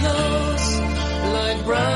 close like brown.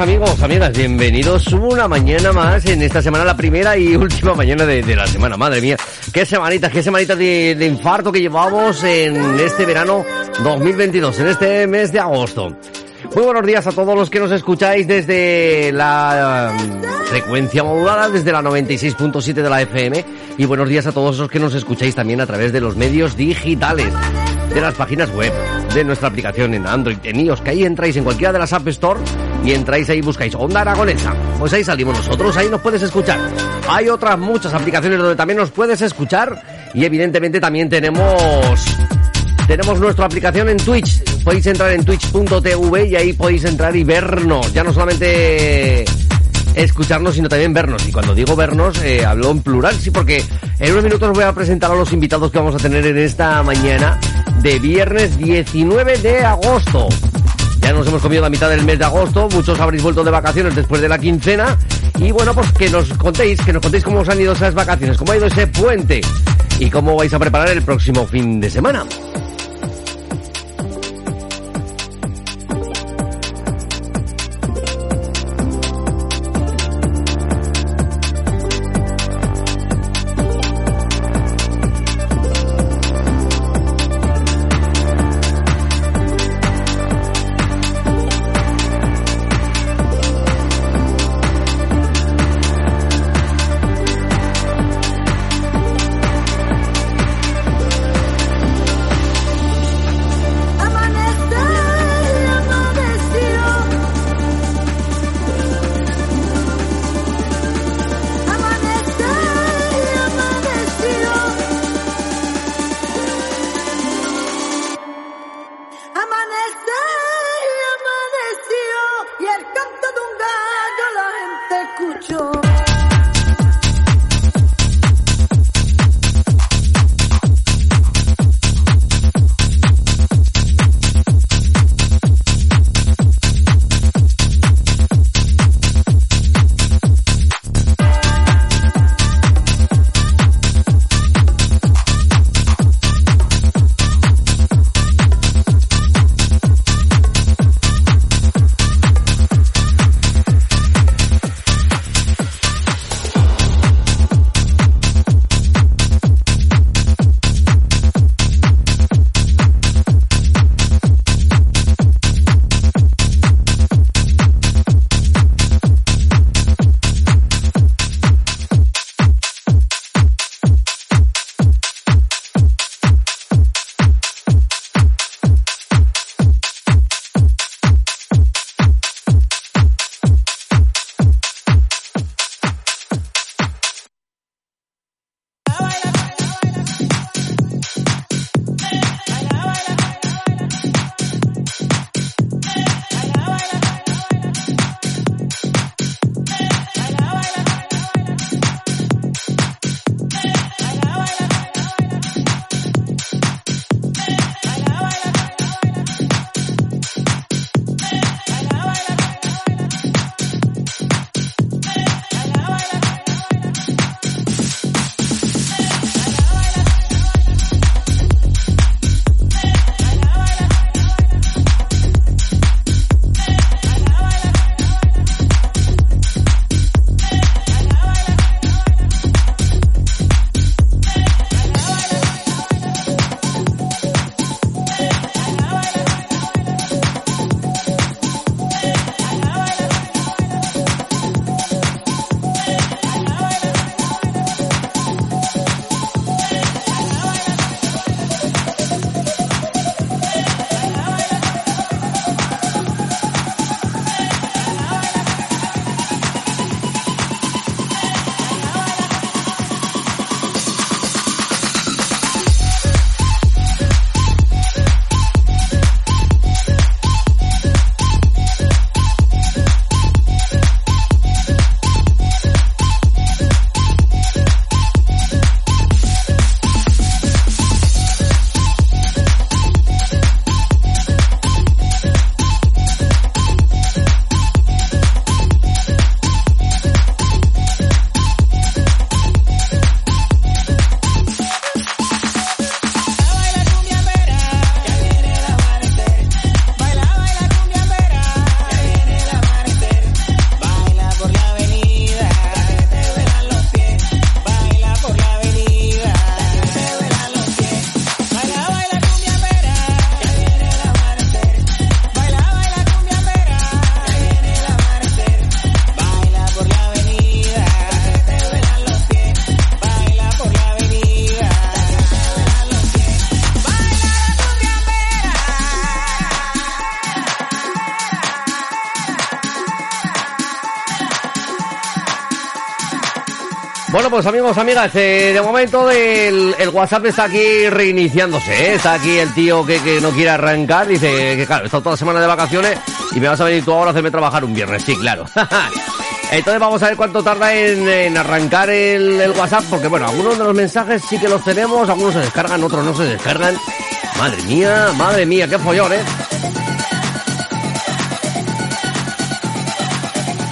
amigos, amigas, bienvenidos una mañana más en esta semana, la primera y última mañana de, de la semana. Madre mía, qué semanita, qué semanita de, de, infarto que llevamos en este verano 2022, en este mes de agosto. Muy buenos días a todos los que nos escucháis desde la um, frecuencia modulada, desde la 96.7 de la FM. Y buenos días a todos los que nos escucháis también a través de los medios digitales de las páginas web, de nuestra aplicación en Android, en iOS, que ahí entráis en cualquiera de las App Store y entráis ahí y buscáis Onda Aragonesa. Pues ahí salimos nosotros, ahí nos puedes escuchar. Hay otras muchas aplicaciones donde también nos puedes escuchar y evidentemente también tenemos tenemos nuestra aplicación en Twitch. Podéis entrar en twitch.tv y ahí podéis entrar y vernos. Ya no solamente escucharnos, sino también vernos. Y cuando digo vernos, eh, hablo en plural, sí, porque en unos minutos voy a presentar a los invitados que vamos a tener en esta mañana de viernes 19 de agosto. Ya nos hemos comido la mitad del mes de agosto, muchos habréis vuelto de vacaciones después de la quincena. Y bueno, pues que nos contéis, que nos contéis cómo os han ido esas vacaciones, cómo ha ido ese puente y cómo vais a preparar el próximo fin de semana. Pues amigos, amigas, eh, de momento el, WhatsApp está aquí reiniciándose, ¿eh? Está aquí el tío que, que no quiere arrancar, dice que claro, he estado toda la semana de vacaciones y me vas a venir tú ahora a hacerme trabajar un viernes, sí, claro. Entonces vamos a ver cuánto tarda en, en arrancar el, el WhatsApp, porque bueno, algunos de los mensajes sí que los tenemos, algunos se descargan, otros no se descargan. Madre mía, madre mía, qué follón, ¿eh?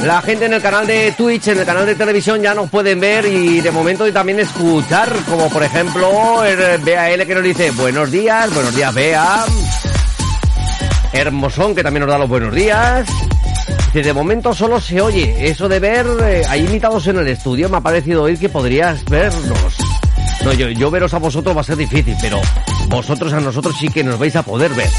La gente en el canal de Twitch, en el canal de televisión ya nos pueden ver y de momento también escuchar, como por ejemplo el BAL que nos dice buenos días, buenos días Bea. Hermosón que también nos da los buenos días. Dice, de momento solo se oye. Eso de ver, eh, hay invitados en el estudio, me ha parecido oír que podrías vernos. No, yo, yo veros a vosotros va a ser difícil, pero vosotros a nosotros sí que nos vais a poder ver.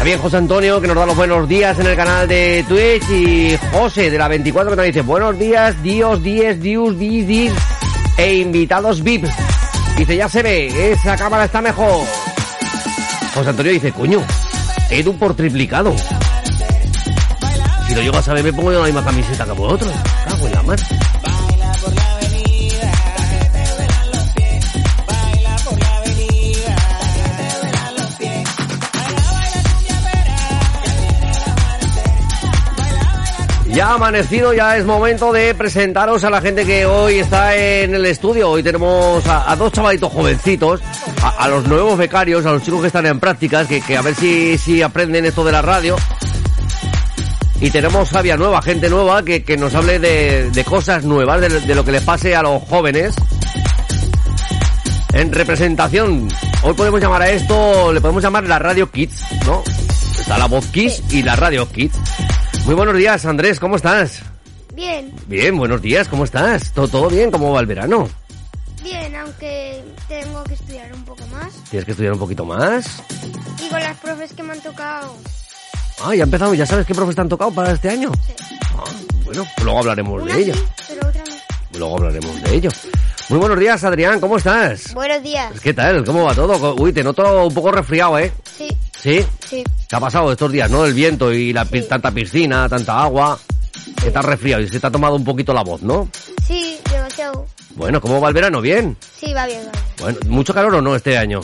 También José Antonio, que nos da los buenos días en el canal de Twitch. Y José, de la 24, que nos dice, buenos días, Dios, Diez, Dios, Diez, Diez. E invitados VIP. Dice, ya se ve, esa cámara está mejor. José Antonio dice, coño, Edu por triplicado. Si lo llego a saber, me pongo yo la misma camiseta que vosotros. Cago en la mar. Ya ha amanecido, ya es momento de presentaros a la gente que hoy está en el estudio. Hoy tenemos a, a dos chavalitos jovencitos, a, a, los nuevos becarios, a los chicos que están en prácticas, que, que a ver si, si aprenden esto de la radio. Y tenemos sabia nueva, gente nueva, que, que nos hable de, de cosas nuevas, de, de lo que les pase a los jóvenes. En representación, hoy podemos llamar a esto, le podemos llamar la Radio Kids, ¿no? Está la voz Kids y la Radio Kids. Muy buenos días, Andrés, ¿cómo estás? Bien, Bien, buenos días, ¿cómo estás? ¿Todo, todo bien? ¿Cómo va el verano? bien, aunque tengo que estudiar un poco más. ¿Tienes que estudiar un poquito más? Y con las profes que me han tocado. Ah, ya empezamos, ¿ya sabes qué profes te han tocado para este año? Sí. Ah, bueno, luego hablaremos Una de ello. sí, pero otra no. Luego hablaremos de ello. Muy buenos días, Adrián, ¿cómo estás? Buenos días. ¿Qué tal? ¿Cómo va todo? Uy, te noto un poco resfriado, ¿eh? Sí, ¿Sí? sí. ¿Qué ha pasado estos días, no? El viento y la Sí. tanta piscina, tanta agua. Que Estás resfriado y se te ha tomado un poquito la voz, ¿no? Sí, demasiado. Bueno, ¿cómo va el verano? ¿Bien? Sí, va bien, va bien. Bueno, ¿mucho calor o no este año?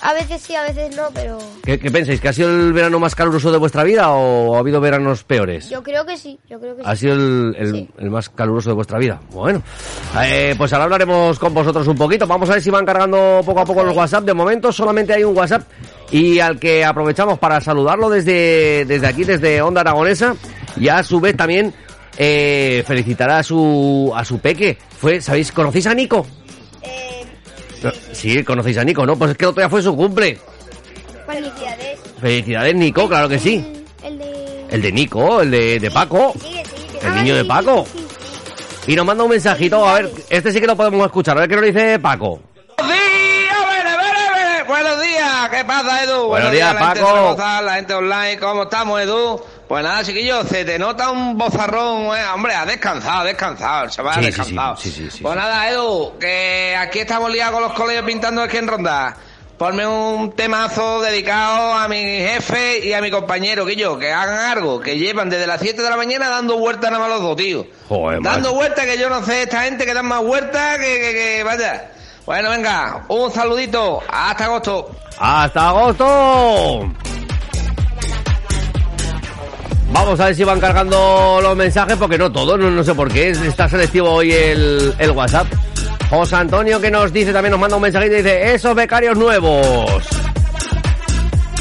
A veces sí, a veces no, pero ¿Qué, qué pensáis? ¿Que ha sido el verano más caluroso de vuestra vida o ha habido veranos peores? yo creo que sí, yo creo que Ha sí. sido el, el- Sí. el más caluroso de vuestra vida. Bueno, eh, pues ahora hablaremos con vosotros un poquito. Vamos a ver si van cargando poco a poco los WhatsApp. De momento solamente hay un WhatsApp y al que aprovechamos para saludarlo desde, desde aquí, desde Onda Aragonesa. Y a su vez también eh, felicitar a su, a su peque. Fue, ¿sabéis? ¿Conocéis a Nico? Eh, Sí, conocéis a Nico, ¿no? Pues es que el otro día fue su cumple. felicidades. Felicidades, Nico, claro que sí. El, el de... El de Nico, el de, de Paco. El Ah, niño de Paco. sí, sí. Y nos manda un mensajito, a ver, este sí que lo podemos escuchar, a ver qué nos dice Paco. Buenos días, ¿qué pasa, Edu? Buenos días, Paco. la gente online, ¿cómo estamos, Edu? Pues nada, chiquillos, se te nota un bozarrón, eh. hombre, ha descansado, ha descansado, el chaval ha Sí, descansado. sí, sí, sí, pues nada, Edu, que aquí estamos liados con los colegios pintando aquí en Ronda. Ponme un temazo dedicado a mi jefe y a mi compañero, Guillo, que hagan algo, que llevan desde las 7 de la mañana dando vueltas nada más los dos, tío. Joder, Dando vueltas que yo no sé, esta gente que dan más vueltas que, que, que vaya. Bueno, venga, un saludito, hasta agosto. ¡Hasta agosto! Vamos a ver si van cargando los mensajes, porque no todos, no, no sé por qué, está selectivo hoy el, el WhatsApp. José Antonio que nos dice, también nos manda un mensajito y dice, esos becarios nuevos.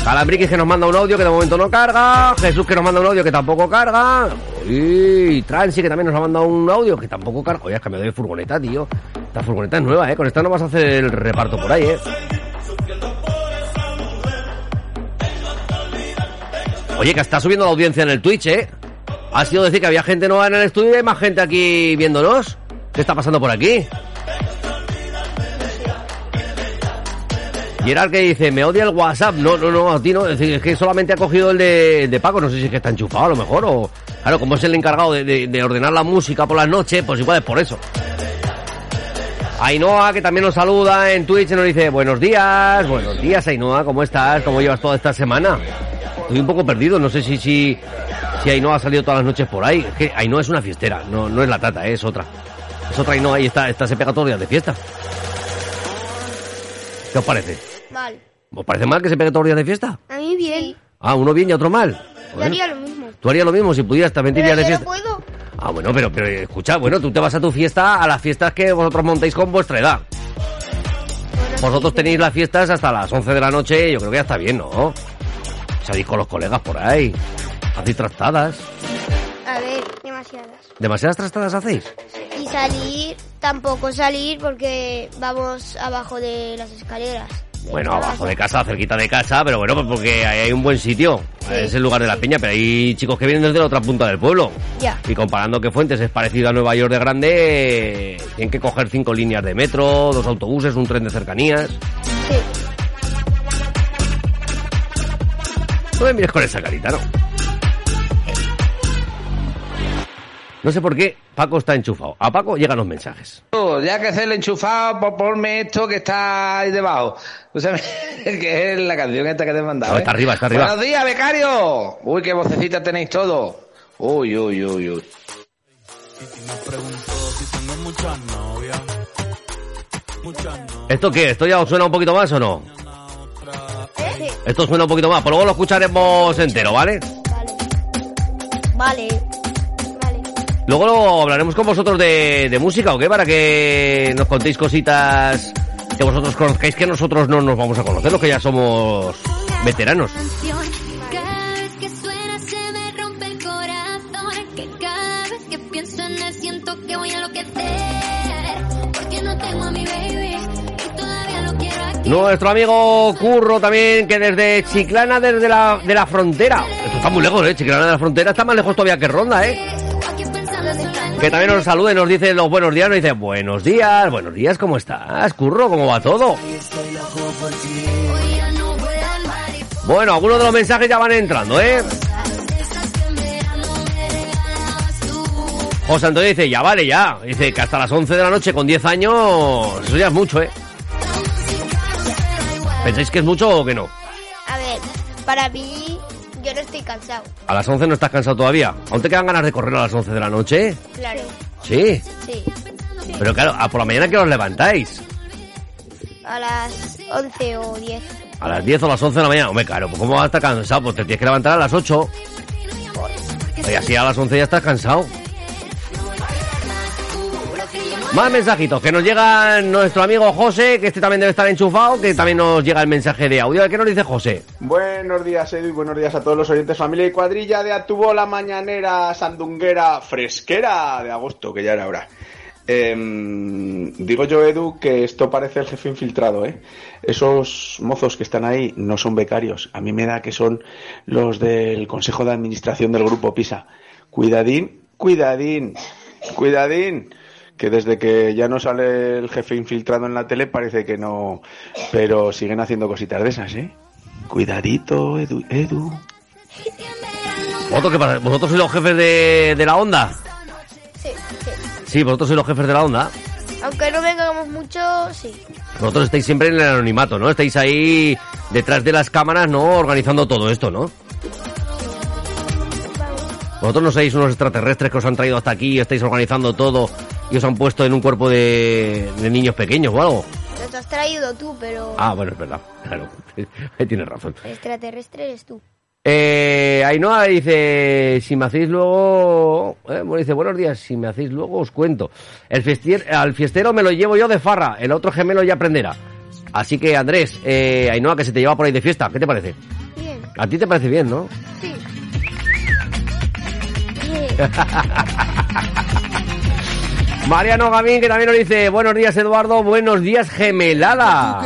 Calambriquis que nos manda un audio que de momento no carga. Jesús que nos manda un audio que tampoco carga. Y Transi que también nos ha mandado un audio que tampoco carga. Oye, has cambiado de furgoneta, tío. Esta furgoneta es nueva, ¿eh? Con esta no vas a hacer el reparto por ahí, ¿eh? Oye, que está subiendo la audiencia en el Twitch, ¿eh? Ha sido decir que había gente nueva en el estudio y hay más gente aquí viéndonos. ¿Qué está pasando por aquí? Y era el que dice, me odia el WhatsApp. No, no, no, a ti no. Es decir, es que solamente ha cogido el de, el Paco. No sé si es que está enchufado a lo mejor o... Claro, como es el encargado de ordenar la música por las noches, pues igual es por eso. Ainhoa, que también nos saluda en Twitch, nos dice, buenos días, buenos días Ainhoa, ¿cómo estás? ¿Cómo llevas toda esta semana? Estoy un poco perdido, no sé si, si, si Ainhoa ha salido todas las noches por ahí. Es que Ainhoa es una fiestera, no, no es la tata, es otra. Es otra y no, ahí está, esta se pega todos los días de fiesta. ¿Qué os parece? Mal. ¿Os parece mal que se pegue todos los días de fiesta? A mí bien. Ah, uno bien y otro mal. Yo haría lo mismo. tú harías lo mismo si pudieras, también te irías de yo no fiesta. puedo. Ah, bueno, pero, pero escucha, bueno, tú te vas a tu fiesta, a las fiestas que vosotros montáis con vuestra edad. Bueno, Vosotros sí, tenéis las fiestas hasta las 11 de la noche, yo creo que ya está bien, ¿no? Salís con los colegas por ahí, hacéis trastadas. A ver, demasiadas. ¿Demasiadas trastadas hacéis? Y salir, tampoco salir porque vamos abajo de las escaleras. Bueno, abajo de casa, cerquita de casa, pero bueno, pues porque ahí hay un buen sitio. Es el lugar de la peña, pero hay chicos que vienen desde la otra punta del pueblo. Ya. Y comparando que Fuentes es parecido a Nueva York de grande, tienen que coger cinco líneas de metro, dos autobuses, un tren de cercanías. Sí. No me mires con esa carita, ¿no? No sé por qué Paco está enchufado. A Paco llegan los mensajes. Ya que hacer el enchufado, pues ponme esto que está ahí debajo. Que es la canción esta que te he mandado. No, ¿eh? está arriba, está arriba. Buenos días, becario. Uy, qué vocecita tenéis todos. Uy, uy, uy, uy. ¿Esto qué? ¿Esto ya os suena un poquito más o no? Sí. Esto suena un poquito más, pues luego lo escucharemos entero, ¿vale? Vale. Vale. Vale. Luego lo hablaremos con vosotros de, de música, ¿o qué? Para que nos contéis cositas que vosotros conozcáis que nosotros no nos vamos a conocer, los que ya somos veteranos. Cada vez que suena Nuestro amigo Curro también, que desde Chiclana, desde la, de la frontera. Esto está muy lejos, ¿eh? Chiclana de la frontera está más lejos todavía que Ronda, ¿eh? Que también nos salude, nos dice los buenos días, nos dice buenos días, buenos días, ¿cómo estás, Curro? ¿Cómo va todo? Bueno, algunos de los mensajes ya van entrando, ¿eh? José Antonio dice, ya vale, ya. Dice que hasta las 11 de la noche con 10 años, eso ya es mucho, ¿eh? ¿Pensáis que es mucho o que no? A ver, para mí, yo no estoy cansado. A las 11 no estás cansado todavía. ¿Aún te quedan ganas de correr a las 11 de la noche? Claro. Sí. Sí. Pero claro, a por la mañana que os levantáis. A las 11 o 10. A las 10 o las 11 de la mañana. Hombre, claro, pues ¿cómo vas a estar cansado? Pues te tienes que levantar a las 8. Y así a las 11 ya estás cansado. Más mensajitos que nos llega nuestro amigo José, que este también debe estar enchufado, que también nos llega el mensaje de audio. ¿Qué nos dice José? Buenos días, Edu, y buenos días a todos los oyentes, familia y cuadrilla de Atubola Mañanera Sandunguera Fresquera de agosto, que ya era hora. Em, digo yo, Edu, que esto parece el jefe infiltrado, ¿eh? Esos mozos que están ahí no son becarios. A mí me da que son los del Consejo de Administración del Grupo PISA. Cuidadín, cuidadín, cuidadín. Que desde que ya no sale el jefe infiltrado en la tele parece que no... Pero siguen haciendo cositas de esas, ¿eh? Cuidadito, Edu. Edu. ¿Vosotros qué pasa? ¿Vosotros sois los jefes de, de la onda? Sí, sí. Sí, vosotros sois los jefes de la onda. Aunque no vengamos mucho, sí. Vosotros estáis siempre en el anonimato, ¿no? Estáis ahí detrás de las cámaras, ¿no? Organizando todo esto, ¿no? Vosotros no sois unos extraterrestres que os han traído hasta aquí y estáis organizando todo y os han puesto en un cuerpo de, de niños pequeños o algo. Nos has traído tú, pero Ah, bueno, es verdad. Claro, ahí tienes razón. el extraterrestre eres tú. Eh, Ainhoa dice, si me hacéis luego... eh, bueno, dice, buenos días, si me hacéis luego os cuento. El fiestier, al fiestero me lo llevo yo de farra, el otro gemelo ya aprenderá. Así que, Andrés, eh, Ainhoa, que se te lleva por ahí de fiesta, ¿qué te parece? Bien. A ti te parece bien, ¿no? Sí. Mariano Gamín, que también nos dice, buenos días, Eduardo, buenos días, gemelada.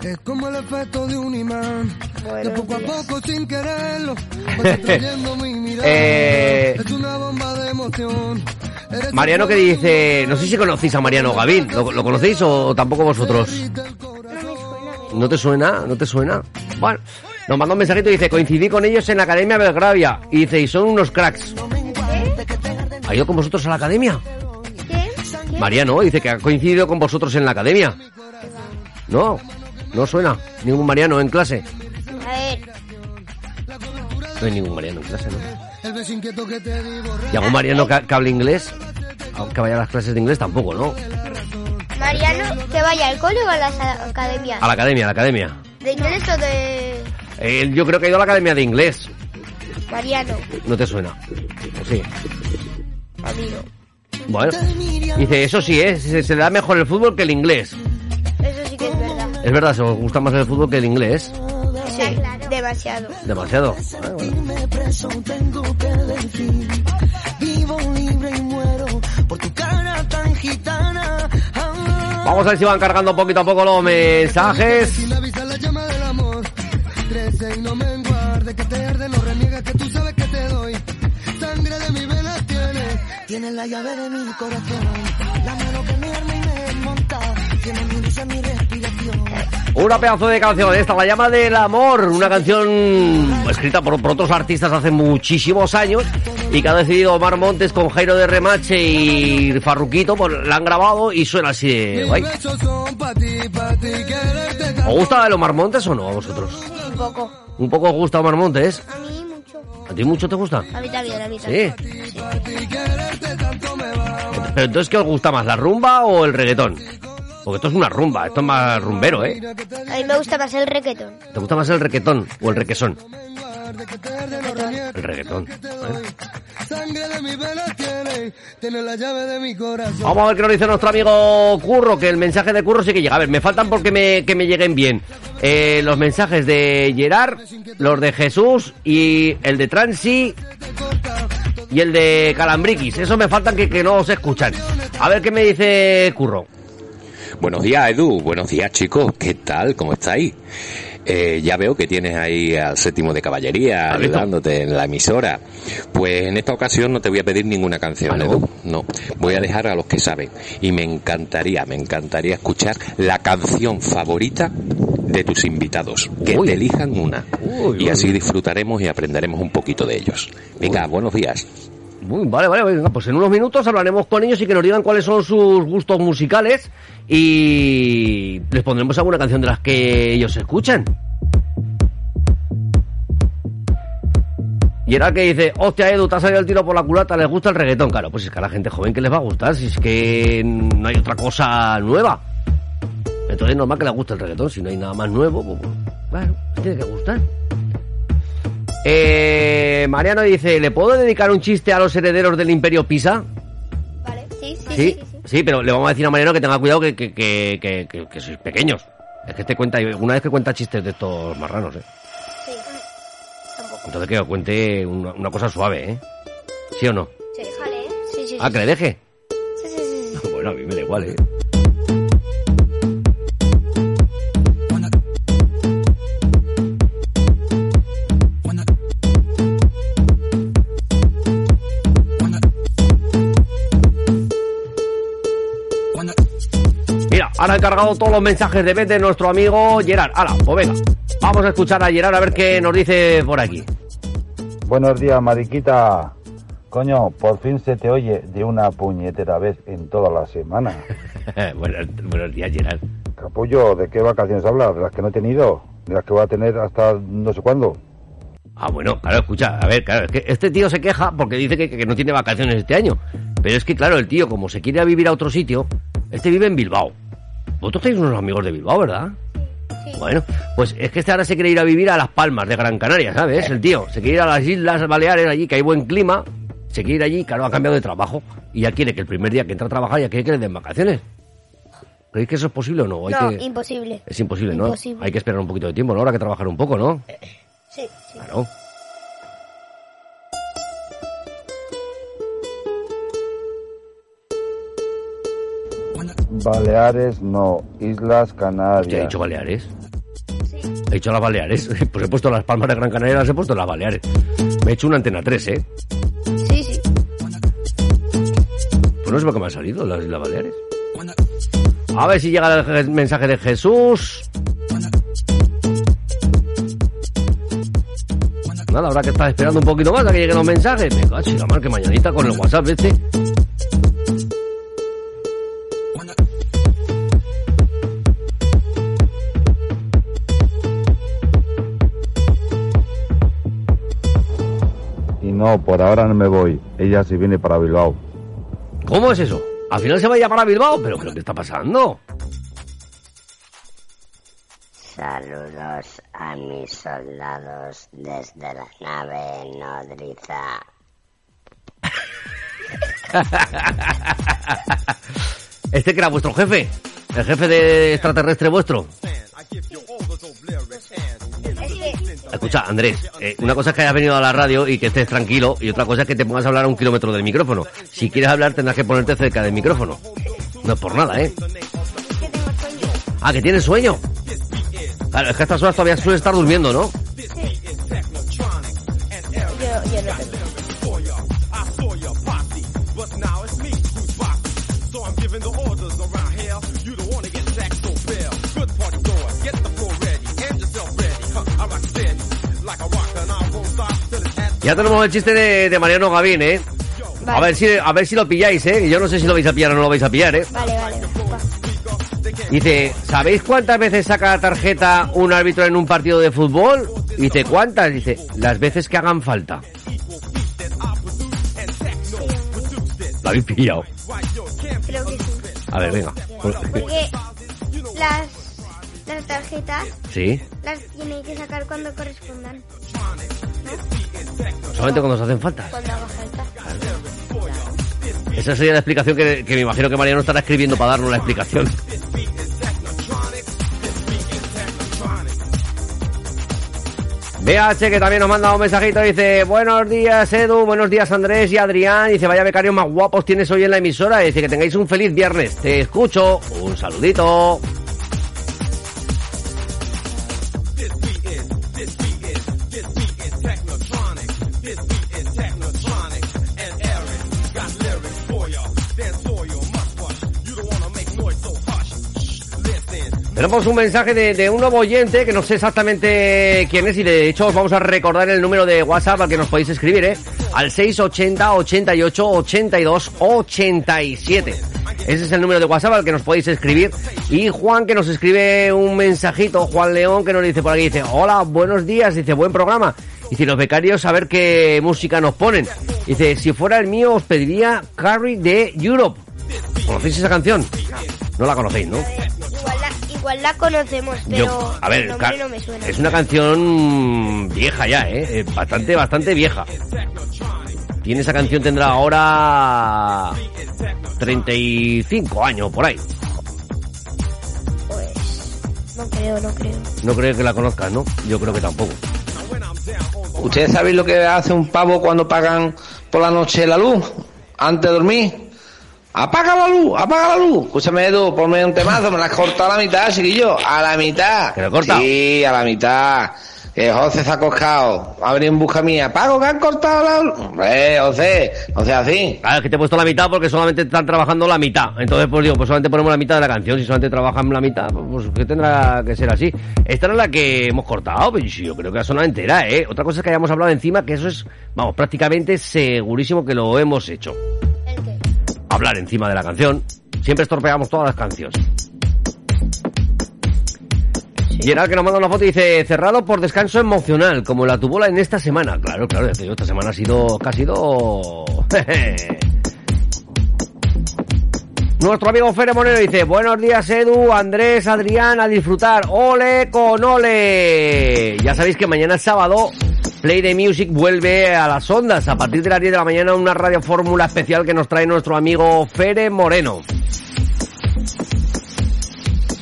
es como el efecto de un imán Buenos poco a poco sin quererlo mi mirada Eh, es una bomba de emoción Eres Mariano que dice, no sé si conocéis a Mariano Gavín, ¿lo, lo conocéis o tampoco vosotros? No me suena. ¿No te suena? ¿No te suena? Bueno, nos mandó un mensajito y dice, coincidí con ellos en la Academia Belgravia. Y dice, y son unos cracks. ¿Ha ido con vosotros a la academia? Mariano dice que ha coincidido con vosotros en la academia. No, no suena. Ningún Mariano en clase. A ver, No hay ningún Mariano en clase, ¿no? ¿Y algún Mariano que, que hable inglés? que vaya a las clases de inglés tampoco, ¿no? Mariano, que vaya al cole o a las academias. A la academia, a la academia. ¿De inglés o de Eh, yo creo que ha ido a la academia de inglés. Mariano? ¿No te suena? ¿O sí? A mí no. Bueno, dice, eso sí, ¿eh? se, se le da mejor el fútbol que el inglés. Eso sí que es verdad. Es verdad, se os gusta más el fútbol que el inglés. Sí, demasiado. Demasiado. Ah, bueno. Ah, Vamos a ver si van cargando poquito a poco los mensajes. Tiene Tiene la llave de mi corazón La mano que me arma y me monta Tiene mi risa, mi respiración Una pedazo de canción, esta, La llama del amor, una canción escrita por, por otros artistas hace muchísimos años y que ha decidido Omar Montes con Jairo de Remache y Farruquito, pues la han grabado y suena así de guay. ¿Os gusta el Omar Montes o no a vosotros? Un poco. ¿Un poco os gusta Omar Montes? A mí. ¿A ti mucho te gusta? A mí también, a mí Sí. Pero entonces, ¿qué os gusta más, la rumba o el reggaetón? Porque esto es una rumba, esto es más rumbero, ¿eh? A mí me gusta más el reggaetón. ¿Te gusta más el reggaetón o el requesón? Reggaetón. El reggaetón. ¿eh? Sangre de mi vena tiene Tiene la llave de mi corazón Vamos a ver qué nos dice nuestro amigo Curro, que el mensaje de Curro sí que llega. A ver, me faltan porque me, que me lleguen bien. Eh, los mensajes de Gerard, los de Jesús y el de Transi y el de Calambriquis. Esos me faltan que, que no se escuchan. A ver qué me dice Curro. Buenos días, Edu. Buenos días, chicos. ¿Qué tal? ¿Cómo estáis? Eh, ya veo que tienes ahí al séptimo de caballería ayudándote en la emisora. Pues en esta ocasión no te voy a pedir ninguna canción, ¿Ah, no? Edu. No. Voy a dejar a los que saben. Y me encantaría, me encantaría escuchar la canción favorita de tus invitados. Que Uy. te elijan una. Uy, y así disfrutaremos y aprenderemos un poquito de ellos. Venga, buenos días. Muy, vale, vale, venga, pues en unos minutos hablaremos con ellos y que nos digan cuáles son sus gustos musicales y les pondremos alguna canción de las que ellos escuchan. Y era que dice, hostia Edu, te ha salido el tiro por la culata, les gusta el reggaetón. Claro, pues es que a la gente joven que les va a gustar, si es que no hay otra cosa nueva. Entonces es normal que les guste el reggaetón, si no hay nada más nuevo, pues bueno, les tiene que gustar. Eh, Mariano dice, ¿le puedo dedicar un chiste a los herederos del Imperio Pisa? Vale, sí, sí, sí. Sí, sí, sí. pero le vamos a decir a Mariano que tenga cuidado que, que, que, que, sois pequeños. Es que te cuenta, una vez que cuenta chistes de estos marranos, ¿eh? Sí. Tampoco. Entonces que cuente una, una cosa suave, ¿eh? ¿Sí o no? Sí, déjale, ¿eh? Sí, sí. Ah, que le deje. Sí, sí, sí. Bueno, a mí me da igual, ¿eh? Ahora he cargado todos los mensajes de vez de nuestro amigo Gerard. Hala, pues venga. Vamos a escuchar a Gerard a ver qué nos dice por aquí. Buenos días, Mariquita. Coño, por fin se te oye de una puñetera vez en toda la semana. buenos, buenos días, Gerard. Capullo, ¿de qué vacaciones hablas? ¿De las que no he tenido? ¿De las que voy a tener hasta no sé cuándo? Ah, bueno, claro, escucha, a ver, claro, es que este tío se queja porque dice que, que no tiene vacaciones este año. Pero es que, claro, el tío, como se quiere a vivir a otro sitio, este vive en Bilbao. Vosotros tenéis unos amigos de Bilbao, ¿verdad? Sí. Bueno, pues es que este ahora se quiere ir a vivir a Las Palmas de Gran Canaria, ¿sabes? El tío se quiere ir a las Islas Baleares, allí que hay buen clima, se quiere ir allí, claro, ha cambiado de trabajo y ya quiere que el primer día que entra a trabajar ya quiere que le den vacaciones. ¿Creéis que eso es posible o no? Hay No, que... imposible. Es imposible, ¿no? Imposible. Hay que esperar un poquito de tiempo, ¿no? Habrá que trabajar un poco, ¿no? Sí, sí. Claro. Baleares no, Islas Canarias. Hostia, he dicho Baleares. He dicho las Baleares. Pues he puesto las Palmas de Gran Canaria, las he puesto las Baleares. Me he hecho una antena 3, ¿eh? Sí, sí. Pues no sé por qué me han salido las Islas Baleares. A ver si llega el je- mensaje de Jesús. Nada, habrá que estar esperando un poquito más a que lleguen los mensajes. Me cacho, en la mar que mañanita con el WhatsApp este. No, por ahora no me voy. Ella se viene para Bilbao. ¿Cómo es eso? Al final se va a llamar a Bilbao, pero ¿qué está pasando? Saludos a mis soldados desde la nave nodriza. Este que era vuestro jefe, el jefe de extraterrestre vuestro. Escucha, Andrés, eh, una cosa es que hayas venido a la radio y que estés tranquilo y otra cosa es que te pongas a hablar a un kilómetro del micrófono. Si quieres hablar tendrás que ponerte cerca del micrófono. No es por nada, ¿eh? Ah, que tienes sueño. Claro, es que a estas horas todavía suele estar durmiendo, ¿no? Ya tenemos el chiste de, de Mariano Gavín, ¿eh? A ver si a ver si lo pilláis, ¿eh? Yo no sé si lo vais a pillar o no lo vais a pillar, ¿eh? Vale, vale. va. Dice, ¿sabéis cuántas veces saca la tarjeta un árbitro en un partido de fútbol? Dice, ¿cuántas? Dice, las veces que hagan falta. ¿La habéis pillado? Creo que sí. A ver, venga. Porque las, las tarjetas ¿Sí? las tiene que sacar cuando correspondan. Solamente cuando se hacen falta. Cuando haga falta. Esa sería la explicación que, que me imagino que Mariano estará escribiendo para darnos la explicación. BH que también nos manda un mensajito, dice, buenos días Edu, buenos días Andrés y Adrián, dice, vaya becarios más guapos tienes hoy en la emisora, dice que tengáis un feliz viernes, te escucho, un saludito. Tenemos un mensaje de, un nuevo oyente que no sé exactamente quién es y de hecho os vamos a recordar el número de WhatsApp al que nos podéis escribir, ¿eh? Al 680 88 82 87. Ese es el número de WhatsApp al que nos podéis escribir. Y Juan que nos escribe un mensajito, Juan León que nos dice por aquí, dice, hola, buenos días, dice, buen programa. Dice, los becarios a ver qué música nos ponen. Dice, si fuera el mío os pediría Carry de Europe. ¿Conocéis esa canción? No la conocéis, ¿no? Igual la, conocemos, pero Yo- a ver, el nombre Car- no me suena. es una canción vieja ya, ¿eh? Eh, Bastante, bastante vieja. Tiene esa canción, tendrá ahora 35 años, por ahí. Pues no creo, no creo. No creo que la conozcas, ¿no? Yo creo que tampoco. ¿Ustedes saben lo que hace un pavo cuando pagan por la noche la luz? Antes de dormir. Apaga la luz, apaga la luz. Escúchame, Edu, ponme un temazo, me la has cortado a la mitad, chiquillo. A la mitad. ¿Que lo he cortado? Sí, a la mitad. Que José se ha coscado. Ha venido en busca mía. Pago que han cortado la luz. Hombre, José, no sea así. Claro, es que te he puesto la mitad porque solamente están trabajando la mitad. Entonces, pues digo, pues solamente ponemos la mitad de la canción. Si solamente trabajan la mitad, pues, pues que tendrá que ser así. Esta era la que hemos cortado, pero sí, yo creo que ha sonado entera, ¿eh? Otra cosa es que hayamos hablado encima, que eso es, vamos, prácticamente segurísimo que lo hemos hecho. Hablar encima de la canción. Siempre estropeamos todas las canciones. Gerard que nos manda una foto y dice, cerrado por descanso emocional, como la tuvola en esta semana. Claro, claro, esta semana ha sido, que ha sido... Nuestro amigo Fere Monero dice, buenos días Edu, Andrés, Adrián, a disfrutar, ole con ole. Ya sabéis que mañana es sábado, Play the Music vuelve a las ondas a partir de las 10 de la mañana una radio fórmula especial que nos trae nuestro amigo Fere Moreno.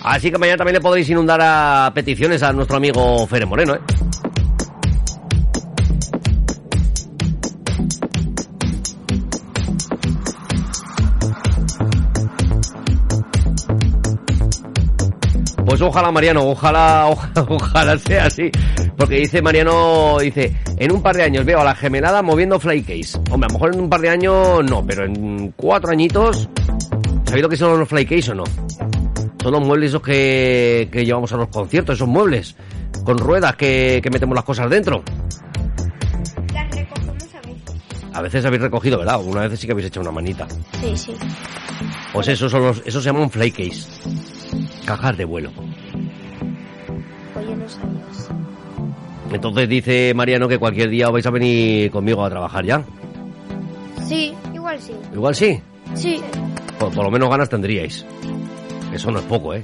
Así que mañana también le podréis inundar a peticiones a nuestro amigo Fere Moreno, ¿eh? Pues ojalá, Mariano, ojalá, ojalá, ojalá sea así. Porque dice Mariano, dice, en un par de años veo a la gemelada moviendo flycase. Hombre, a lo mejor en un par de años no, pero en cuatro añitos, ¿sabéis lo que son los flycase o no? Son los muebles esos que, que llevamos a los conciertos, esos muebles, con ruedas que, que metemos las cosas dentro. Las recogemos a veces. A veces habéis recogido, ¿verdad? Alguna vez sí que habéis hecho una manita. Sí, sí. Pues esos son los, esos se llaman flycase. Cajas de vuelo. Pues yo no sabía eso. Entonces dice Mariano que cualquier día vais a venir conmigo a trabajar ya. Sí, igual sí. Igual sí. Sí. Por, por lo menos ganas tendríais. Eso no es poco, ¿eh?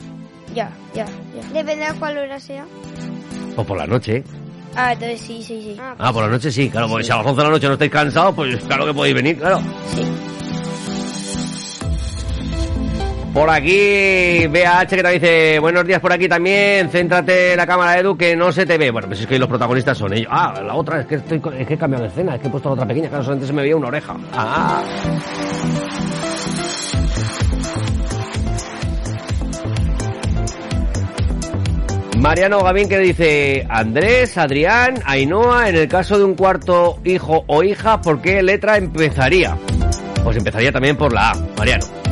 Ya, ya, ya. Depende de cuál hora sea. O por la noche. Ah, entonces sí, sí, sí. Ah, por la noche sí, claro, porque si a las 11 de la noche no estáis cansados, pues claro que podéis venir, claro. Sí. Por aquí, BH que te dice, buenos días por aquí también, céntrate en la cámara Edu que no se te ve. Bueno, pues es que los protagonistas son ellos. Ah, la otra, es que, estoy, es que he cambiado de escena, es que he puesto la otra pequeña, claro, solamente se me veía una oreja. Ah. Mariano Gavín que dice, Andrés, Adrián, Ainhoa, en el caso de un cuarto hijo o hija, ¿por qué letra empezaría? Pues empezaría también por la A, Mariano.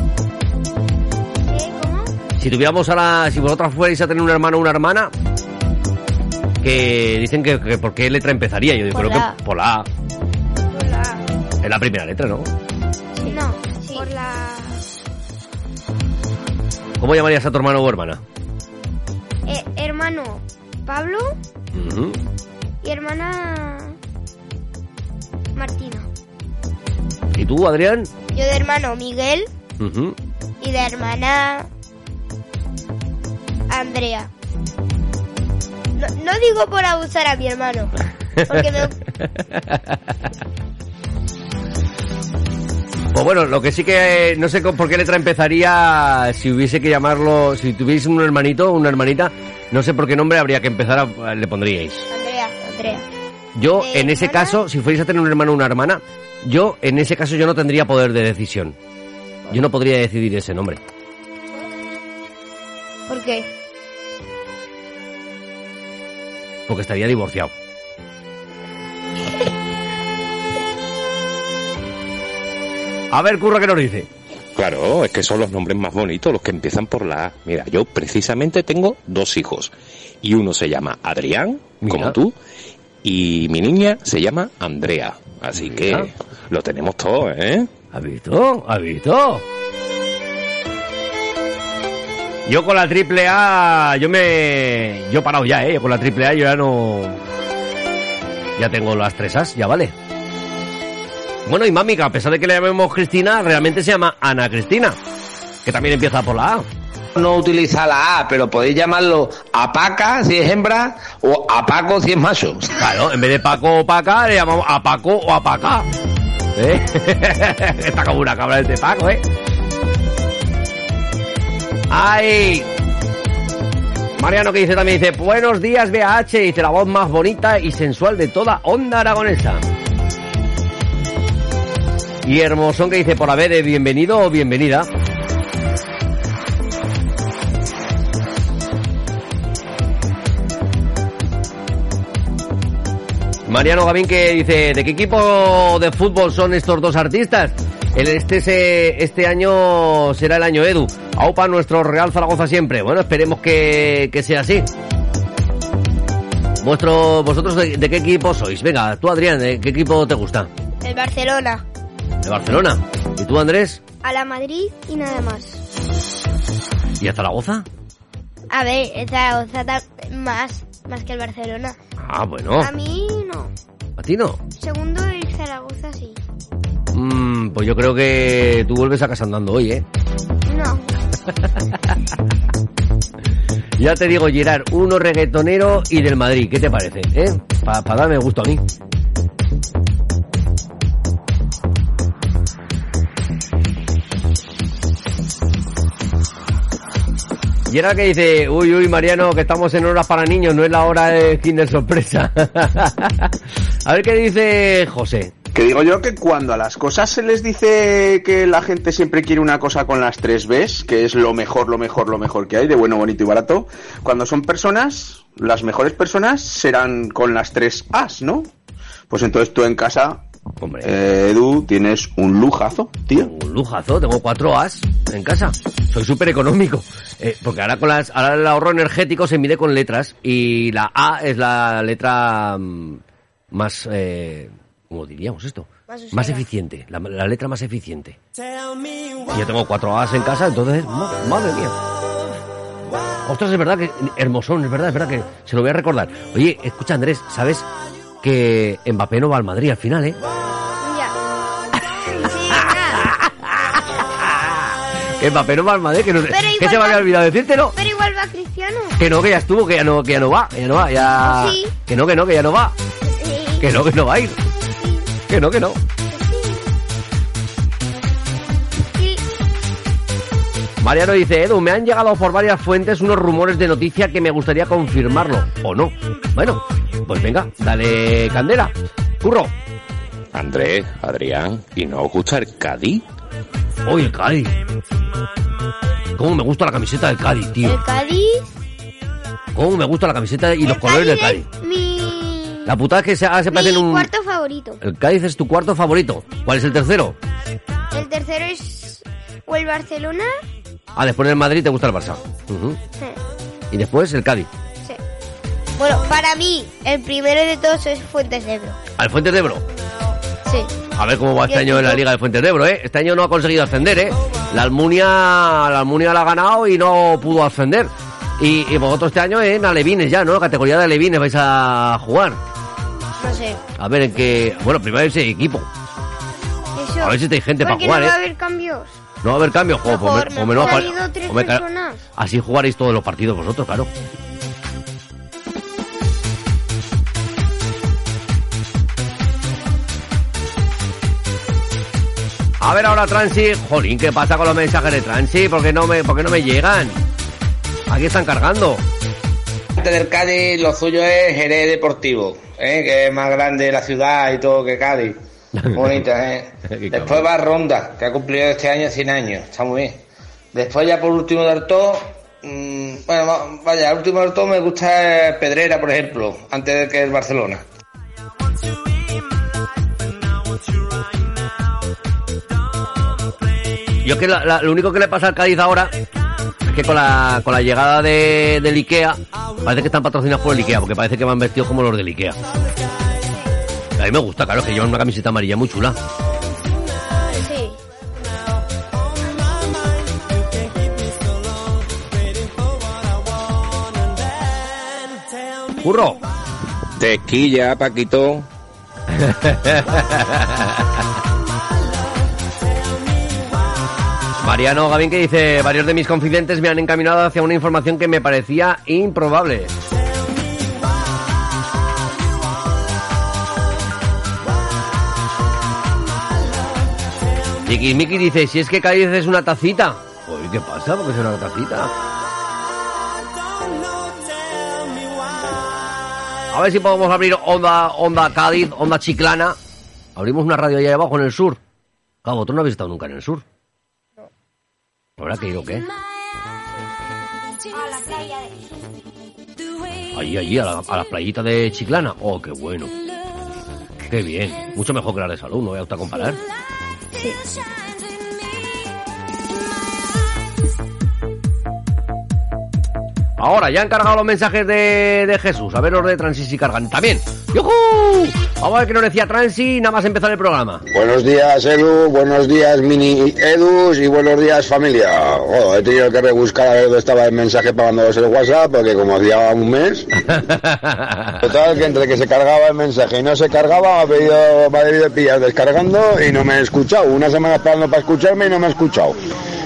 Si tuviéramos a la, si vosotras fuerais a tener un hermano o una hermana, que dicen que, que por qué letra empezaría, yo digo, creo la que por la A, Por la A. es la primera letra, ¿no? No, por la... ¿Cómo llamarías a tu hermano o hermana? Eh, hermano Pablo y hermana Martina. ¿Y tú, Adrián? Yo de hermano Miguel y de hermana Andrea. No, no digo por abusar a mi hermano, porque me, Pues bueno, lo que sí que eh, no sé por qué letra empezaría si hubiese que llamarlo, si tuviese un hermanito o una hermanita, no sé por qué nombre habría que empezar a, le pondríais. Andrea, Andrea. Yo, ¿De en ese hermana? caso, si fuerais a tener un hermano o una hermana, yo, en ese caso, yo no tendría poder de decisión. Yo no podría decidir ese nombre. ¿Por qué? Porque estaría divorciado. A ver, Curra, ¿qué nos dice? Claro, es que son los nombres más bonitos, los que empiezan por la A. Mira, yo precisamente tengo dos hijos. Y uno se llama Adrián, como tú, y mi niña se llama Andrea. Así Mira. que lo tenemos todo, ¿eh? ¿Has visto? ¿Has visto? Yo con la triple A, yo me... Yo he parado ya, ¿eh? Yo con la triple A yo ya no... Ya tengo las tres As, ya vale. Bueno, y mami, que a pesar de que le llamemos Cristina, realmente se llama Ana Cristina. Que también empieza por la A. No utiliza la A, pero podéis llamarlo Apaca si es hembra o Apaco si es macho. Claro, en vez de Paco o Paca, le llamamos a Paco o a Paca. ¿Eh? Está como una cabra este Paco, ¿eh? ¡Ay! Mariano que dice también, dice, buenos días BH, dice la voz más bonita y sensual de toda onda aragonesa. Y Hermosón que dice, por haber de bienvenido o bienvenida. Mariano Gavín que dice, ¿de qué equipo de fútbol son estos dos artistas? El este, se- este año será el año Edu. Aupa nuestro Real Zaragoza siempre. Bueno, esperemos que, que sea así. Vuestro, ¿Vosotros de, de qué equipo sois? Venga, tú Adrián, ¿de qué equipo te gusta? El Barcelona. De Barcelona. ¿Y tú Andrés? A la Madrid y nada más. ¿Y a Zaragoza? A ver, el Zaragoza más, más que el Barcelona. Ah, bueno. A mí no. ¿A ti no? Segundo el Zaragoza. Mm, pues yo creo que tú vuelves a casa andando hoy, ¿eh? No. Ya te digo, Gerard, uno reggaetonero y del Madrid. ¿Qué te parece? ¿Eh? Para darme gusto a mí. Gerard que dice, uy, uy, Mariano, que estamos en horas para niños, no es la hora de Kinder Sorpresa. a ver qué dice José. Que digo yo que cuando a las cosas se les dice que la gente siempre quiere una cosa con las tres Bs, que es lo mejor, lo mejor, lo mejor que hay, de bueno, bonito y barato, cuando son personas, las mejores personas serán con las tres As, ¿no? Pues entonces tú en casa, eh, Edu, tienes un lujazo, tío. Un lujazo, tengo cuatro As en casa. Soy súper económico. Eh, porque ahora con las, ahora el ahorro energético se mide con letras y la A es la letra mm, más, eh, ¿cómo diríamos esto? Más eficiente, la, la letra más eficiente. Y yo tengo cuatro As en casa, entonces, ma- madre mía. Ostras, es verdad que, hermosón, es verdad, es verdad que se lo voy a recordar. Oye, escucha Andrés, ¿sabes que Mbappé no va al Madrid al final, eh? Sí, Mbappé no va al Madrid, que, no, que se me había olvidado decírtelo. Pero igual va Cristiano. Que no, que ya estuvo, que ya no, que ya no va, que ya no va, ya... Sí. Que no, que no, que ya no va. Que no, que no va a ir. Que no, que no. Mariano dice, Edu, me han llegado por varias fuentes unos rumores de noticia que me gustaría confirmarlo, o no. Bueno, pues venga, dale candela. Curro. Andrés, Adrián, ¿y no os gusta el Cádiz? Uy, el Cádiz. Cómo me gusta la camiseta del Cádiz, tío. El Cádiz. Cómo me gusta la camiseta y los colores del Cádiz. es mi, La putada es que se, ahora se mi un... cuarto favorito. El Cádiz es tu cuarto favorito. ¿Cuál es el tercero? El tercero es o el Barcelona. Ah, después del Madrid te gusta el Barça. Sí, Y después el Cádiz. sí. Bueno, para mí, el primero de todos es Fuentes de Ebro. Al Fuentes de Ebro. Sí. A ver cómo va este año en la Liga de Fuentes de Ebro, ¿eh? Este año no ha conseguido ascender, ¿eh? La Almunia, la Almunia la ha ganado y no pudo ascender. Y, y vosotros este año en Alevines ya, ¿no? Categoría de Alevines vais a jugar. No sé. A ver en qué... Bueno, primero ese equipo. Eso. A ver si hay gente para jugar, no va a ¿eh? haber cambios. No va a haber cambio, jo, Mejor, pues me- pues tres ca- personas. Así jugaréis todos los partidos vosotros, claro. A ver ahora Transi, jolín, ¿qué pasa con los mensajes de Transi? ¿Por qué no me, por qué no me llegan? Aquí están cargando. Antes del Cádiz, lo suyo es Jerez Deportivo, ¿eh? que es más grande la ciudad y todo que Cádiz. Bonita, ¿eh? Después va Ronda, que ha cumplido este año 100 años, está muy bien. Después ya por último del todo, mm, bueno, va- vaya, el último del todo me gusta Pedrera, por ejemplo, antes de que el Barcelona. Yo es que la- la- lo único que le pasa al Cádiz ahora que con la, con la llegada de, del Ikea, parece que están patrocinados por el Ikea, porque parece que van vestidos como los del Ikea. A mí me gusta, claro, que llevan una camiseta amarilla muy chula. Sí. ¡Curro! Tequilla, Paquito. Mariano Gavín que dice, varios de mis confidentes me han encaminado hacia una información que me parecía improbable. Miki Miki dice, si es que Cádiz es una tacita. Uy, ¿qué pasa? Porque es una tacita. A ver si podemos abrir Onda, Onda Cádiz, Onda Chiclana. Abrimos una radio allá abajo en el sur. Claro, vosotros no habéis estado nunca en el sur. ¿Habrá que ir o qué? A la playa de... Allí, allí, a la, a la playita de Chiclana. Oh, qué bueno. Qué bien. Mucho mejor que la de salud, no voy a comparar. Sí. Ahora, ya han cargado los mensajes de, de Jesús. A ver los de Transi si cargan también. ¡Yujú! Vamos a ver qué nos decía Transi nada más empezar el programa. Buenos días, Edu. Buenos días, Mini Edus. Y buenos días, familia. Joder, he tenido que rebuscar a ver dónde estaba el mensaje para mandaros el WhatsApp, porque como hacía un mes. Total, que entre que se cargaba el mensaje y no se cargaba, me ha, pedido, me ha debido pillar descargando y no me he escuchado. Una semana esperando para escucharme y no me he escuchado.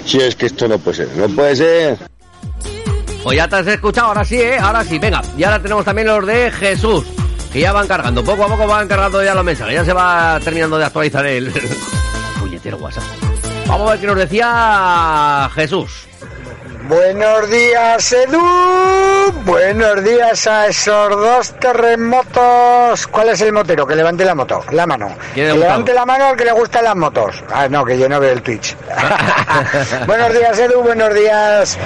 Si es que esto no puede ser, no puede ser. Pues ya te has escuchado, ahora sí, ¿eh? Ahora sí, venga. Y ahora tenemos también los de Jesús, que ya van cargando. Poco a poco van cargando ya los mensajes. Ya se va terminando de actualizar el puñetero WhatsApp. Vamos a ver qué nos decía Jesús. Buenos días, Edu. Buenos días a esos dos terremotos. ¿Cuál es el motero? Que levante la moto, la mano. ¿Quién le Que levante la mano al que le gustan las motos. Ah, no, que yo no veo el Twitch. buenos días, Edu. Buenos días,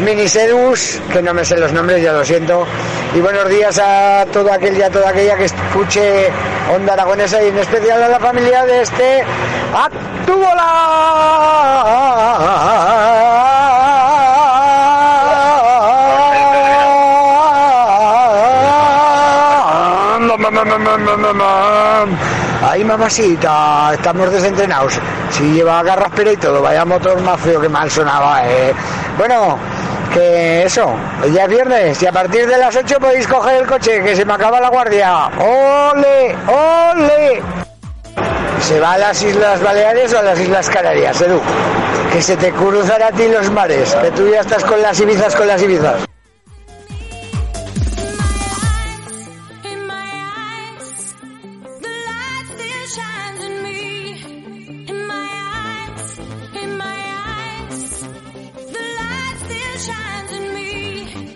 Minisedus, que no me sé los nombres, ya lo siento. Y buenos días a todo aquel y a toda aquella que escuche Onda Aragonesa y en especial a la familia de este Actubola. Ay, mamacita, estamos desentrenados. Si lleva garras pero y todo, vaya motor más feo que mal sonaba, eh. Bueno, que eso, ya es viernes y a partir de las 8 podéis coger el coche, que se me acaba la guardia. ¡Ole! ¡Ole! ¿Se va a las Islas Baleares o a las Islas Canarias, Edu? Que se te cruzan a ti los mares, que tú ya estás con las Ibizas, con las Ibizas.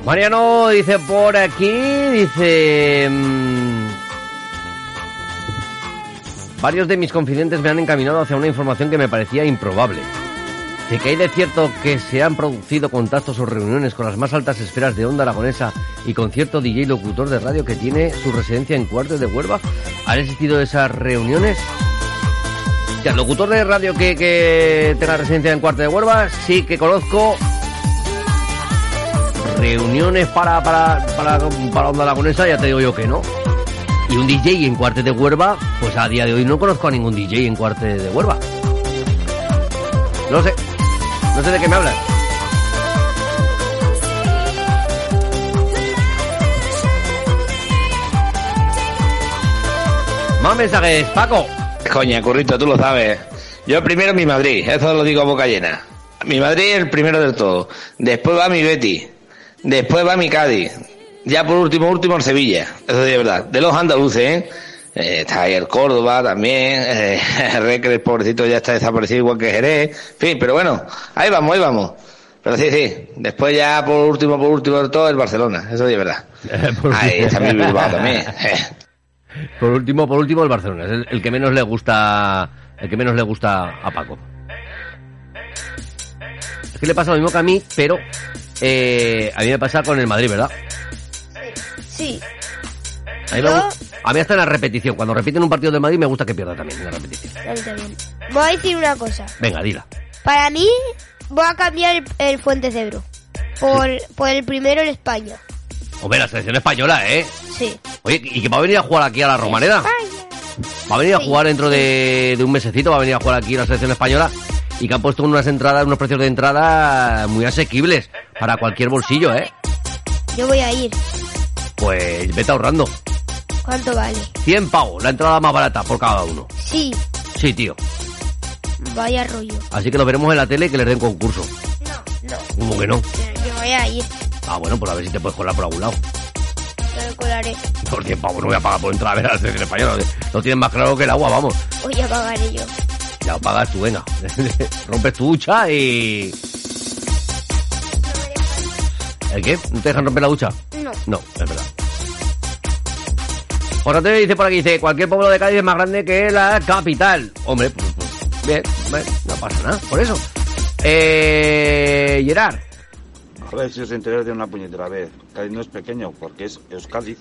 Mariano dice por aquí, dice... mm, varios de mis confidentes me han encaminado hacia una información que me parecía improbable. De que hay de cierto que se han producido contactos o reuniones con las más altas esferas de onda aragonesa y con cierto DJ locutor de radio que tiene su residencia en Cuartos de Huelva. ¿Han existido esas reuniones? Ya, locutor de radio que, que tenga residencia en Cuartos de Huelva, sí que conozco reuniones para, para, para, para Onda Aragonesa, ya te digo yo que no. Y un DJ en Cuartes de Huerva, pues a día de hoy no conozco a ningún DJ en Cuartes de Huerva. No sé, no sé de qué me hablas. Más mensajes, Paco. Coña, currito, tú lo sabes. Yo primero mi Madrid, eso lo digo a boca llena. Mi Madrid es el primero del todo. Después va mi Betty. Después va mi Cádiz. Ya por último, último el Sevilla. Eso sí es verdad. De los andaluces, ¿eh? Eh, está ahí el Córdoba también. Eh, Recre, el pobrecito, ya está desaparecido igual que Jerez. En fin, pero bueno, ahí vamos, ahí vamos. Pero sí, sí. Después ya por último, por último del todo el Barcelona. Eso sí es verdad. Ahí está mi Bilbao también. Por último, por último el Barcelona, es el, el que menos le gusta, el que menos le gusta a Paco. Es que le pasa lo mismo que a mí, pero eh, a mí me pasa con el Madrid, ¿verdad? Sí. A mí, me Yo- gu- a mí hasta en la repetición, cuando repiten un partido del Madrid me gusta que pierda también en la repetición. a mí también. Voy a decir una cosa. Venga, dila. Para mí, voy a cambiar el, el Fuente Cebro. Por, por el primero en España. Hombre, la selección española, ¿eh? Sí. Oye, ¿y que va a venir a jugar aquí a la Romareda? Va a venir a jugar dentro de, de un mesecito, va a venir a jugar aquí la selección española y que han puesto unas entradas, unos precios de entrada muy asequibles para cualquier bolsillo, ¿eh? Yo voy a ir. Pues vete ahorrando. ¿Cuánto vale? 100 pavos, la entrada más barata por cada uno. Sí. Sí, tío. Vaya rollo. Así que lo veremos en la tele y que les den concurso. No. ¿Cómo que no? Yo voy a ir. Ah, bueno, pues a ver si te puedes colar por algún lado. Lo colaré. Por 100 pavos no voy a pagar por entrar a ver a la selección española. Lo tienes más claro que el agua, vamos. Hoy ya pagaré yo. Ya lo pagas tú, venga. Rompes tu ducha y... ¿El qué? ¿No te dejan romper la ducha? No. No, es verdad. José Antonio dice por aquí, dice, cualquier pueblo de Cádiz es más grande que la capital. Hombre, pues, pues, bien, bien, no pasa nada, por eso. Eh, Gerard. A ver si os enteráis de una puñetera vez. Cádiz no es pequeño porque es. Euskadi.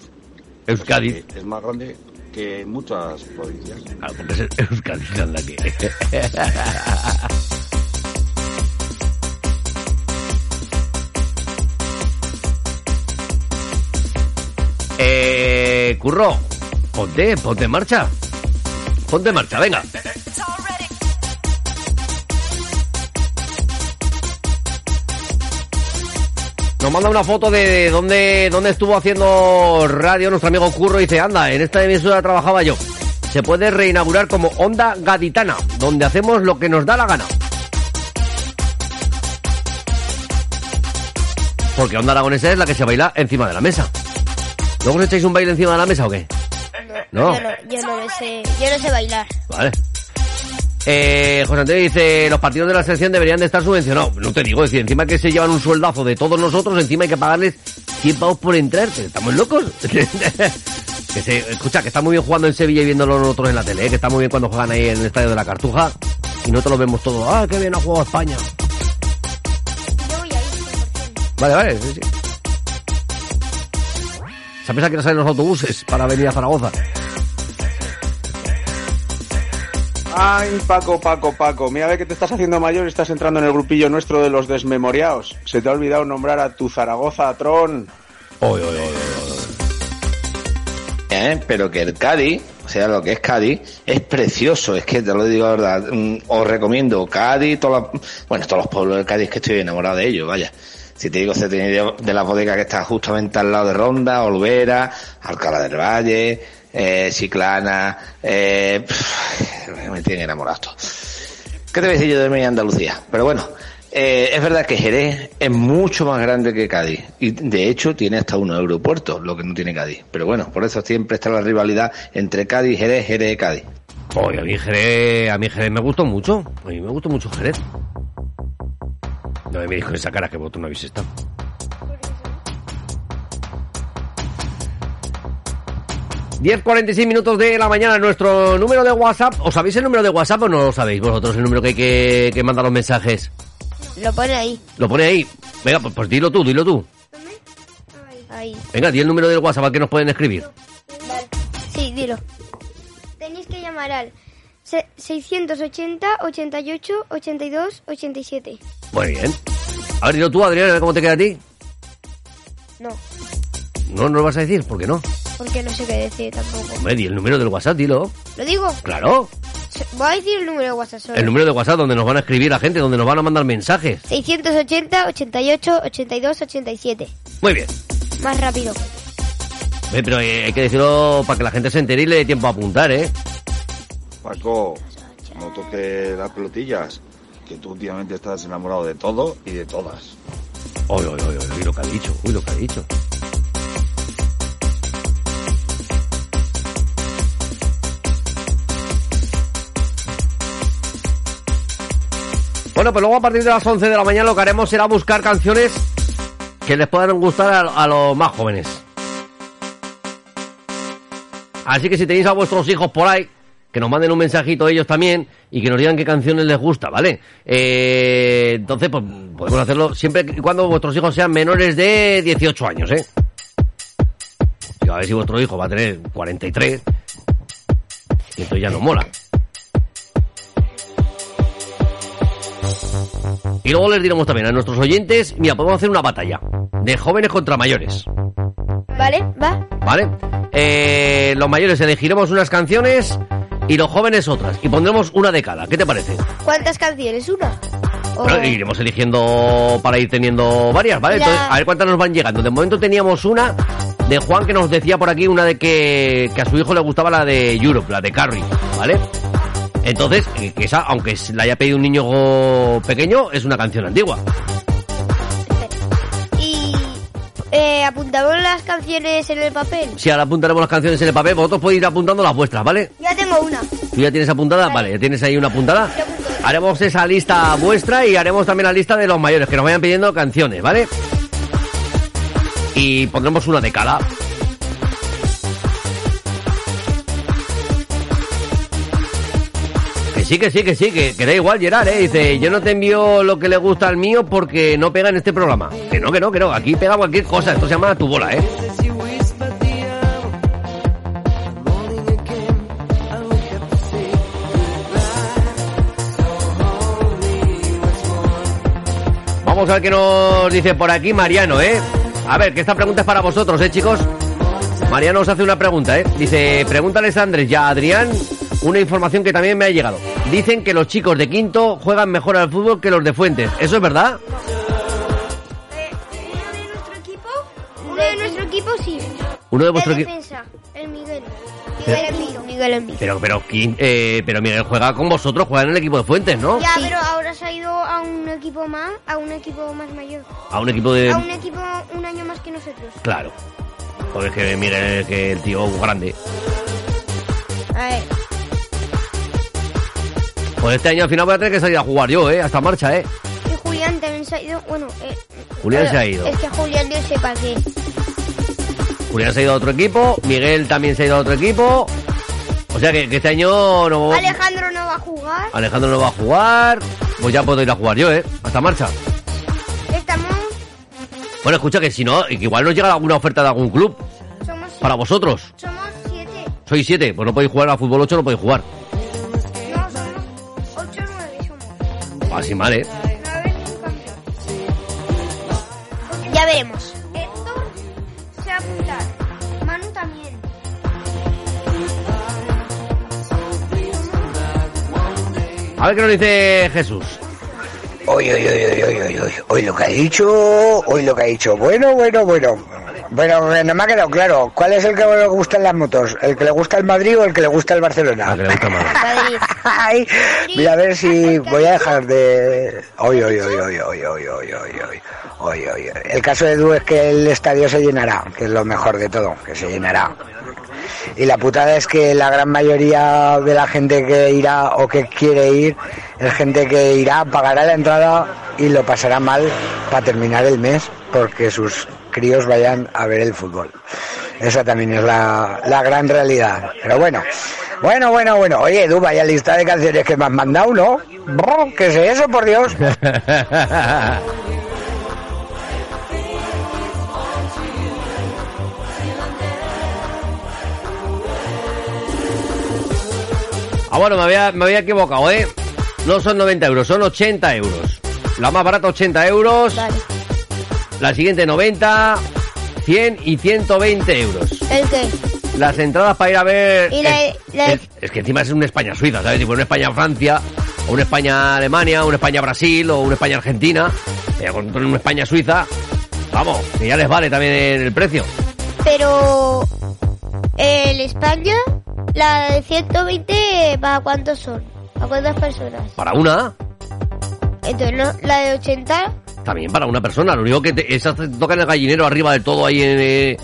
O sea que es más grande que muchas provincias. Claro, porque es Euskadi, anda que... eh, Curro, ponte, ponte en marcha. Ponte en marcha, venga. Nos manda una foto de dónde, dónde estuvo haciendo radio nuestro amigo Curro y dice, anda, en esta emisora trabajaba yo. Se puede reinaugurar como Onda Gaditana, donde hacemos lo que nos da la gana. Porque Onda Aragonesa es la que se baila encima de la mesa. ¿Luego os echáis un baile encima de la mesa o qué? No. Yo no, yo no sé, yo no sé bailar. Vale. Eh, José Antonio dice, los partidos de la selección deberían de estar subvencionados. No te digo, es decir, encima que se llevan un sueldazo de todos nosotros, encima hay que pagarles 100 pavos por entrar. que ¿Estamos locos? que se, escucha, que está muy bien jugando en Sevilla y viéndolo nosotros en la tele, ¿eh? que está muy bien cuando juegan ahí en el estadio de la Cartuja y nosotros lo vemos todo. ¡Ah, qué bien ha jugado España! Vale, vale, sí, sí. ¿Sabes a qué hora salen los autobuses para venir a Zaragoza? Ay, Paco, Paco, Paco. Mira, ve que te estás haciendo mayor y estás entrando en el grupillo nuestro de los desmemoriados. Se te ha olvidado nombrar a tu Zaragoza Tron. ¿Eh? Pero que el Cádiz, o sea, lo que es Cádiz, es precioso. Es que te lo digo la verdad. Mm, Os recomiendo Cádiz, los, bueno, todos los pueblos del Cádiz que estoy enamorado de ellos, vaya. Si te digo Cetinillo de la bodega que está justamente al lado de Ronda, Olvera, Alcalá del Valle, eh, Chiclana, eh, me tiene enamorado. ¿Qué te voy a decir yo de mi Andalucía? Pero bueno, eh, es verdad que Jerez es mucho más grande que Cádiz y de hecho tiene hasta un aeropuerto, lo que no tiene Cádiz. Pero bueno, por eso siempre está la rivalidad entre Cádiz Jerez, Jerez Cádiz. Oye, a mí Jerez, a mí Jerez me gustó mucho. A mí me gustó mucho Jerez. No me con esa cara que vosotros no habéis estado. Diez cuarenta y seis minutos de la mañana, nuestro número de WhatsApp. ¿Os sabéis el número de WhatsApp o no lo sabéis vosotros? El número que hay que, que mandar los mensajes. Lo pone ahí. Lo pone ahí. Venga, pues, pues dilo tú, dilo tú. Ahí. Venga, di el número del WhatsApp al que nos pueden escribir. Sí, dilo. Tenéis que llamar al se- 680 88 82 87. Muy bien. A ver, dilo tú, Adrián, a ver cómo te queda a ti. No, No, no lo vas a decir, ¿por qué no? porque no sé qué decir tampoco. Hombre, di el número del WhatsApp, dilo. ¿Lo digo? Claro. Voy a decir el número de WhatsApp solo. El número de WhatsApp donde nos van a escribir la gente, donde nos van a mandar mensajes. 680 88 82 87. Muy bien. Más rápido. Eh, Pero eh, hay que decirlo para que la gente se entere y le dé tiempo a apuntar, ¿eh? Paco, no toques las pelotillas, que tú últimamente estás enamorado de todo y de todas. Uy, uy, uy, uy, uy, lo que ha dicho, uy, lo que ha dicho. Bueno, pues luego a partir de las 11 de la mañana lo que haremos será buscar canciones que les puedan gustar a, los más jóvenes. Así que si tenéis a vuestros hijos por ahí, que nos manden un mensajito ellos también y que nos digan qué canciones les gusta, ¿vale? Eh, entonces, pues podemos hacerlo siempre y cuando vuestros hijos sean menores de 18 años, ¿eh? Y a ver si vuestro hijo va a tener 43 y entonces ya no mola. Y luego les diremos también a nuestros oyentes, mira, podemos hacer una batalla de jóvenes contra mayores. ¿Vale? ¿Va? ¿Vale? Eh, los mayores elegiremos unas canciones y los jóvenes otras. Y pondremos una de cada. ¿Qué te parece? ¿Cuántas canciones? ¿Una? Bueno, iremos eligiendo para ir teniendo varias, ¿vale? Entonces, a ver cuántas nos van llegando. De momento teníamos una de Juan que nos decía por aquí, una de que, que a su hijo le gustaba la de Europe, la de Carrie, ¿vale? Entonces, que esa, aunque la haya pedido un niño pequeño, es una canción antigua. Y eh, apuntamos las canciones en el papel. Si ahora apuntaremos las canciones en el papel, vosotros podéis ir apuntando las vuestras, ¿vale? Ya tengo una. ¿Tú ya tienes apuntada? Vale, ya tienes ahí una apuntada. Haremos esa lista vuestra y haremos también la lista de los mayores que nos vayan pidiendo canciones, ¿vale? Y pondremos una de cada. Sí, que sí, que sí, que, que da igual, Gerard, ¿eh? Dice, yo no te envío lo que le gusta al mío porque no pega en este programa. Que no, que no, que no, aquí pega cualquier cosa. Esto se llama tu bola, ¿eh? Vamos a ver qué nos dice por aquí Mariano, ¿eh? A ver, que esta pregunta es para vosotros, ¿eh, chicos? Mariano os hace una pregunta, ¿eh? Dice, pregúntales a Andrés y a Adrián una información que también me ha llegado. Dicen que los chicos de quinto juegan mejor al fútbol que los de Fuentes. ¿Eso es verdad? Uno de nuestro equipo sí. Uno de vuestro de equipo... defensa, el Miguel. Miguel Envido. Miguel Envido. Pero, pero, ¿quién- eh, pero Miguel juega con vosotros, juega en el equipo de Fuentes, ¿no? Ya, pero ahora se ha ido a un equipo más, a un equipo más mayor. A un equipo de... A un equipo un año más que nosotros. Claro. Porque es que Miguel, que el tío es grande. A ver. Pues este año al final voy a tener que salir a jugar yo, ¿eh? Hasta marcha, ¿eh? Y Julián también se ha ido. Bueno, eh, Julián bueno, se ha ido. Es que Julián no sepa qué. Julián se ha ido a otro equipo, Miguel también se ha ido a otro equipo. O sea que, que este año no... Alejandro no va a jugar. Alejandro no va a jugar. Pues ya puedo ir a jugar yo, ¿eh? Hasta marcha. Estamos. Bueno, escucha que si no, igual nos llega alguna oferta de algún club. Somos, Para vosotros. somos siete. Sois siete, pues no podéis jugar a fútbol 8, no podéis jugar. Así mal, ¿eh? Ya veremos. Héctor se va a apuntar. Manu también. A ver qué nos dice Jesús. Hoy, hoy, hoy, hoy, hoy, hoy, hoy, hoy lo que ha dicho, hoy lo que ha dicho. Bueno, bueno, bueno. Bueno, no me ha quedado claro. ¿Cuál es el que le gustan las motos? ¿El que le gusta el Madrid o el que le gusta el Barcelona? que le gusta más. Madrid. Ay, mira a ver si voy a dejar de... Hoy, hoy, hoy, hoy, hoy, hoy, hoy, hoy, hoy, hoy, hoy. El caso de Edu es que el estadio se llenará, que es lo mejor de todo, que se llenará. Y la putada es que la gran mayoría de la gente que irá o que quiere ir es gente que irá, pagará la entrada y lo pasará mal para terminar el mes porque sus críos vayan a ver el fútbol. Esa también es la, la gran realidad. Pero bueno, bueno, bueno, bueno. Oye, Edu, vaya lista de canciones que me has mandado, ¿no? ¿Qué es eso, por Dios? Ah, bueno, me había, me había equivocado, ¿eh? No son 90 euros, son 80 euros. La más barata, 80 euros. La siguiente, 90, 100 y 120 euros. ¿El qué? Las entradas para ir a ver... Y la- es, la- es- es que encima es una España-Suiza, ¿sabes? Tipo una España-Francia, o una España-Alemania, una España-Brasil, o una España-Argentina. Pero con una España-Suiza, vamos, que ya les vale también el precio. Pero el España, la de 120, ¿para cuántos son? ¿Para cuántas personas? Para una, Entonces, ¿no? la de 80, también para una persona. Lo único que te, esas te tocan el gallinero arriba de todo ahí en, eh,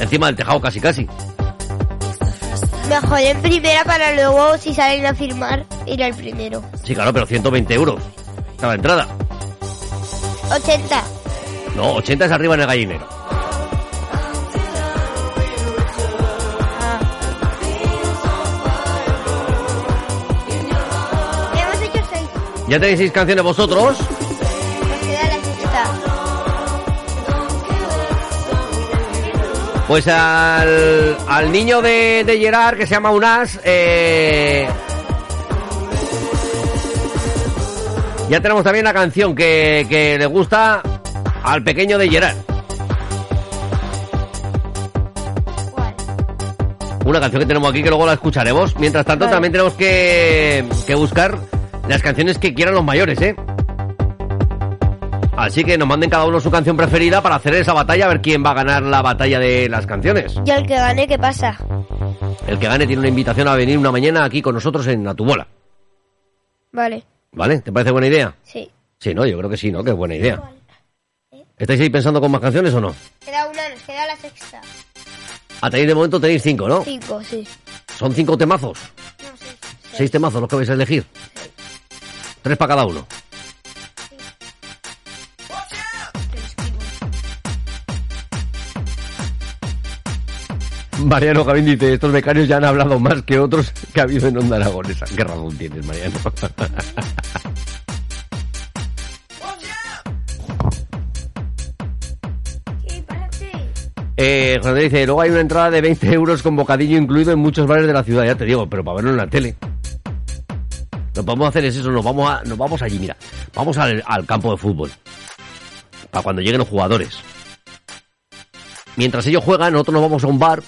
encima del tejado casi casi. mejor en primera para luego, si salen a firmar, ir al primero. Sí, claro, pero 120 euros. Cada entrada. 80. No, 80 es arriba en el gallinero. Hemos hecho 6. ¿Ya tenéis seis canciones vosotros? Pues al, al niño de, de Gerard, que se llama Unas, eh, ya tenemos también la canción que, que le gusta al pequeño de Gerard. Una canción que tenemos aquí que luego la escucharemos. Mientras tanto, Vale. también tenemos que, que buscar las canciones que quieran los mayores, ¿eh? Así que nos manden cada uno su canción preferida para hacer esa batalla, a ver quién va a ganar la batalla de las canciones. Y al que gane, ¿qué pasa? El que gane tiene una invitación a venir una mañana aquí con nosotros en la tubola. Vale, ¿Vale? ¿Te parece buena idea? sí. Sí, ¿no? Yo creo que sí, ¿no? Que es buena idea. ¿Estáis ahí pensando con más canciones o no? Queda una, nos queda la sexta. A tenéis de momento tenéis cinco, ¿no? Cinco, sí. Son cinco temazos. Seis temazos los que vais a elegir. Tres para cada uno. Mariano Gavín dice, estos becarios ya han hablado más que otros que ha habido en Onda Aragonesa. ¿Qué razón tienes, Mariano? Eh, Andrés dice, luego hay una entrada de 20 euros con bocadillo incluido en muchos bares de la ciudad, ya te digo, pero para verlo en la tele. Lo que podemos hacer es eso, nos vamos, a, nos vamos allí, mira, vamos al, al campo de fútbol, para cuando lleguen los jugadores. Mientras ellos juegan, nosotros nos vamos a un bar,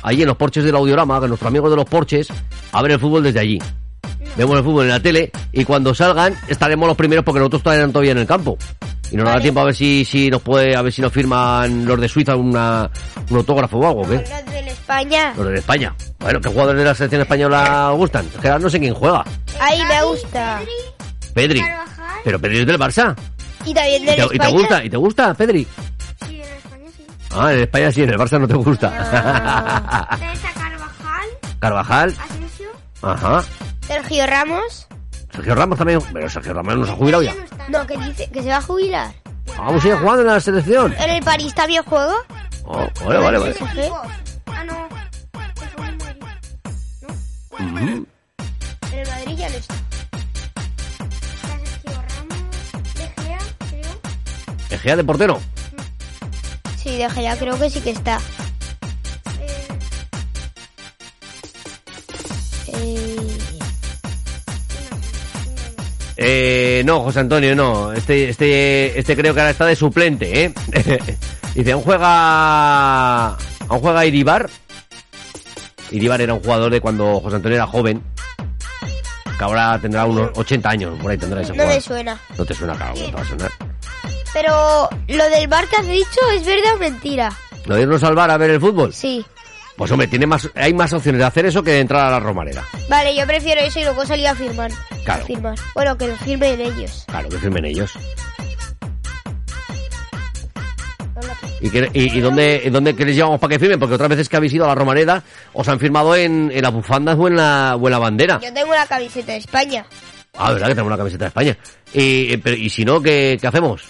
ahí en los porches del Audiorama, que nuestros amigos de los porches, a ver el fútbol desde allí. Vemos el fútbol en la tele y cuando salgan estaremos los primeros porque nosotros estaremos todavía en el campo. Y nos da tiempo a ver si, si nos puede, a ver si nos firman los de Suiza una, un autógrafo o algo, ¿qué? Los de España. Los de España. Bueno, ¿qué jugadores de la selección española gustan? Es que ahora no sé quién juega. Ahí me gusta. Pedri. Pero Pedri es del Barça. Y también ¿Y del y España. te gusta? ¿Y te gusta, Pedri? Ah, en España sí, en el Barça no te gusta. Teresa Carvajal, Carvajal. Asensio, Ajá. Sergio Ramos. Sergio Ramos también. Pero Sergio Ramos no se ha jubilado ya. No, que dice que se va a jubilar. Vamos a ir jugando en la selección. ¿En el París también juega? Oh, vale, vale, vale. Ah, no. Ujú. En el Madrid ya no está. De Gea, creo. Egea de portero. Sí, de Gea creo que sí que está. Eh, Eh, no, José Antonio, no. Este, este, este creo que ahora está de suplente, ¿eh? Dice, aún juega, aún juega Iribar. Iribar era un jugador de cuando José Antonio era joven. que ahora tendrá unos 80 años, por ahí tendrá esa No me jugadora. suena. No te suena, claro, no te va a sonar. Pero lo del bar que has dicho es verdad o mentira. ¿Lo de irnos al bar a ver el fútbol? Sí. Pues hombre, tiene más, hay más opciones de hacer eso que de entrar a la Romareda. Vale, yo prefiero eso y luego salir a firmar. Claro. A firmar. Bueno, que lo firmen ellos. Claro, que firmen ellos. ¿Y, qué- y, y dónde, y dónde que les llevamos para que firmen? Porque otras veces que habéis ido a la Romareda os han firmado en, en las bufandas o en la, o en la bandera. Yo tengo la camiseta de España. Ah, verdad que tenemos una camiseta de España. Y, eh, pero, y si no, ¿qué, qué hacemos?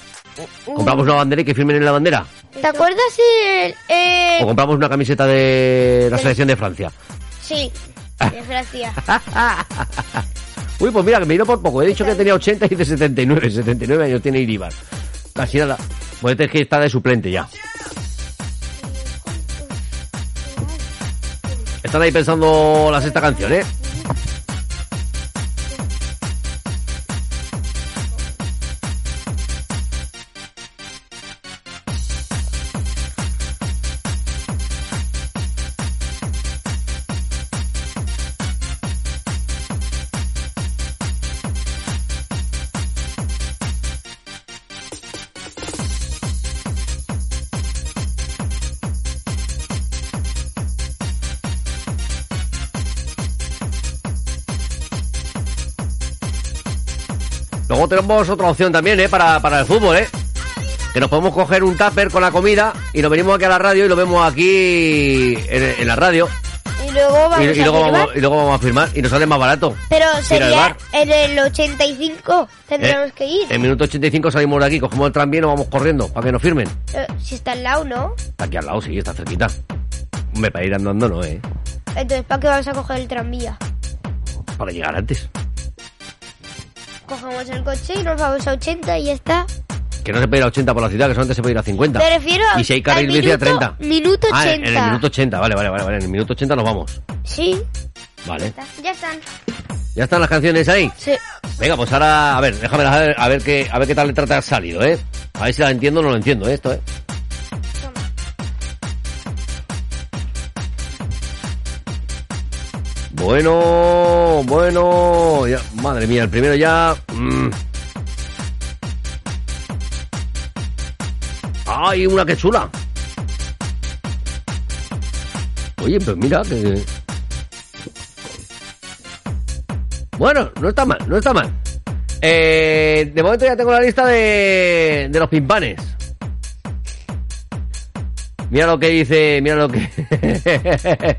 ¿Compramos una bandera y que firmen en la bandera? ¿Te acuerdas el... eh, ¿O compramos una camiseta de la selección de Francia? Sí, de Francia. Uy, pues mira, que me he ido por poco. He dicho que tenía 80 y dice 79. 79 años tiene Iribar. Casi nada. Pues es que está de suplente ya. Están ahí pensando la sexta canción, ¿eh? Luego tenemos otra opción también, ¿eh? Para, para el fútbol, ¿eh? Que nos podemos coger un tupper con la comida y nos venimos aquí a la radio y lo vemos aquí en, en la radio. Y luego vamos Y, y a luego firmar. vamos, y luego vamos a firmar y nos sale más barato. Pero sería en el 85 tendríamos Eh, que ir. En minuto 85 salimos de aquí, cogemos el tranvía y nos vamos corriendo para que nos firmen. Eh, si está al lado, ¿no? Está aquí al lado, sí, está cerquita. Hombre, para ir andando no, ¿eh? Entonces, ¿para qué vamos a coger el tranvía? Para llegar antes. Cogemos el coche y nos vamos a 80 y ya está. Que no se puede ir a 80 por la ciudad, que solamente se puede ir a 50. Me refiero Y si hay carril bici a minuto- 30. minuto Ah, en- en el 80. minuto 80, vale, vale, vale, vale. En el minuto 80 nos vamos. Sí, Vale. ya están. ¿Ya están las canciones ahí? Sí. Venga, pues ahora, a ver, déjame a ver, a ver qué, a ver qué tal letra te ha salido, ¿eh? A ver si la entiendo o no lo entiendo, ¿eh? esto, ¿eh? Bueno, bueno, madre mía, el primero ya. mm. ¡Ay, una que chula! Oye, pues mira que. Bueno, no está mal, no está mal. Eh, de momento ya tengo la lista de, de los pimpanes. Mira lo que dice, mira lo que...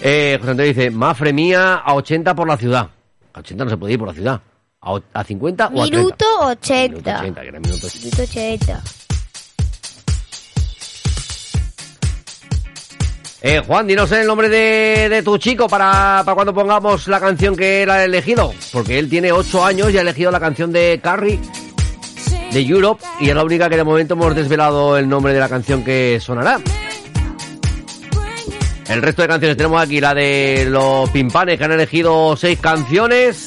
eh, José Antonio dice, Mafre mía a 80 por la ciudad. A 80 no se puede ir por la ciudad. A, a 50 o a 30. Minuto 80. Minuto 80, que era minuto 80. Minuto 80. Eh, Juan, dinos el nombre de, de tu chico para, para cuando pongamos la canción que él ha elegido. Porque él tiene 8 años y ha elegido la canción de Carrie de Europe y es la única que de momento hemos desvelado el nombre de la canción que sonará. El resto de canciones tenemos aquí la de los pimpanes que han elegido seis canciones.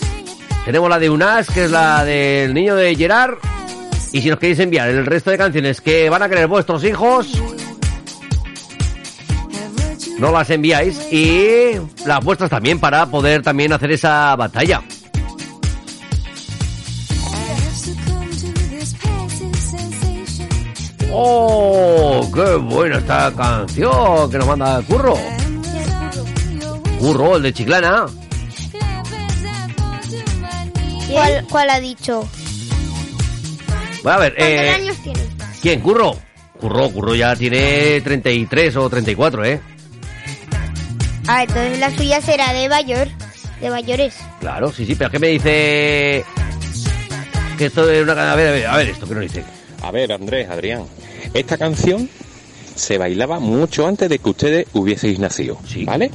Tenemos la de Unas, que es la del niño de Gerard. Y si nos queréis enviar el resto de canciones que van a querer vuestros hijos, no las enviáis y las vuestras también para poder también hacer esa batalla. ¡Oh! ¡Qué buena esta canción que nos manda Curro! Curro, el de Chiclana. ¿Cuál, cuál ha dicho? Bueno, a ver, ¿Cuántos eh, años tiene? ¿quién? ¿Curro? Curro, Curro ya tiene 33 o 34, ¿eh? Ah, entonces la suya será de mayor. De mayores. Claro, sí, sí, pero es que me dice que esto es una... A ver, a ver, a ver esto que nos dice. A ver, Andrés, Adrián, esta canción se bailaba mucho antes de que ustedes hubieseis nacido, ¿vale?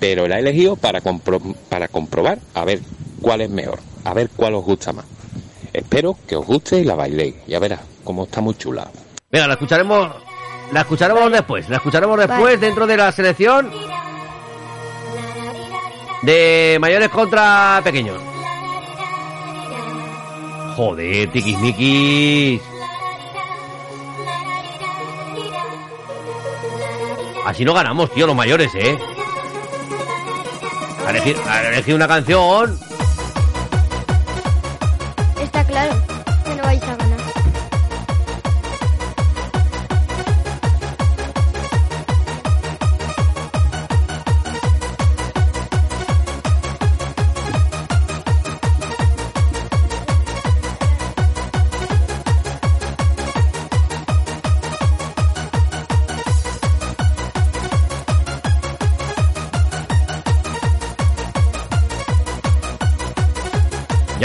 Pero la he elegido para, compro- para comprobar a ver cuál es mejor, a ver cuál os gusta más. Espero que os guste y la bailéis, ya verás cómo está muy chula. Venga, la escucharemos, la escucharemos después, la escucharemos después dentro de la selección de mayores contra pequeños. Joder, tiquismiquis. Así no ganamos, tío, los mayores, ¿eh? Ha elegido, ha elegido una canción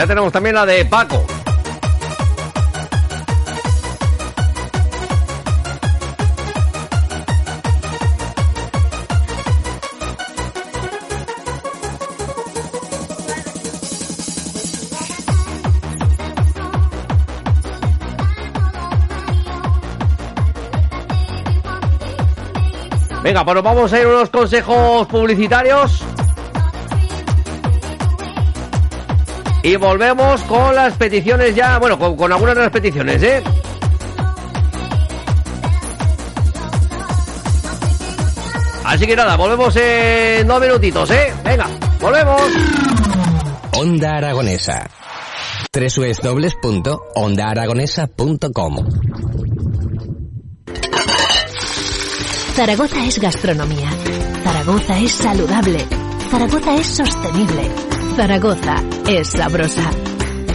Ya tenemos también la de Paco. Venga, pues vamos a ir unos consejos publicitarios. Y volvemos con las peticiones ya, bueno, con, con algunas de las peticiones, ¿eh? Así que nada, volvemos en dos minutitos, ¿eh? Venga, volvemos. Onda Aragonesa. www.ondaaragonesa.com Zaragoza es gastronomía. Zaragoza es saludable. Zaragoza es sostenible. Zaragoza es sabrosa.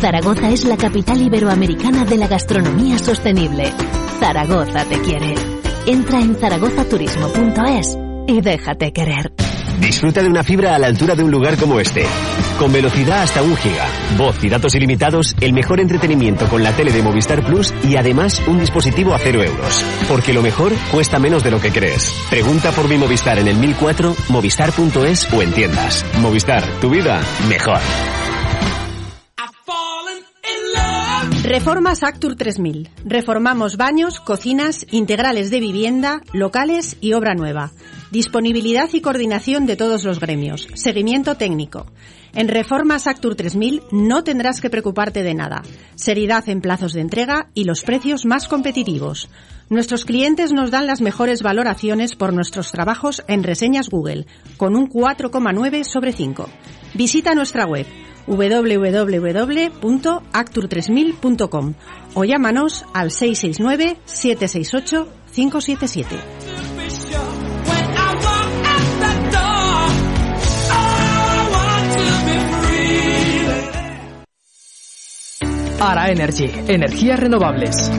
Zaragoza es la capital iberoamericana de la gastronomía sostenible. Zaragoza te quiere. Entra en zaragozaturismo.es y déjate querer. Disfruta de una fibra a la altura de un lugar como este. Con velocidad hasta un giga, voz y datos ilimitados, el mejor entretenimiento con la tele de Movistar Plus y además un dispositivo a cero euros. Porque lo mejor cuesta menos de lo que crees. Pregunta por mi Movistar en el 1004, movistar.es o en tiendas. Movistar, tu vida mejor. Reformas Actur 3000. Reformamos baños, cocinas, integrales de vivienda, locales y obra nueva. Disponibilidad y coordinación de todos los gremios. Seguimiento técnico. En Reformas Actur 3000 no tendrás que preocuparte de nada. Seriedad en plazos de entrega y los precios más competitivos. Nuestros clientes nos dan las mejores valoraciones por nuestros trabajos en reseñas Google, con un 4,9 sobre 5. Visita nuestra web www.actur3000.com o llámanos al 669-768-577. Ara Energy, energías renovables.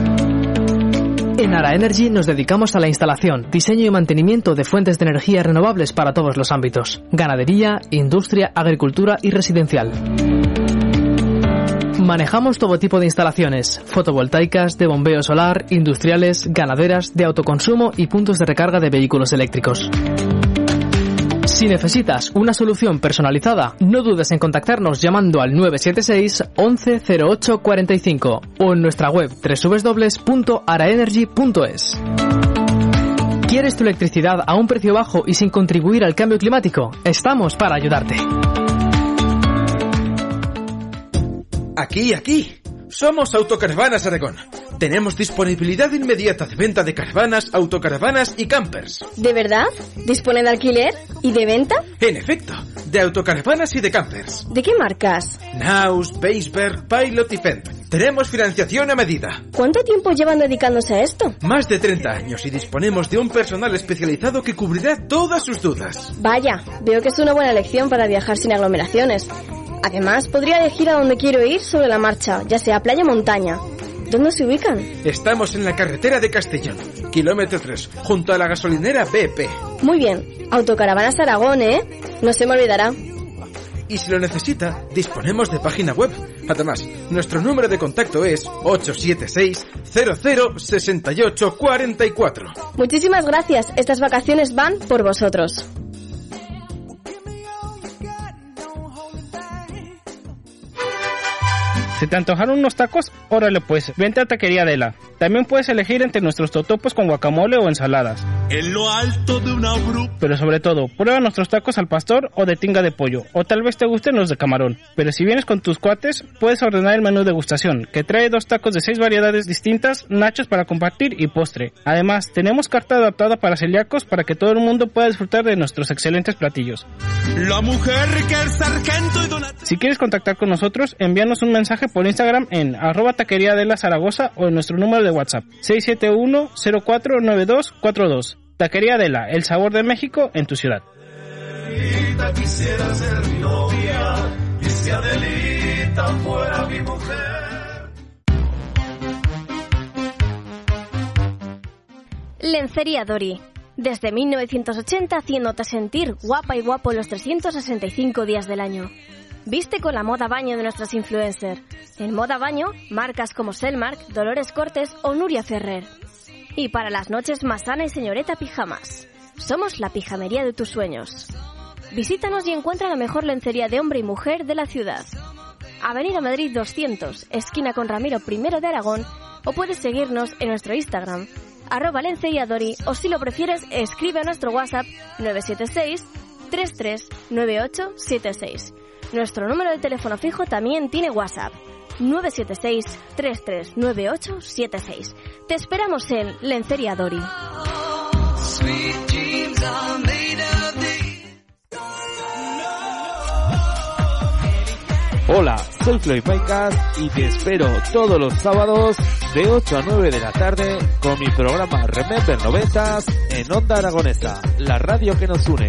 En Ara Energy nos dedicamos a la instalación, diseño y mantenimiento de fuentes de energía renovables para todos los ámbitos. Ganadería, industria, agricultura y residencial. Manejamos todo tipo de instalaciones, fotovoltaicas, de bombeo solar, industriales, ganaderas, de autoconsumo y puntos de recarga de vehículos eléctricos. Si necesitas una solución personalizada, no dudes en contactarnos llamando al 976 11 08 45 o en nuestra web www.araenergy.es. ¿Quieres tu electricidad a un precio bajo y sin contribuir al cambio climático? Estamos para ayudarte. Aquí, aquí. Somos Autocaravanas Aragón. Tenemos disponibilidad inmediata de venta de caravanas, autocaravanas y campers. ¿De verdad? ¿Dispone de alquiler y de venta? En efecto, de autocaravanas y de campers. ¿De qué marcas? Naus, Baseberg, Pilot y Fendt. Tenemos financiación a medida. ¿Cuánto tiempo llevan dedicándose a esto? Más de 30 años y disponemos de un personal especializado que cubrirá todas sus dudas. Vaya, veo que es una buena elección para viajar sin aglomeraciones. Además, podría elegir a dónde quiero ir sobre la marcha, ya sea playa o montaña. ¿Dónde se ubican? Estamos en la carretera de Castellón, kilómetro 3, junto a la gasolinera BP. Muy bien. Autocaravanas Aragón, ¿eh? No se me olvidará. Y si lo necesita, disponemos de página web. Además, nuestro número de contacto es 876 00 68 44. Muchísimas gracias. Estas vacaciones van por vosotros. ¿Se te antojaron unos tacos? Órale pues, vente a Taquería Adela. También puedes elegir entre nuestros totopos con guacamole o ensaladas. En lo alto de una bru... Pero sobre todo, prueba nuestros tacos al pastor o de tinga de pollo, o tal vez te gusten los de camarón. Pero si vienes con tus cuates, puedes ordenar el menú degustación, que trae dos tacos de seis variedades distintas, nachos para compartir y postre. Además, tenemos carta adaptada para celíacos para que todo el mundo pueda disfrutar de nuestros excelentes platillos. La mujer que el sargento y. Si quieres contactar con nosotros, envíanos un mensaje por Instagram en arroba taquería de la Zaragoza o en nuestro número de WhatsApp 671-049242. Taquería Adela, el sabor de México en tu ciudad. Lencería Dori. Desde 1980 haciéndote sentir guapa y guapo los 365 días del año. Viste con la moda baño de nuestras influencers. En moda baño, marcas como Selmark, Dolores Cortes o Nuria Ferrer. Y para las noches más sana y señorita pijamas. Somos la pijamería de tus sueños. Visítanos y encuentra la mejor lencería de hombre y mujer de la ciudad. Avenida Madrid 200, esquina con Ramiro I de Aragón, o puedes seguirnos en nuestro Instagram, arroba lenceriadori, o si lo prefieres, escribe a nuestro WhatsApp 976 339876. Nuestro número de teléfono fijo también tiene WhatsApp. 976 339876. Te esperamos en Lencería Dori. Hola, soy Floyd Maicas y te espero todos los sábados de 8 a 9 de la tarde con mi programa Remember 90 en Onda Aragonesa, la radio que nos une.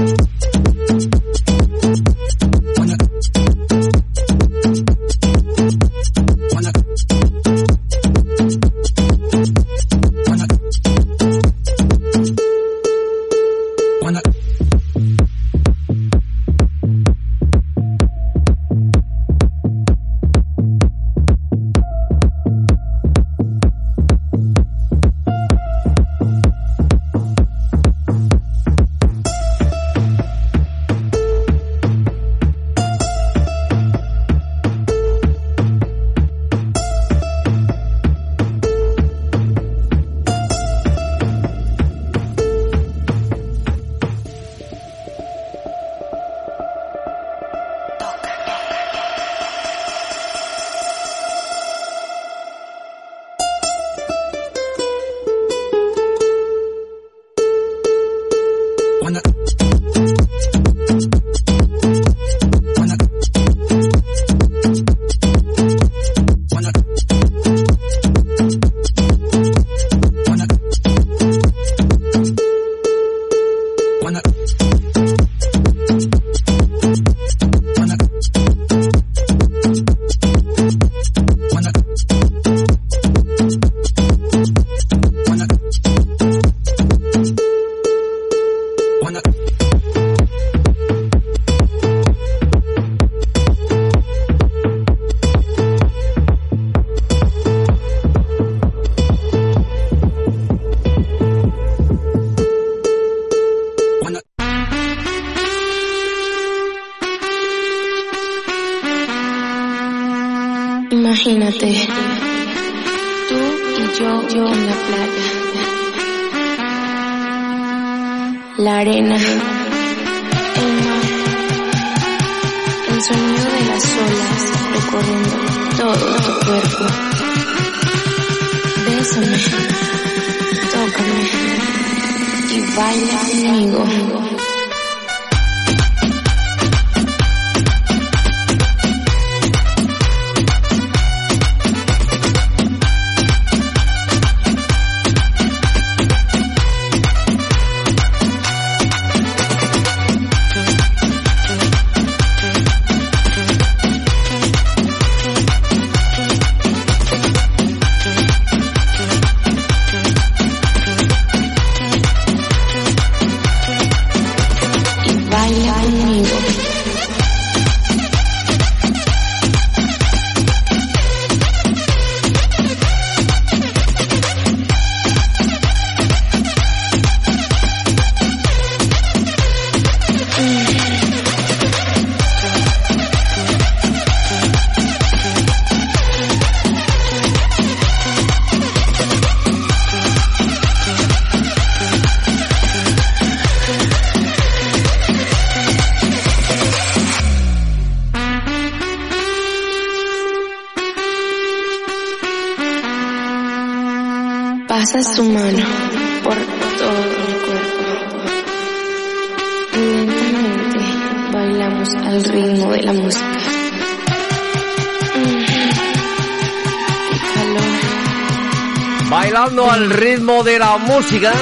música.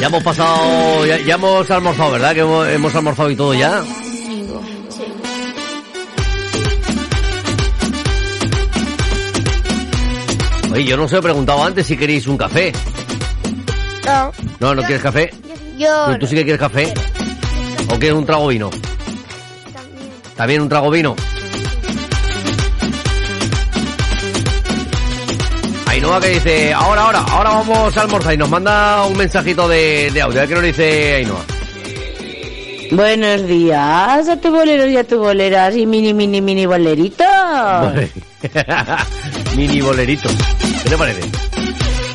Ya hemos pasado, ya, ya hemos almorzado, ¿verdad? Que hemos, hemos almorzado y todo ya. Oye, yo no os he preguntado antes si queréis un café. No, No, ¿no quieres café? yo ¿Tú, tú sí que quieres café? ¿O quieres un trago vino? También un trago vino. Ainhoa que dice, ahora, ahora, ahora vamos a almorzar y nos manda un mensajito de, de audio. A ver qué nos dice Ainhoa. Buenos días a tu boleros y a tu boleras y mini, mini, mini boleritos. Mini bolerito. ¿Qué te parece?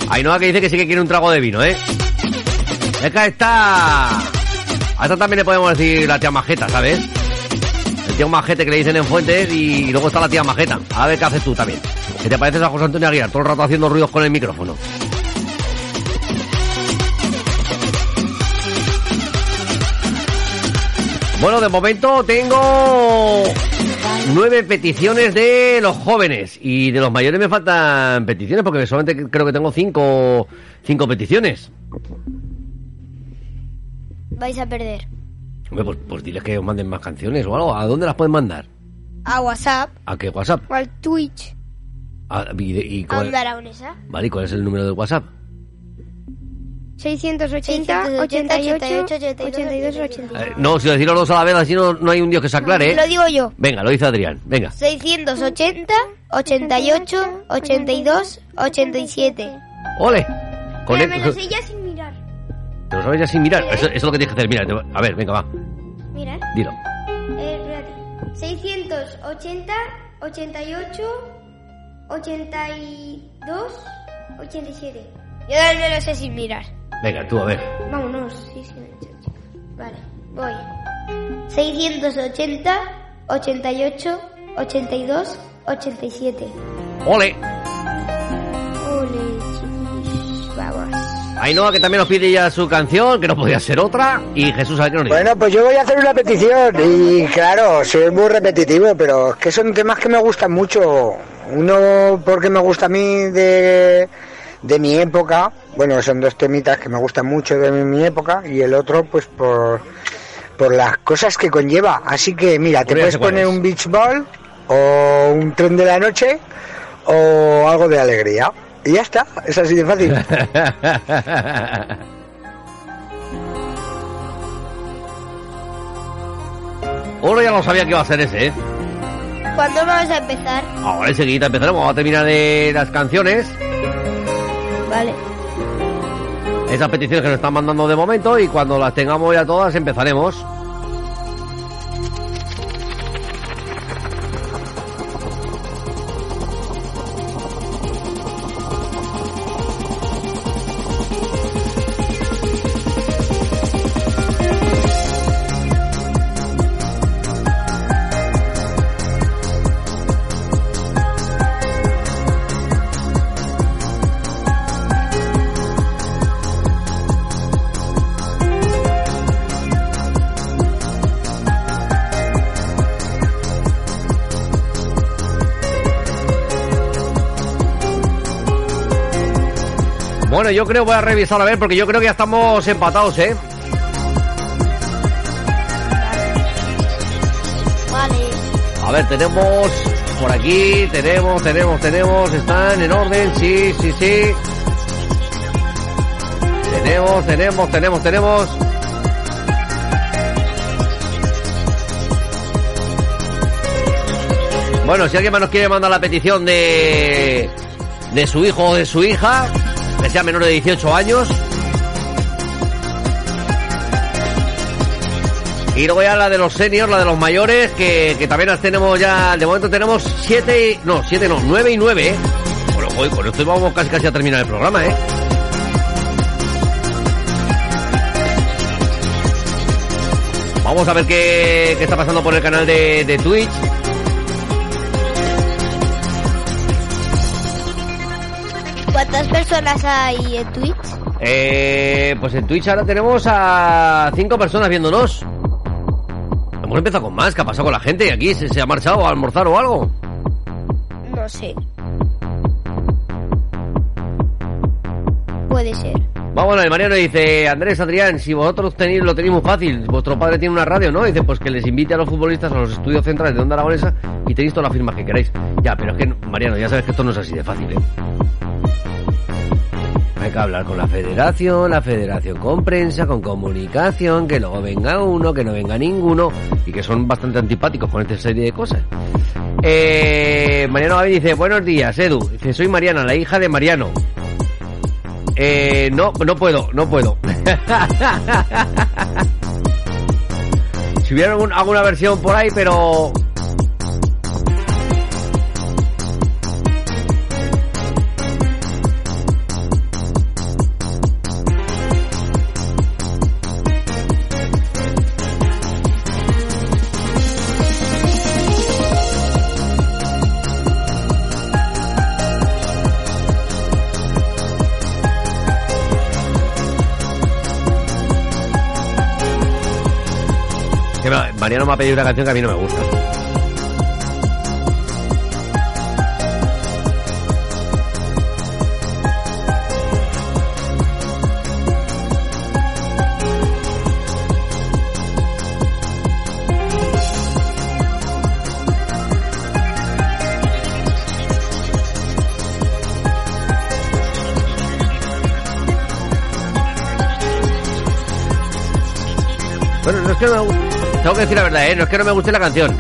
Ainhoa que dice que sí que quiere un trago de vino, ¿eh? Es que a esta... A esta también le podemos decir la tía majeta, ¿sabes? El tío majete que le dicen en Fuentes y luego está la tía majeta. A ver qué haces tú también. ¿Qué te pareces a José Antonio Aguilar? Todo el rato haciendo ruidos con el micrófono. Bueno, de momento tengo nueve peticiones de los jóvenes y de los mayores me faltan peticiones porque solamente creo que tengo cinco, cinco peticiones. vais a perder. Hombre, pues, pues diles que os manden más canciones o algo. ¿A dónde las pueden mandar? A WhatsApp ¿A qué WhatsApp? al Twitch. ¿A- y, y cuál, vale, ¿y cuál es el número de WhatsApp? 680 88 82 82 Eh, no, si lo decís los dos a la vez, así no, no hay un dios que se aclare, Lo ¿eh? digo yo. Venga, lo dice Adrián. Venga. 680 88 82 87. ¡Ole! Con el- me lo sé ya sin mirar. Te lo sabes ya sin mirar. Eso, eso es lo que tienes que hacer. Mira, te- a ver, venga, va. Mira, ¿eh? Dilo. Eh, espérate. 680 88 82 87. Yo también me lo sé sin mirar. Venga, tú, a ver. Vámonos. Sí, sí. Vale, voy. 680 88 82 87. ¡Ole! Ole, chiquis. Vamos. Ainhoa, que también nos pide ya su canción, que no podía ser otra. Y Jesús, a ver qué nos dice. Bueno, pues yo voy a hacer una petición y claro, soy muy repetitivo, pero es que son temas que me gustan mucho. Uno porque me gusta a mí de, de mi época, bueno, son dos temitas que me gustan mucho de mi, mi época y el otro pues por, por las cosas que conlleva. Así que mira, te puedes poner es. un beach ball o un tren de la noche o algo de alegría. Y ya está, es así de fácil. Oro ya lo sabía que iba a ser ese, ¿eh? ¿Cuándo vamos a empezar? Ahora enseguida empezaremos. Vamos a terminar de las canciones. Vale. Esas peticiones que nos están mandando de momento. Y cuando las tengamos ya todas, empezaremos. Bueno, yo creo, voy a revisar a ver, porque yo creo que ya estamos empatados, ¿eh? Vale. A ver, tenemos por aquí, tenemos, tenemos, tenemos, están en orden, sí, sí, sí. Tenemos, tenemos, tenemos, tenemos. Bueno, si alguien más nos quiere mandar la petición de de su hijo o de su hija, que sea menor de 18 años, Y luego ya la de los seniors, la de los mayores, que, también las tenemos ya, de momento tenemos siete, y- no, siete no, nueve y nueve, ¿eh? Bueno, joder, con esto vamos casi casi a terminar el programa, ¿eh? Vamos a ver qué, qué está pasando por el canal de, de Twitch. ¿Cuántas personas hay en Twitch? Eh, pues en Twitch ahora tenemos a cinco personas viéndonos. Hemos empezado con más. ¿Qué ha pasado con la gente aquí? ¿Se, se ha marchado a almorzar o algo? No sé. Puede ser. El Mariano dice, Andrés, Adrián, si vosotros tenéis, lo tenéis muy fácil, vuestro padre tiene una radio, ¿no? Dice, pues que les invite a los futbolistas a los estudios centrales de Onda Aragonesa y tenéis todas las firmas que queráis. Ya, pero es que, Mariano, ya sabes que esto no es así de fácil, ¿eh? Hay que hablar con la federación, la federación con prensa, con comunicación, que luego venga uno, que no venga ninguno, y que son bastante antipáticos con esta serie de cosas. Eh, Mariano Gaby dice, buenos días, Edu. Dice, soy Mariana, la hija de Mariano. Eh, no, no puedo, no puedo. si hubiera algún- alguna versión por ahí, pero... Mariano me ha pedido una canción que a mí no me gusta. Bueno, no es que no me guste. Tengo que decir la verdad, ¿eh? No es que no me guste la canción.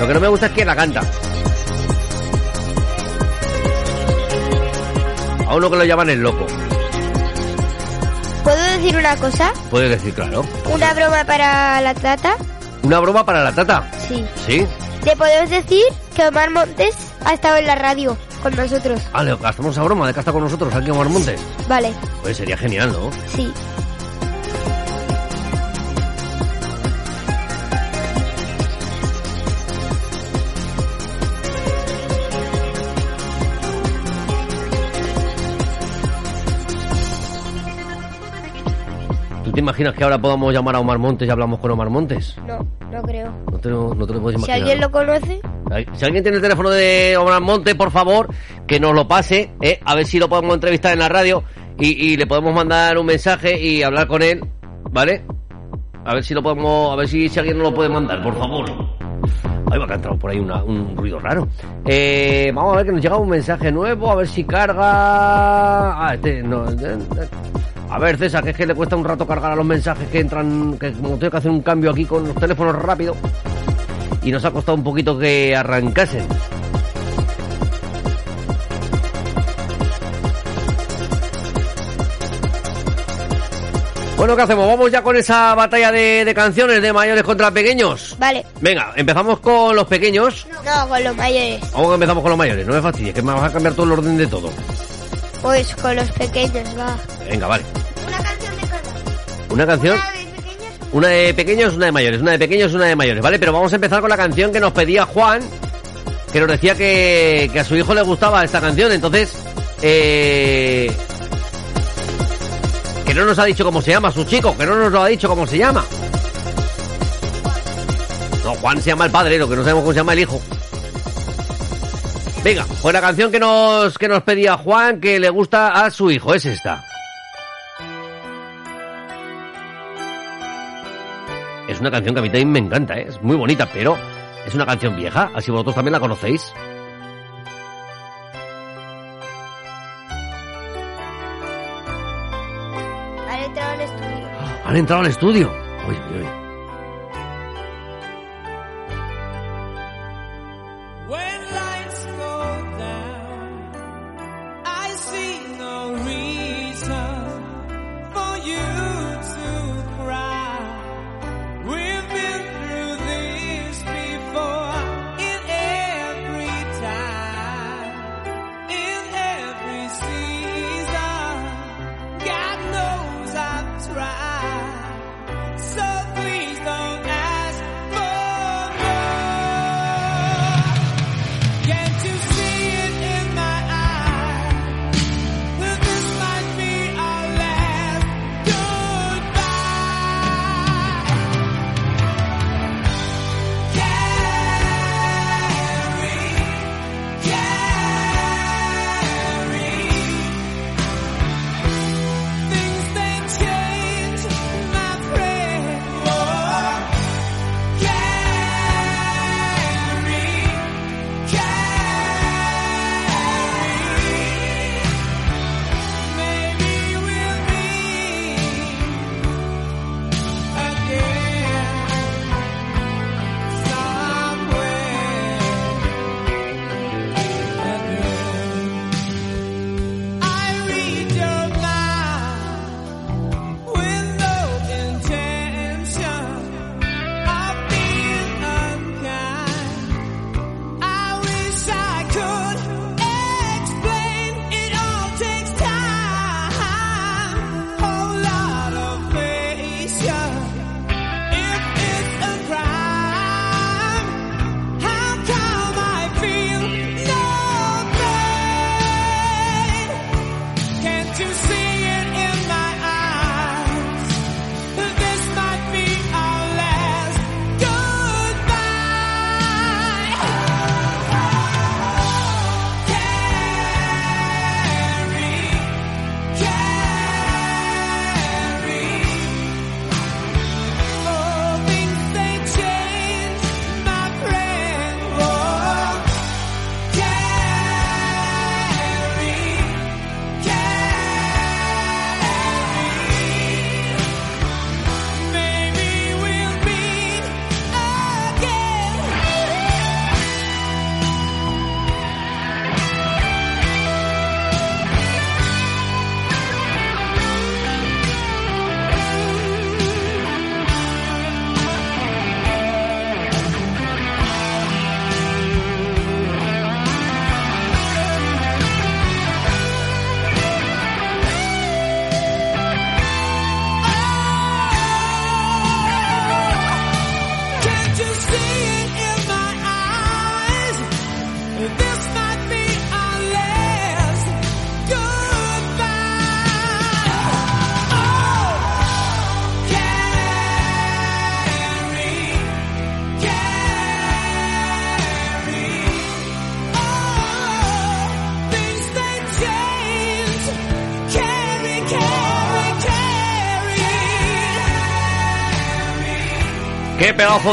Lo que no me gusta es quién la canta. A uno que lo llaman el loco. ¿Puedo decir una cosa? Puedes decir, claro. ¿Una broma para la tata? Una broma para la tata. Sí. ¿Sí? Le podemos decir que Omar Montes ha estado en la radio con nosotros. Ah, le gastamos esa broma de que está con nosotros aquí Omar Montes. Vale, Pues sería genial, ¿no? sí. Imaginas que ahora podamos llamar a Omar Montes y hablamos con Omar Montes? No, no creo. No te no te lo puedes Si imaginar. alguien lo conoce, Si alguien tiene el teléfono de Omar Montes, por favor, que nos lo pase, ¿eh? a ver si lo podemos entrevistar en la radio y, y le podemos mandar un mensaje y hablar con él, ¿vale? A ver si lo podemos, a ver si, si alguien nos lo puede mandar, por favor. Ahí va que ha entrado por ahí una- un ruido raro. Eh, vamos a ver que nos llega un mensaje nuevo, a ver si carga. Ah, este no. eh, eh. A ver, César, que es que le cuesta un rato cargar a los mensajes que entran, que como tengo que hacer un cambio aquí con los teléfonos rápido. Y nos ha costado un poquito que arrancasen. Bueno, ¿qué hacemos? ¿Vamos ya con esa batalla de, de canciones de mayores contra pequeños? vale. Venga, empezamos con los pequeños. No, con los mayores. Vamos que empezamos con los mayores, no me fastidies, que me vas a cambiar todo el orden de todo. Pues con los pequeños, va. Venga, vale. Una canción de cada. Una canción. Una de pequeños, una de mayores. Una de pequeños, una de mayores, ¿vale? Pero vamos a empezar con la canción que nos pedía Juan, que nos decía que, que a su hijo le gustaba esta canción. Entonces, eh, que no nos ha dicho cómo se llama su chico, que no nos lo ha dicho cómo se llama. No, Juan se llama el padre, lo que no sabemos cómo se llama el hijo. Venga, pues la canción que nos, que nos pedía Juan, que le gusta a su hijo, es esta. Es una canción que a mí también me encanta, ¿eh? es muy bonita, pero es una canción vieja, así vosotros también la conocéis. Han entrado al estudio. Han entrado al estudio.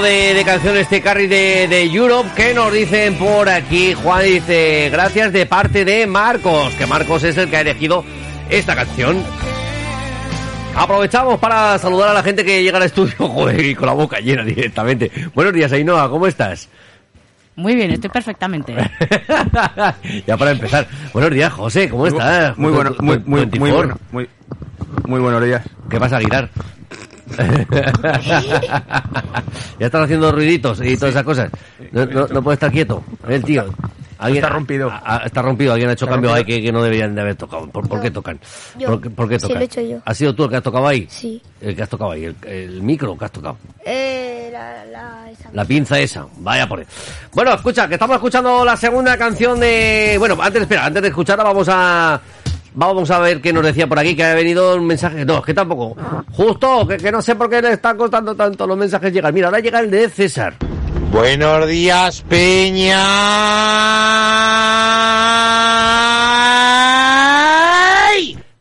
De, de canción este carry de, de Europe. ¿Qué nos dicen por aquí? Juan dice, gracias de parte de Marcos, que Marcos es el que ha elegido esta canción. Aprovechamos para saludar a la gente que llega al estudio, joder, y con la boca llena directamente. Buenos días, Ainhoa, ¿cómo estás? Muy bien, estoy perfectamente. ya para empezar. Buenos días, José, ¿cómo estás? Muy bueno, muy, muy, muy 24. bueno, muy, muy buenos días. ¿Qué pasa, Aguilar? ya están haciendo ruiditos y todas esas cosas. No, no, no puede estar quieto. El tío. Está rompido. Está rompido. Alguien ha hecho cambios ahí que, que no deberían de haber tocado. ¿Por, por qué tocan? Yo. ¿Por, qué- por qué Sí, tocan? lo he hecho yo. ¿Has sido tú el que has tocado ahí? Sí. El que has tocado ahí. El, el micro que has tocado. Eh, la, la, esa. La pinza esa, vaya por ahí. Bueno, escucha, que estamos escuchando la segunda canción de... Bueno, antes, espera, antes de escucharla vamos a... Vamos a ver qué nos decía por aquí, que ha venido un mensaje... No, es que tampoco. Justo, que, que no sé por qué le están costando tanto los mensajes llegar. Mira, ahora llega el de César. Buenos días, Peña.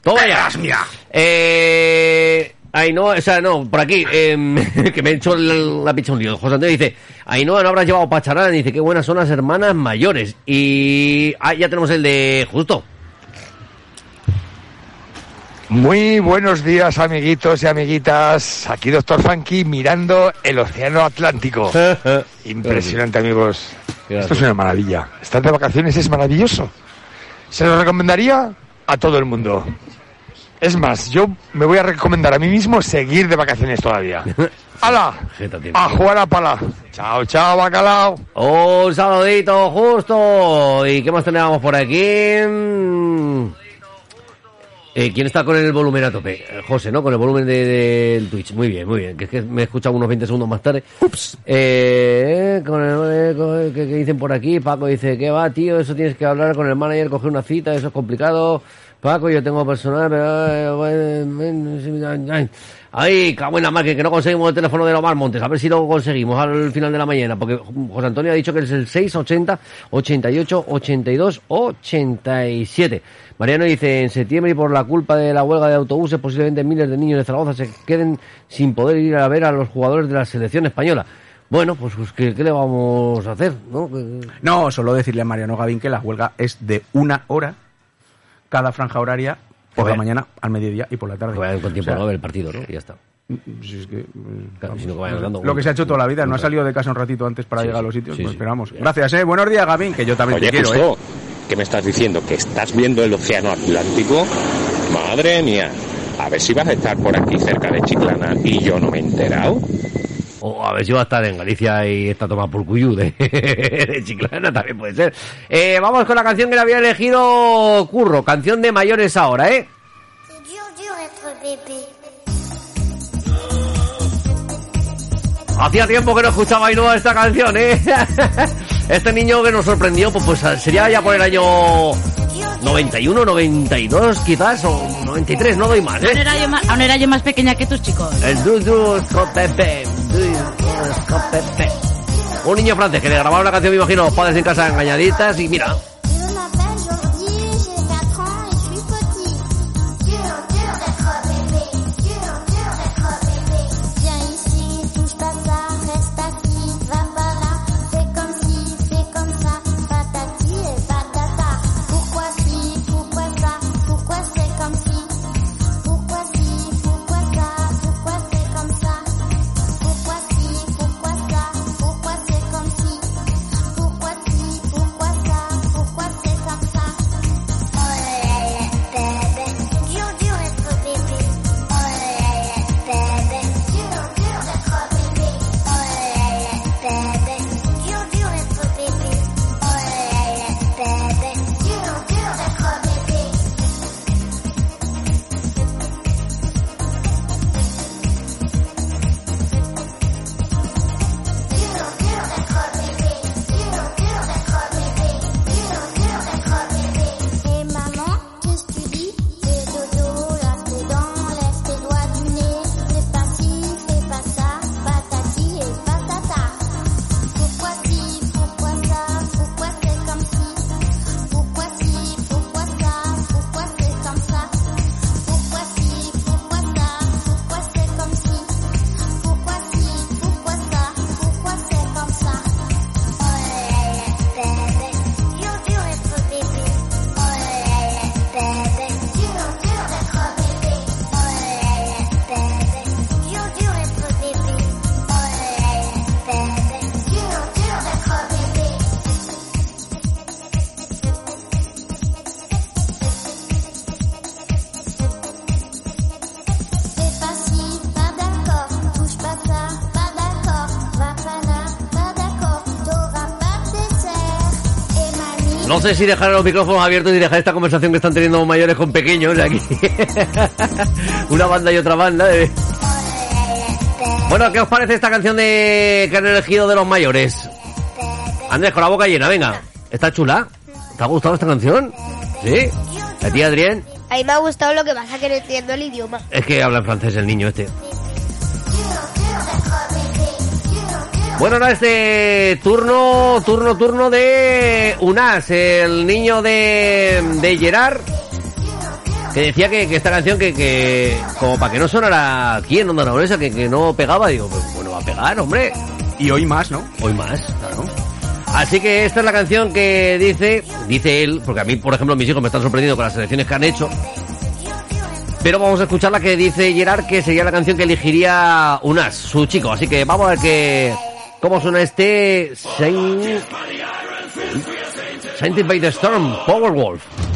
Toma ya. mira. Eh... Ay, no, o sea, no, por aquí, em, que me he hecho la, la picha un lío. José Antonio dice, ay, no, no habrás llevado pacharán. Dice, qué buenas son las hermanas mayores. Y... Ah, ya tenemos el de Justo. Muy buenos días, amiguitos y amiguitas. Aquí Doctor Funky mirando el Océano Atlántico. Impresionante, amigos. Esto es una maravilla. Estar de vacaciones es maravilloso. Se lo recomendaría a todo el mundo. Es más, yo me voy a recomendar a mí mismo seguir de vacaciones todavía. ¡Hala! A jugar a pala. Chao, chao, bacalao. Un saludito justo. ¿Y qué más teníamos por aquí? Eh, ¿Quién está con el volumen a tope? Eh, José, ¿no? Con el volumen de- del Twitch. Muy bien, muy bien. Que es que me he escuchado unos 20 segundos más tarde. Ups. Eh, con el, eh, con el- que, que dicen por aquí, Paco dice, ¿qué va, tío? Eso tienes que hablar con el manager, coger una cita, eso es complicado. Paco, yo tengo personal, pero... ay, cago en la que no conseguimos el teléfono de Omar Montes. A ver si lo conseguimos al final de la mañana. Porque José Antonio ha dicho que es el 680 88 82 87. Mariano dice, en septiembre y por la culpa de la huelga de autobuses, posiblemente miles de niños de Zaragoza se queden sin poder ir a ver a los jugadores de la selección española. Bueno, pues, pues, ¿qué, le vamos a hacer? ¿no? No, solo decirle a Mariano Gavín que la huelga es de una hora cada franja horaria por la mañana, al mediodía y por la tarde. Que vayan con tiempo O sea, a ver el partido, ¿no? Y ya está. si es que, Claro, vamos, si no que vayan dando lo que se ha hecho toda la vida, no ha salido de casa un ratito antes para Sí, llegar a los sitios, sí, pues sí. esperamos. Gracias, eh. Buenos días, Gavín, que yo también Oye, te quiero, justo, eh. ¿qué me estás diciendo? ¿Que estás viendo el océano Atlántico? Madre mía. A ver si vas a estar por aquí cerca de Chiclana y yo no me he enterado. O a ver si va a estar en Galicia y está tomado por Cuyú de, de Chiclana, también puede ser. Eh, vamos con la canción que le había elegido Curro, canción de mayores ahora, ¿eh? Hacía tiempo que no escuchaba Ainhoa esta canción, ¿eh? Este niño que nos sorprendió, pues, pues sería ya por el año 91, 92 quizás, o 93, no doy más, Aún ¿eh? era, yo más, aún era yo más pequeña que tus chicos. El Dudu Scopepe. Dudu Scopepe. Un niño francés que le grababa una canción, me imagino, los padres en casa engañaditas y mira. Sé si dejar los micrófonos abiertos y dejar esta conversación que están teniendo mayores con pequeños aquí. Una banda y otra banda. de- Bueno, ¿qué os parece esta canción de que han elegido de los mayores? Andrés, con la boca llena, venga. ¿Está chula? ¿Te ha gustado esta canción? ¿Sí? ¿A ti, Adrián? A mí me ha gustado lo que pasa que no entiendo el idioma. Es que habla en francés el niño este. Bueno, ahora este turno, turno, turno de Unas, el niño de, de Gerard, que decía que, que esta canción que, que como para que no sonara aquí en Onda Aragonesa, que, que no pegaba, digo, pues bueno, va a pegar, hombre. Y hoy más, ¿no? Hoy más, claro. Así que esta es la canción que dice, dice él, porque a mí, por ejemplo, mis hijos me están sorprendiendo con las selecciones que han hecho. Pero vamos a escuchar la que dice Gerard, que sería la canción que elegiría Unas, su chico. Así que vamos a ver que, cómo suena este Saint, Sainted by the Storm, Powerwolf.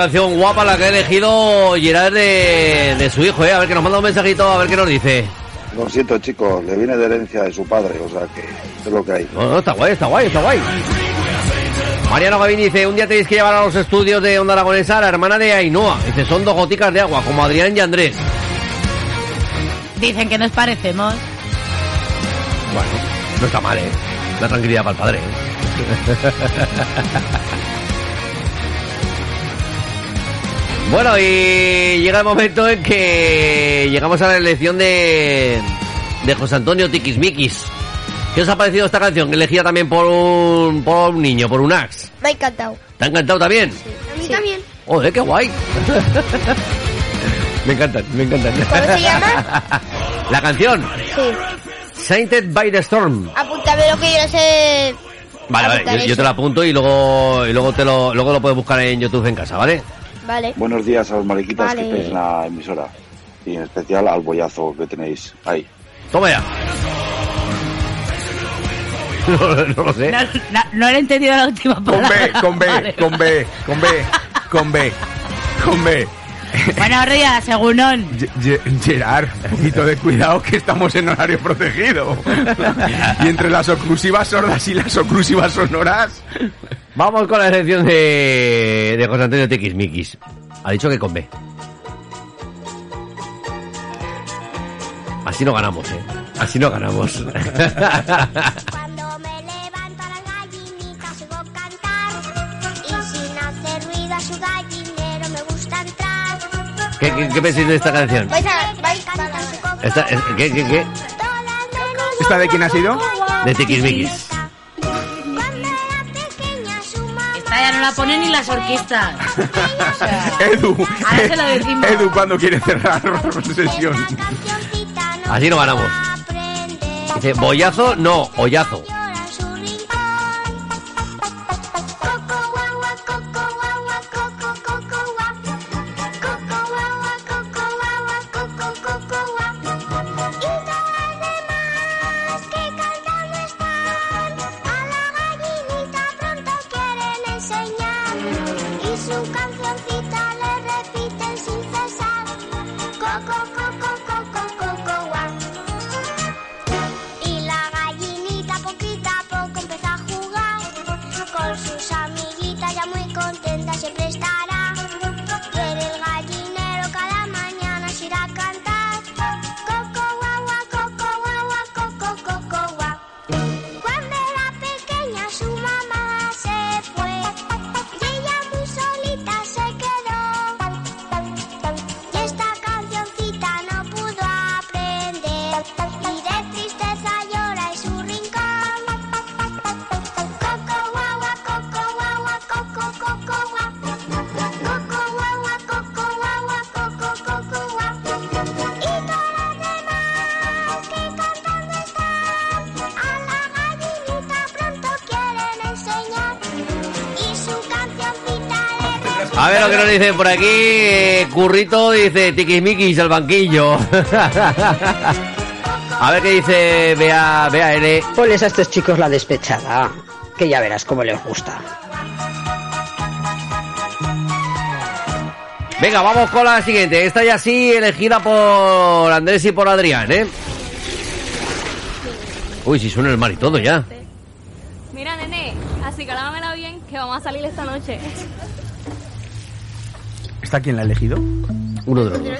Canción guapa la que ha elegido Gerard de, de su hijo, ¿eh? A ver que nos manda un mensajito, a ver qué nos dice. Lo siento, chicos, le viene de herencia de su padre, o sea que es lo que hay. No, no, está guay, está guay, está guay. Mariano Gavín dice, un día tenéis que llevar a los estudios de Onda Aragonesa a la hermana de Ainhoa. Dice, son dos goticas de agua, como Adrián y Andrés. Dicen que nos parecemos. Bueno, no está mal, ¿eh? La tranquilidad para el padre, ¿eh? Bueno, y llega el momento en que llegamos a la elección de, de José Antonio Tiquismiquis. ¿Qué os ha parecido esta canción? Elegida también por un, por un niño, por un ax. Me ha encantado. ¿Te ha encantado también? A mí también. Joder, qué guay. me encantan, me encantan. ¿Cómo se llama? La canción, Sí. Sainted by the Storm. Apúntame lo que yo sé. Vale, vale, yo, yo te lo apunto y luego, y luego te lo, luego lo puedes buscar en YouTube en casa, ¿vale? Vale. Buenos días a los mariquitas Vale. que estáis en la emisora. Y en especial al bollazo que tenéis ahí. Toma ya. No, no lo sé. No, no, no he entendido la última Con palabra. B, con B, Vale. con B, con B, con B, con B. Buenos días, Ge- Gerard, un poquito de cuidado que estamos en horario protegido. Y entre las oclusivas sordas y las oclusivas sonoras. Vamos con la sección de, de José Antonio Tequismiquis. Ha dicho que con B. Así no ganamos, ¿eh? Así no ganamos. ¿Qué, qué, qué pensáis de esta canción? A. Esta, eh, ¿Qué, qué, qué? ¿Esta de quién ha sido? De Tiquismiquis. no la ponen ni las orquestas. Edu, ahora se lo eh, decimos. Edu, cuando quiere cerrar sesión? Así no ganamos. Dice, bollazo, no, hoyazo. dice por aquí, eh, Currito dice tiquismiquis al banquillo. a ver qué dice Bea, Bea L. Ponles a estos chicos la despechada, que ya verás cómo les gusta. Venga, vamos con la siguiente. Esta ya sí elegida por Andrés y por Adrián, ¿eh? Uy, si suena el mar y todo ya. Mira, nene, así que lámela bien que vamos a salir esta noche. ¿Esta quién la ha elegido? Uno de los dos.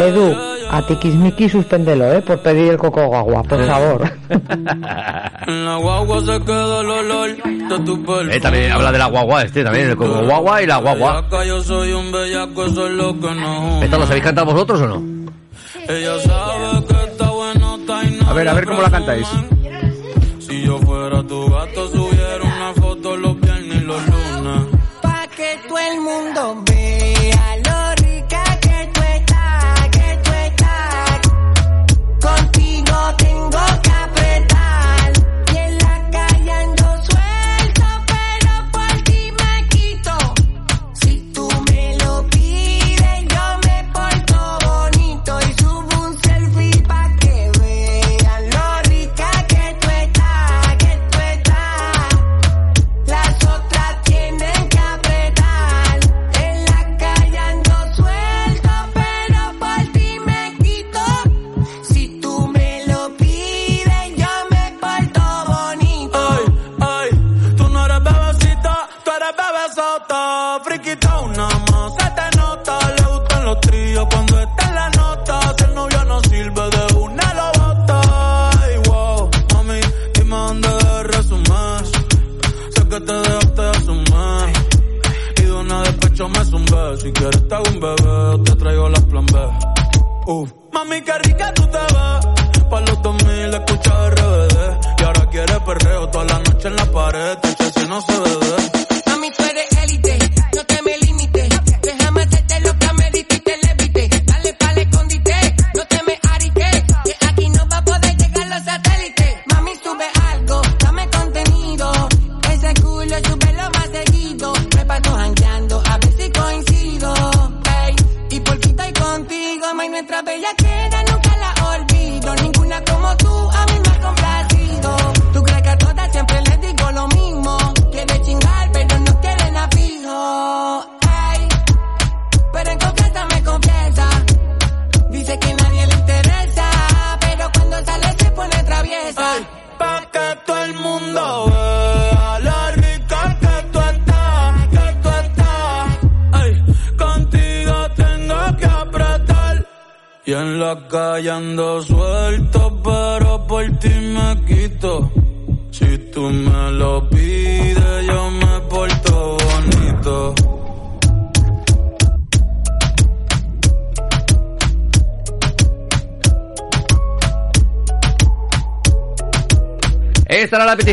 Edu, a Tikismiki suspéndelo, ¿eh? Por pedir el coco guagua, por eh. favor. la guagua se queda el olor de tu. Eh, también habla de la guagua este, también, el coco guagua y la guagua. Yo soy un bellaco, ¿Esta la sabéis cantar vosotros o no? Ella sabe que está bueno, A ver, a ver cómo la cantáis. Si yo fuera tu gato,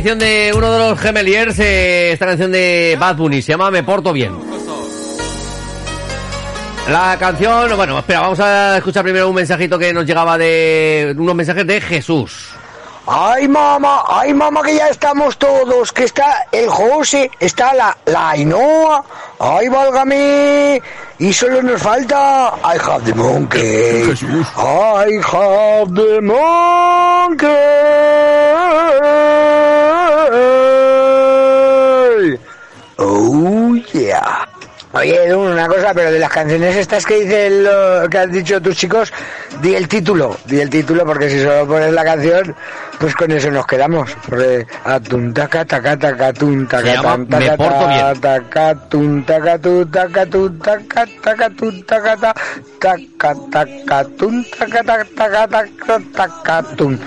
petición de uno de los gemeliers, eh, esta canción de Bad Bunny, se llama Me Porto Bien. La canción, bueno, espera, vamos a escuchar primero un mensajito que nos llegaba de unos mensajes de Jesús. Ay, mamá, ay, mamá, que ya estamos todos, que está el José, está la, la Ainhoa, ay, válgame, y solo nos falta I have the monkey, I have the monkey. Yeah. Oye, Edu, una cosa, pero de las canciones estas que dice lo que has dicho tus chicos, di el título, di el título, porque si solo pones la canción, pues con eso nos quedamos. Porque atun taca taca taca tun taca Se llama tan, taca, Me Porto ta, Bien. taca tun taca tu taca tu taca taca tun taca ta, taca taca tun taca taca taca taca taca tun.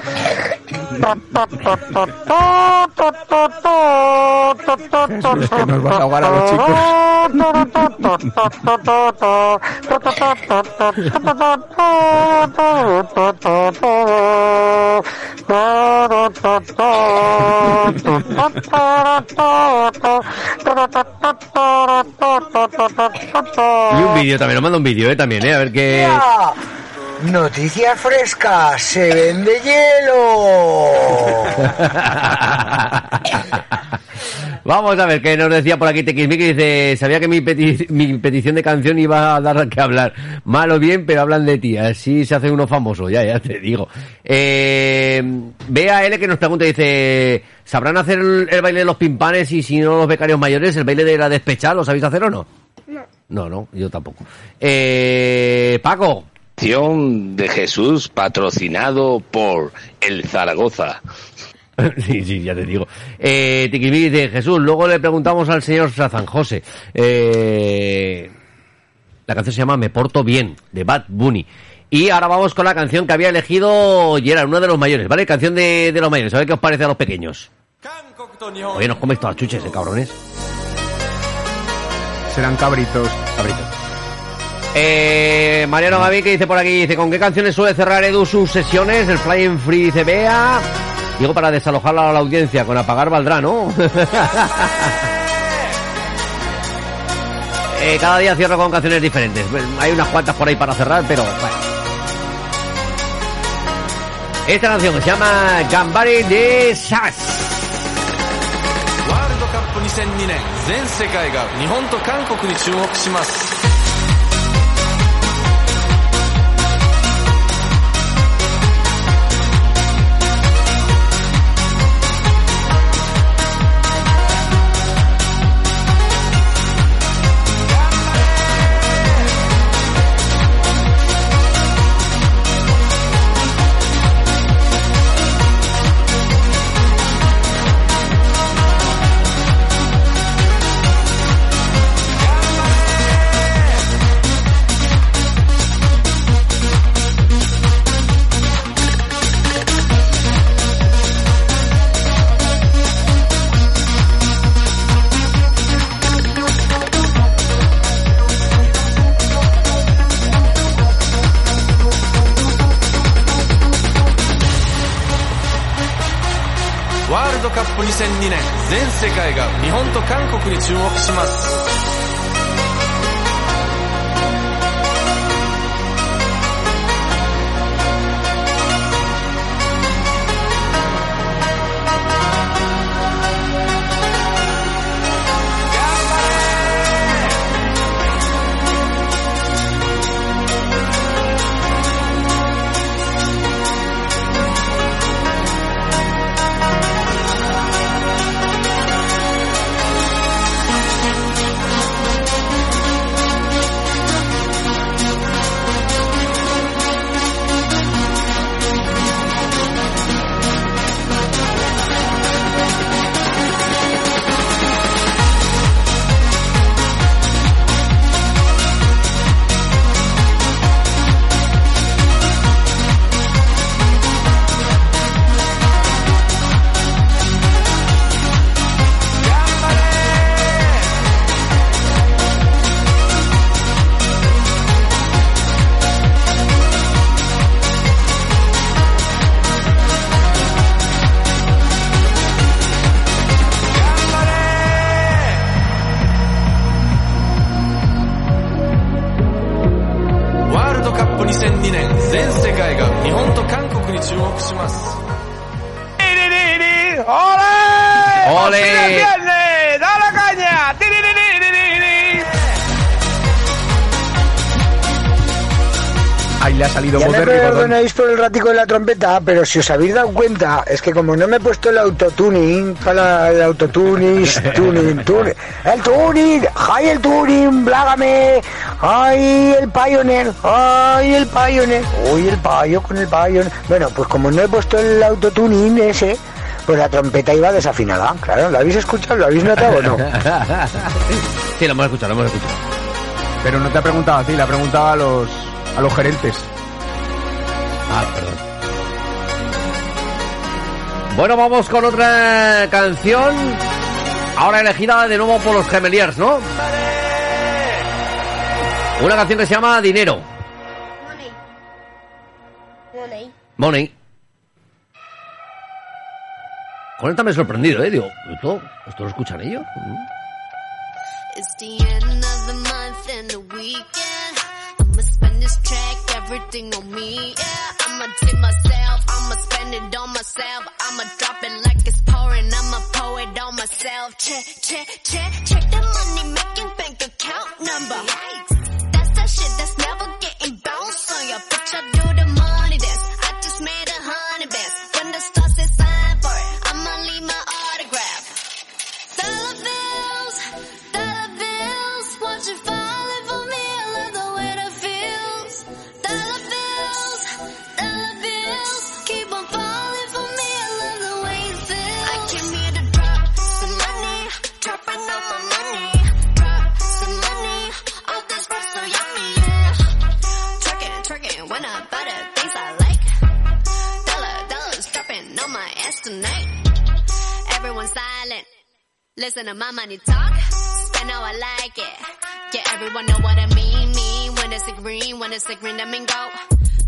Es que nos vas a ahogar a los chicos. Y un vídeo también, nos manda un vídeo, eh, también, eh, a ver qué... ¡Ya! Noticias frescas, se vende hielo. Vamos a ver qué nos decía por aquí Tequismiqui. Dice, sabía que mi, peti- mi petición de canción iba a dar que hablar. Mal o bien, pero hablan de ti. Así se hace uno famoso, ya, ya te digo. Eh, ve a L que nos pregunta, dice, ¿sabrán hacer el, el baile de los pimpanes y si no los becarios mayores, el baile de la despechada, ¿lo sabéis hacer o no? No, no, yo tampoco. Eh, Paco. Canción de Jesús patrocinado por el Zaragoza. Sí, sí, ya te digo. Eh, Tiquimí dice, Jesús, luego le preguntamos al señor San José. Eh, la canción se llama Me Porto Bien, de Bad Bunny. Y ahora vamos con la canción que había elegido Gerard, uno de los mayores, ¿vale? Canción de, de los mayores, a ver qué os parece a los pequeños. Oye, nos coméis todas las chuches, eh, cabrones. Serán cabritos. Cabritos. Eh, Mariano Gaví que dice por aquí, dice, ¿con qué canciones suele cerrar Edu sus sesiones? El Flying Free dice, vea. Digo, para desalojar a la audiencia, con apagar valdrá, ¿no? Eh, cada día cierro con canciones diferentes. Bueno, Hay unas cuantas por ahí para cerrar, pero bueno. Esta canción se llama Gambari de Sass. ワールドカップ2002年全世界が日本と韓国に注目します ップ2002年全世界が日本と韓国に注目します。La trompeta, pero si os habéis dado cuenta, es que como no me he puesto el autotuning para el autotuning, tuning, tuning, el tuning, ¡ay el tuning, blágame! ¡ay el Pioneer! ¡ay el Pioneer! ¡uy el payo con el Pioneer! Bueno, pues como no he puesto el autotuning ese, pues la trompeta iba desafinada. Claro, ¿lo habéis escuchado? ¿Lo habéis notado o no? sí, lo hemos escuchado, lo hemos escuchado. Pero no te ha preguntado a ti, le ha preguntado a los, a los gerentes. Bueno, vamos con otra canción. Ahora elegida de nuevo por los Gemeliers, ¿no? Una canción que se llama Dinero. Money. Con él también sorprendido, ¿eh? Digo, ¿esto, esto lo escuchan ellos? It's the end of the month and the weekend. Everything on me. Yeah, I'ma treat myself, I'ma spend it on myself. I'ma drop it like it's pouring, I'ma pour it on myself. Check, check, check, check the money making bank account number. That's Listen to my money talk. Spend how I like it. Yeah, everyone know what I mean. Mean when it's a green, when it's a green, I mean go.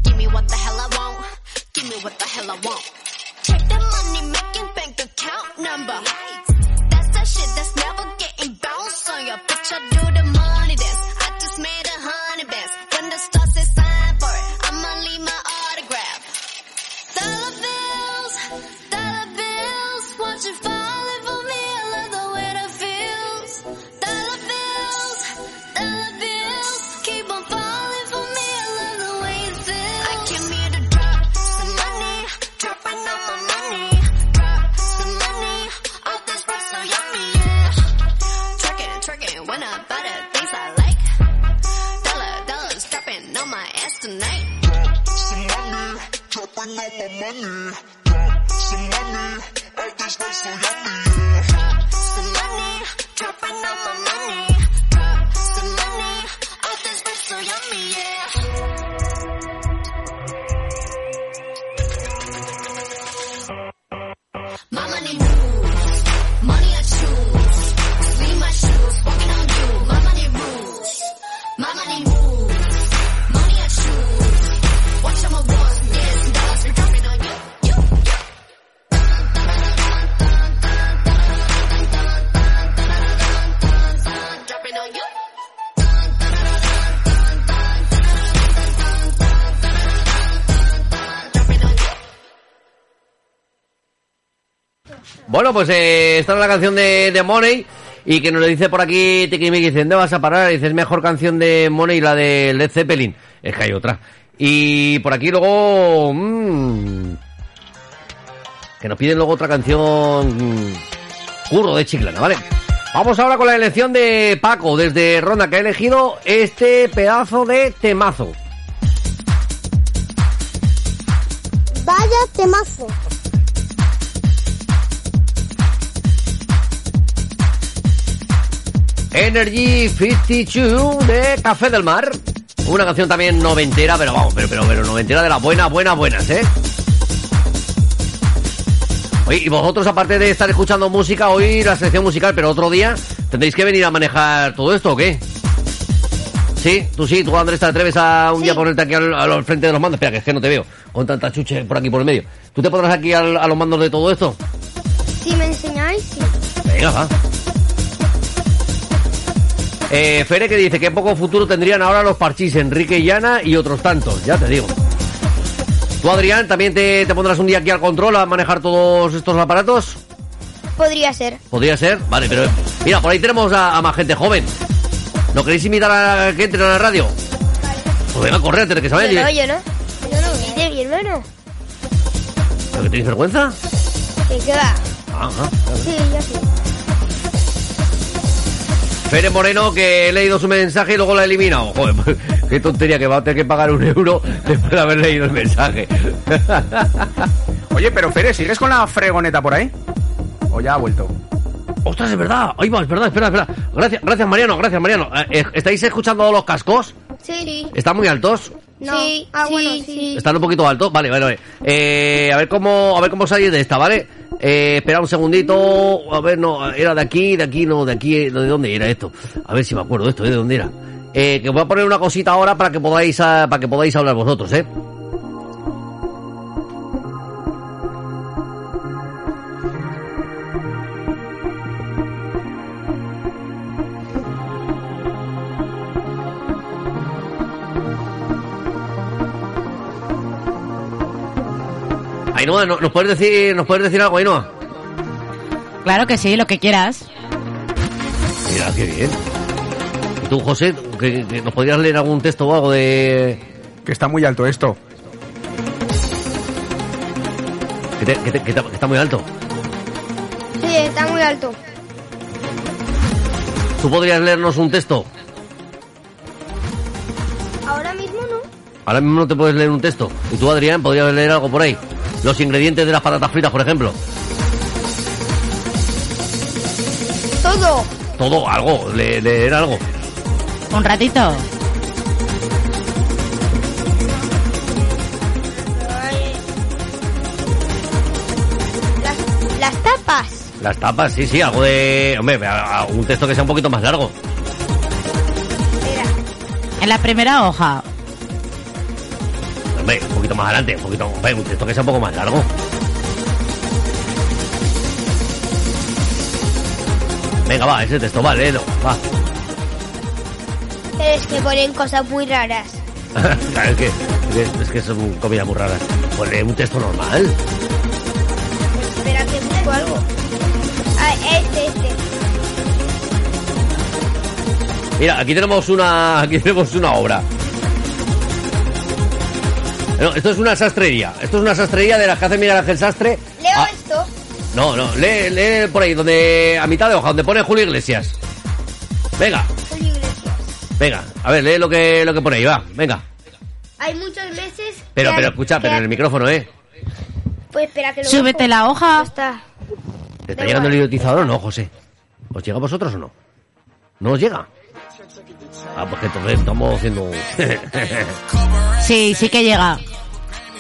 Give me what the hell I want. Give me what the hell I want. Check the money making bank account number. That's that shit that's never getting bounced on your bitch. I do the money dance. Pues eh, esta es la canción de, de Money y que nos le dice por aquí Tiki Miki, dice, ¿dónde vas a parar? Y dice, es mejor canción de Money la de Led Zeppelin. Es que hay otra. Y por aquí luego... mm, que nos piden luego otra canción... mm, Curro de Chiclana, ¿vale? Vamos ahora con la elección de Paco desde Ronda, que ha elegido este pedazo de temazo. Vaya temazo. Energy 52 de Café del Mar. Una canción también noventera, pero vamos, pero, pero, pero noventera de las buenas, buenas, buenas, ¿eh? Oye, y vosotros, aparte de estar escuchando música, hoy la sección musical, pero otro día, ¿tendréis que venir a manejar todo esto o qué? Sí, tú sí, tú Andrés te atreves a un día ponerte aquí al, al frente de los mandos. Espera, que es que no te veo, con tanta chuche por aquí por el medio. ¿Tú te pondrás aquí al- a los mandos de todo esto? Si me enseñáis, sí. Venga, va. Eh, Fere que dice que poco futuro tendrían ahora los parchís Enrique y Ana y otros tantos, ya te digo. Tú, Adrián, también te, te pondrás un día aquí al control a manejar todos estos aparatos. Podría ser. ¿Podría ser? Vale, pero mira, por ahí tenemos a, a más gente joven. ¿No queréis invitar a que entren a la radio? Pues venga, corre antes de que Yo no, yo no. Yo no, dice mi hermano. ¿Pero que tenéis vergüenza? ¿Qué, qué va? Ah, ah. Sí, yo sí. Fere Moreno, que he leído su mensaje y luego lo ha eliminado. Joder, qué tontería que va a tener que pagar un euro después de haber leído el mensaje. Oye, pero Fere, ¿sigues con la fregoneta por ahí? ¿O ya ha vuelto? ¡Ostras, es verdad! Ahí va, es verdad, espera, espera. Gracias, gracias Mariano, gracias Mariano. Eh, eh, ¿Estáis escuchando los cascos? Sí. ¿Están muy altos? No. Sí, ah, bueno, sí. ¿Están un poquito altos? Vale, vale, vale. Eh, a ver cómo, a ver cómo salís de esta, ¿vale? Eh, espera un segundito. A ver, no, era de aquí, de aquí, no, de aquí, ¿de dónde era esto? A ver si me acuerdo de esto, ¿eh? ¿de dónde era? Eh, que voy a poner una cosita ahora para que podáis, ah, para que podáis hablar vosotros, ¿eh? Ainhoa, ¿no- ¿nos puedes decir, nos puedes decir algo, Ainhoa? Claro que sí, lo que quieras. Mira, qué bien. ¿Y tú, José, que, que nos podrías leer algún texto o algo de... Que está muy alto esto. Que, te- que te- que te- que está muy alto. Sí, está muy alto. ¿Tú podrías leernos un texto? Ahora mismo no. Ahora mismo no te puedes leer un texto. ¿Y tú, Adrián, podrías leer algo por ahí? Los ingredientes de las patatas fritas, por ejemplo. Todo. Todo, algo, le- leer algo. Un ratito. Las, las tapas. Las tapas, sí, sí, algo de... Hombre, a- a un texto que sea un poquito más largo. En la primera hoja. Hombre, un poquito más adelante, un poquito... hombre, un texto que sea un poco más largo. Venga, va, ese texto, va, léelo, va. Pero es que ponen cosas muy raras. Claro, es que, es es que son comidas muy raras. Pues lee un texto normal. Espera que busco algo. Ah, este, este. Mira, aquí tenemos una, aquí tenemos una obra. No, esto es una sastrería. Esto es una sastrería de las que hace Miguel Ángel Sastre. Leo Ah, esto. no, no, lee, lee por ahí, donde a mitad de hoja, donde pone Julio Iglesias. Venga, Julio Iglesias. venga, a ver, lee lo que, lo que pone ahí, va, venga. Hay muchos meses. Pero, pero hay- escucha, pero en el micrófono, ¿eh? Pues espera que lo Súbete bajo. la hoja. Ya está. ¿Te está llegando el idiotizador o no, José? ¿Os llega a vosotros o no? ¿No os llega? Ah, pues que entonces estamos haciendo... Sí, sí que llega.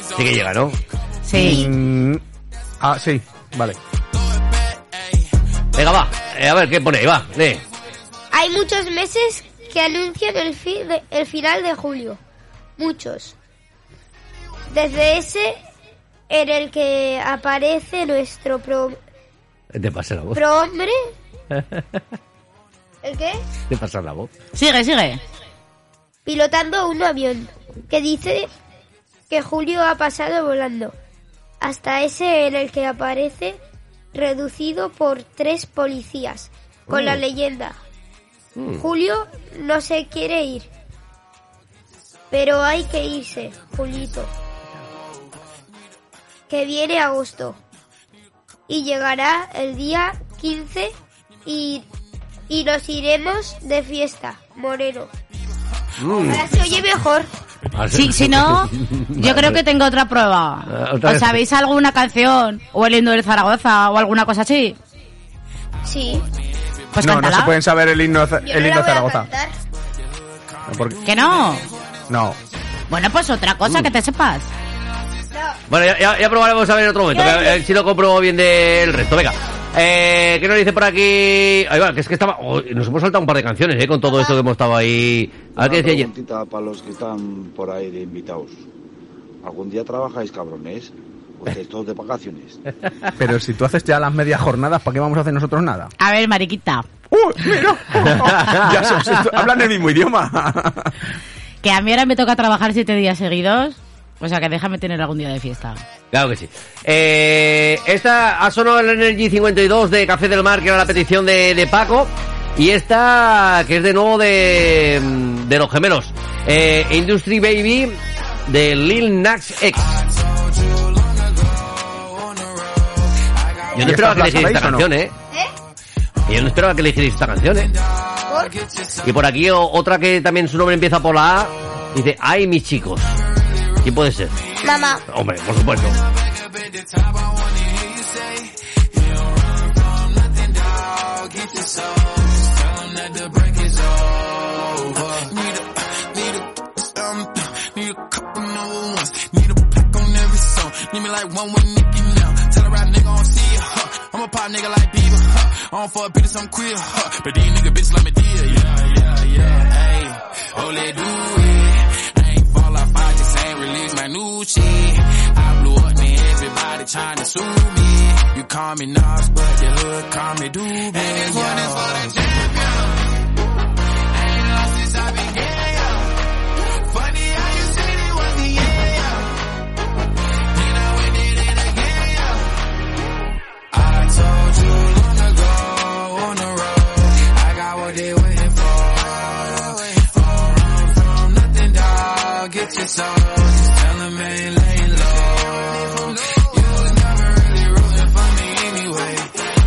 sí que llega, ¿no? Sí. Mm, ah, sí, vale. Venga, va, eh, a ver, ¿qué pone ahí? Va, lee. Hay muchos meses que anuncian el, fi- de- el final de julio. Muchos. Desde ese en el que aparece nuestro pro, Te pasa la voz. prohombre. ¿El qué? Te pasa la voz. Sigue, sigue. Pilotando un avión que dice que Julio ha pasado volando. Hasta ese en el que aparece reducido por tres policías. Con la Oh. leyenda. Mm. Julio no se quiere ir. Pero hay que irse, Julito. Que viene agosto. Y llegará el día 15 y, y nos iremos de fiesta, Moreno. Mm. Ahora se oye mejor. Sí, si no, yo creo que tengo otra prueba. Ah, otra ¿Os sabéis alguna canción? ¿O el himno del Zaragoza? ¿O alguna cosa así? Sí. Pues no, no se pueden saber el himno, el no himno a Zaragoza. Porque- ¿Que no? No. Bueno, pues otra cosa Mm. que te sepas. Bueno, ya, ya- ya probaremos a ver en otro momento, que a ver si lo compro bien del resto. Venga, eh, ¿qué nos dice por aquí? Ahí va, que es que estaba... oh, nos hemos saltado un par de canciones, ¿eh? Con todo esto que hemos estado ahí... A ver qué preguntita para los que están por ahí de invitados. ¿Algún día trabajáis, cabrones? Ustedes todos de vacaciones. Pero si tú haces ya las medias jornadas, ¿para qué vamos a hacer nosotros nada? A ver, mariquita. ya se- se- hablan el mismo idioma. Que a mí ahora me toca trabajar siete días seguidos. O sea que déjame tener algún día de fiesta. Claro que sí. Eh, esta ha sonado el Energy 52 de Café del Mar, que era la petición de, de Paco. Y esta, que es de nuevo de, de los gemelos. Eh, Industry Baby de Lil Nas X. Yo no ¿Y esperaba que estas las elegierais esta no? canción, ¿eh? Yo no esperaba que elegierais esta canción, ¿eh? Y por aquí otra que también su nombre empieza por la A. Dice, ay, mis chicos. ¿Quién puede ser? Mamá. Hombre, por supuesto. Need a couple number ones. Need a pack on every song. Me like one with Nicky now. Tell a rap nigga I don't see ya. Huh. I'm a pop nigga like Bieber. Huh. I don't fuck bitches, I'm queer. Huh. But these nigga bitches like me dear. Yeah, yeah, yeah. Hey, oh, let do ain't release my new shit. I blew up, man. Everybody trying to sue me. You call me Nas, but the hood call me Doobie. And this one is for the champion. I ain't lost since I. Funny how you said it was the. Then I went it again. I told you long ago on the road, I got what they waiting for. Run from nothing, dog. Get your soul. Just tell them ain't laying low. You was never really rooting for me anyway.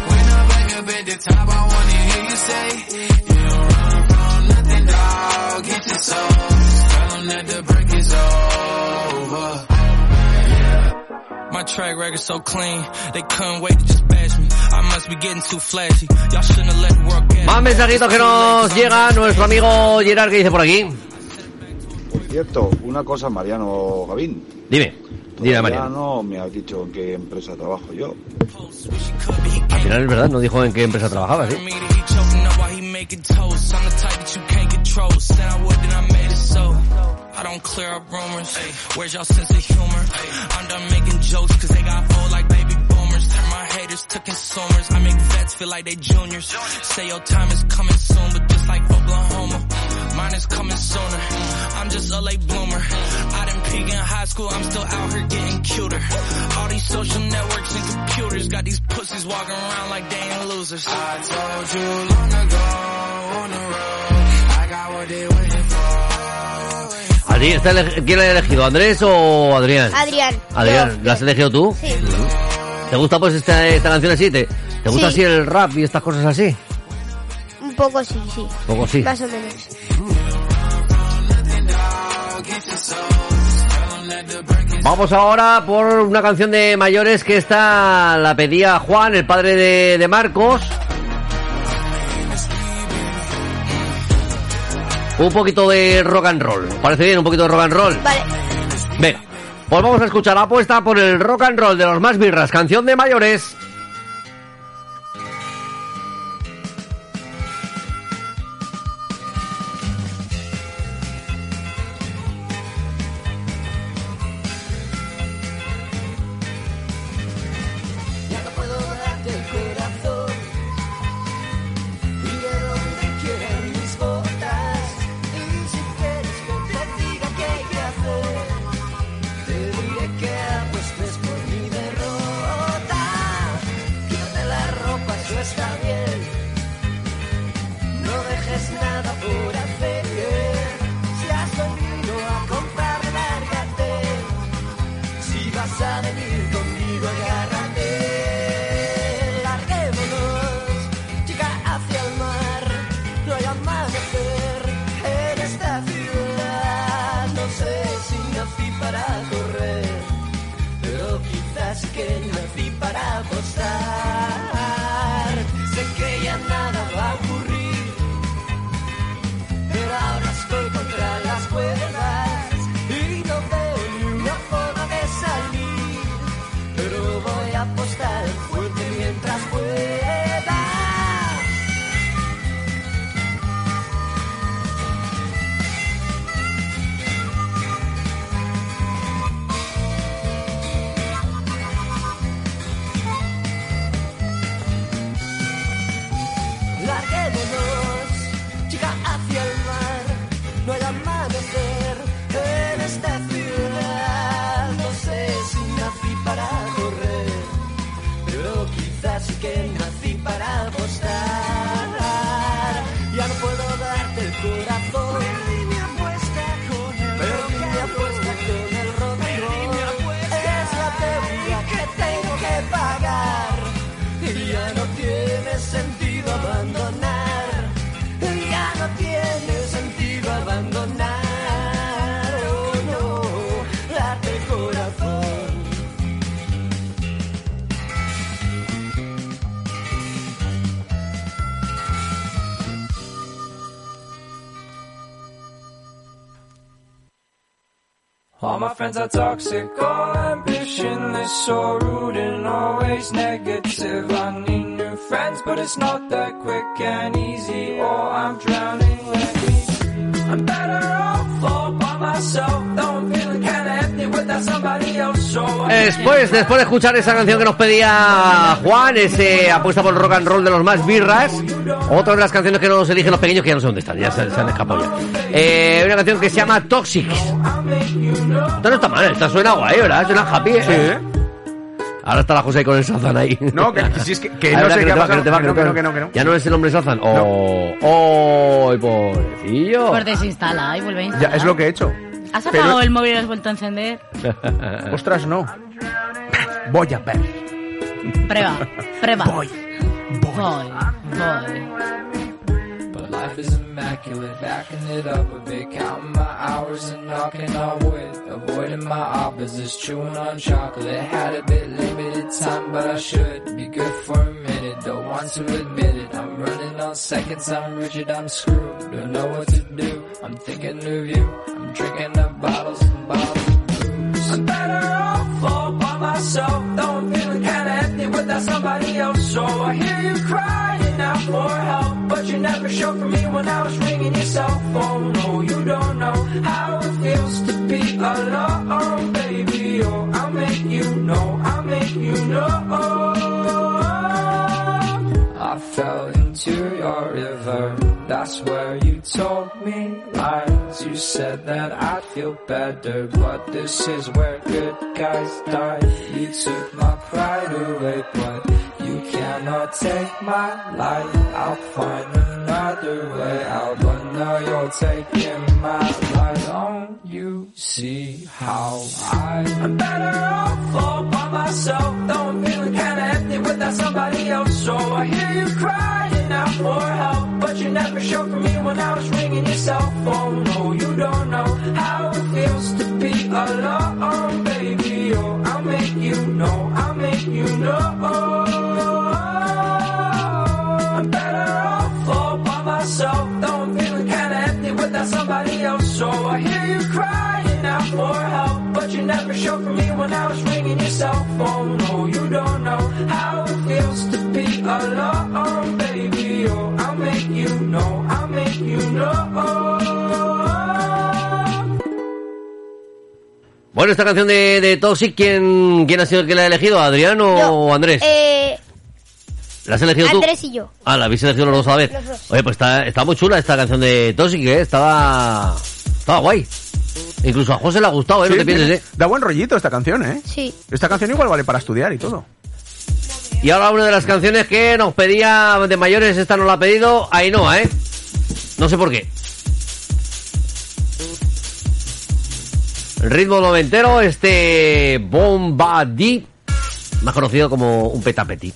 When I'm back up at the top, I wanna hear you say, you don't run from nothing, dog. Get your soul. Just tell them that the break is over. My track record so clean, they couldn't wait to just bash me. I must be getting too flashy. Y'all shouldn't have let the world get Más mensajitos que nos llega nuestro amigo Gerard que dice por aquí. Por cierto, una cosa, Mariano Gavín. Dime, dime Mariano. no me has dicho en qué empresa trabajo yo. Al final es verdad, no dijo en qué empresa trabajaba, ¿sí? I don't clear up rumors. Where's y'all sense of humor? I'm done making jokes cause they got old like baby boomers. Turn my haters to consumers. I make vets feel like they juniors. Say your time is coming soon, but just like Oklahoma, mine is coming sooner. I'm just a late bloomer. I didn't peak in high school, I'm still out here getting cuter. All these social networks and computers got these pussies walking around like they ain't losers. I told you long ago on the road, I got what they waiting for. ¿A ti está ele- quién la ha elegido, Andrés o Adrián? Adrián. Adrián, Yo. ¿la has elegido tú? Sí. ¿Te gusta pues esta, esta canción así? ¿Te, te gusta Sí. así el rap y estas cosas así? Un poco sí, sí. poco sí. Más o menos. Vamos ahora por una canción de mayores que esta la pedía Juan, el padre de, de Marcos. Un poquito de rock and roll. ¿Parece bien? Un poquito de rock and roll. Vale. Venga, pues vamos a escuchar la apuesta por el rock and roll de los más birras, canción de mayores. All my friends are toxic, all ambitionless, so rude and always negative. I need new friends, but it's not that quick and easy, or I'm drowning. Let me. I'm better off all by myself, though I'm feeling kinda empty without somebody else. So Después, después de escuchar esa canción que nos pedía Juan, ese apuesta por el rock and roll de los más birras, otra de las canciones que nos eligen los pequeños, que ya no sé dónde están, ya se, se han escapado ya. Eh, una canción que se llama Toxic. Esta no está mal, esta suena guay, ¿verdad? Suena happy. ¿eh? Ahora está la José con el Sazan ahí. No, que, si es que, que no sé que qué ha te va, que pasado. no te va, Que no, que no, que no, que no. Ya no es el hombre Sazan. Oh, oh, pobrecillo. Pues desinstala y vuelve a Ya, instalar. es lo que he hecho. ¿Has Pero- apagado el móvil y lo has vuelto a encender? Ostras, no. Voy a ver. Prueba, prueba. Voy. Voy, voy. Is immaculate, backing it up a bit, counting my hours and knocking on wood, avoiding my opposites, chewing on chocolate. Had a bit limited time, but I should be good for a minute. Don't want to admit it. I'm running on seconds, I'm rigid, I'm screwed. Don't know what to do. I'm thinking of you. I'm drinking up bottles and bottles of booze. I'm better off all by myself, though I'm feeling kinda empty without somebody else. So I hear you crying for help, but you never showed for me when I was ringing your cell phone. No, you don't know how it feels to be alone, baby. Oh, I'll make you know, I'll make you know. I fell into your river. That's where you told me lies. You said that I'd feel better, but this is where good guys die. You took my pride away, but you cannot take my life. I'll find another way out, but now you're taking my life. Don't you see how I, I'm better off all by myself? Though I'm feeling kinda empty without somebody else. So I hear you crying out for help, but you never showed for me when I was ringing your cell phone. No, you don't know how it feels to be alone, baby. Oh, I'll make you know, I'll make you know. I'm better off all by myself, though I'm feeling kinda empty without somebody else. So I hear you crying out for help, but you never showed for me when I was ringing your cell phone. No, you don't know how it feels to be alone, baby. I'll make you know, I'll make you know. Bueno, esta canción de, de Toxic, ¿quién, ¿quién ha sido el que la ha elegido? ¿Adrián o Andrés? Eh, ¿La has elegido tú? Andrés y yo. Ah, la habéis elegido los dos a la vez. Los dos. Oye, pues está, está muy chula esta canción de Toxic, ¿eh? Estaba, estaba guay. Incluso a José le ha gustado, ¿eh? no te pienses, ¿eh? Da buen rollito esta canción, ¿eh? Sí. Esta canción igual vale para estudiar y todo. Y ahora una de las canciones que nos pedía de mayores, esta nos la ha pedido Ainhoa, ¿eh? No sé por qué. El ritmo noventero, este Bombadí, más conocido como un petapeti.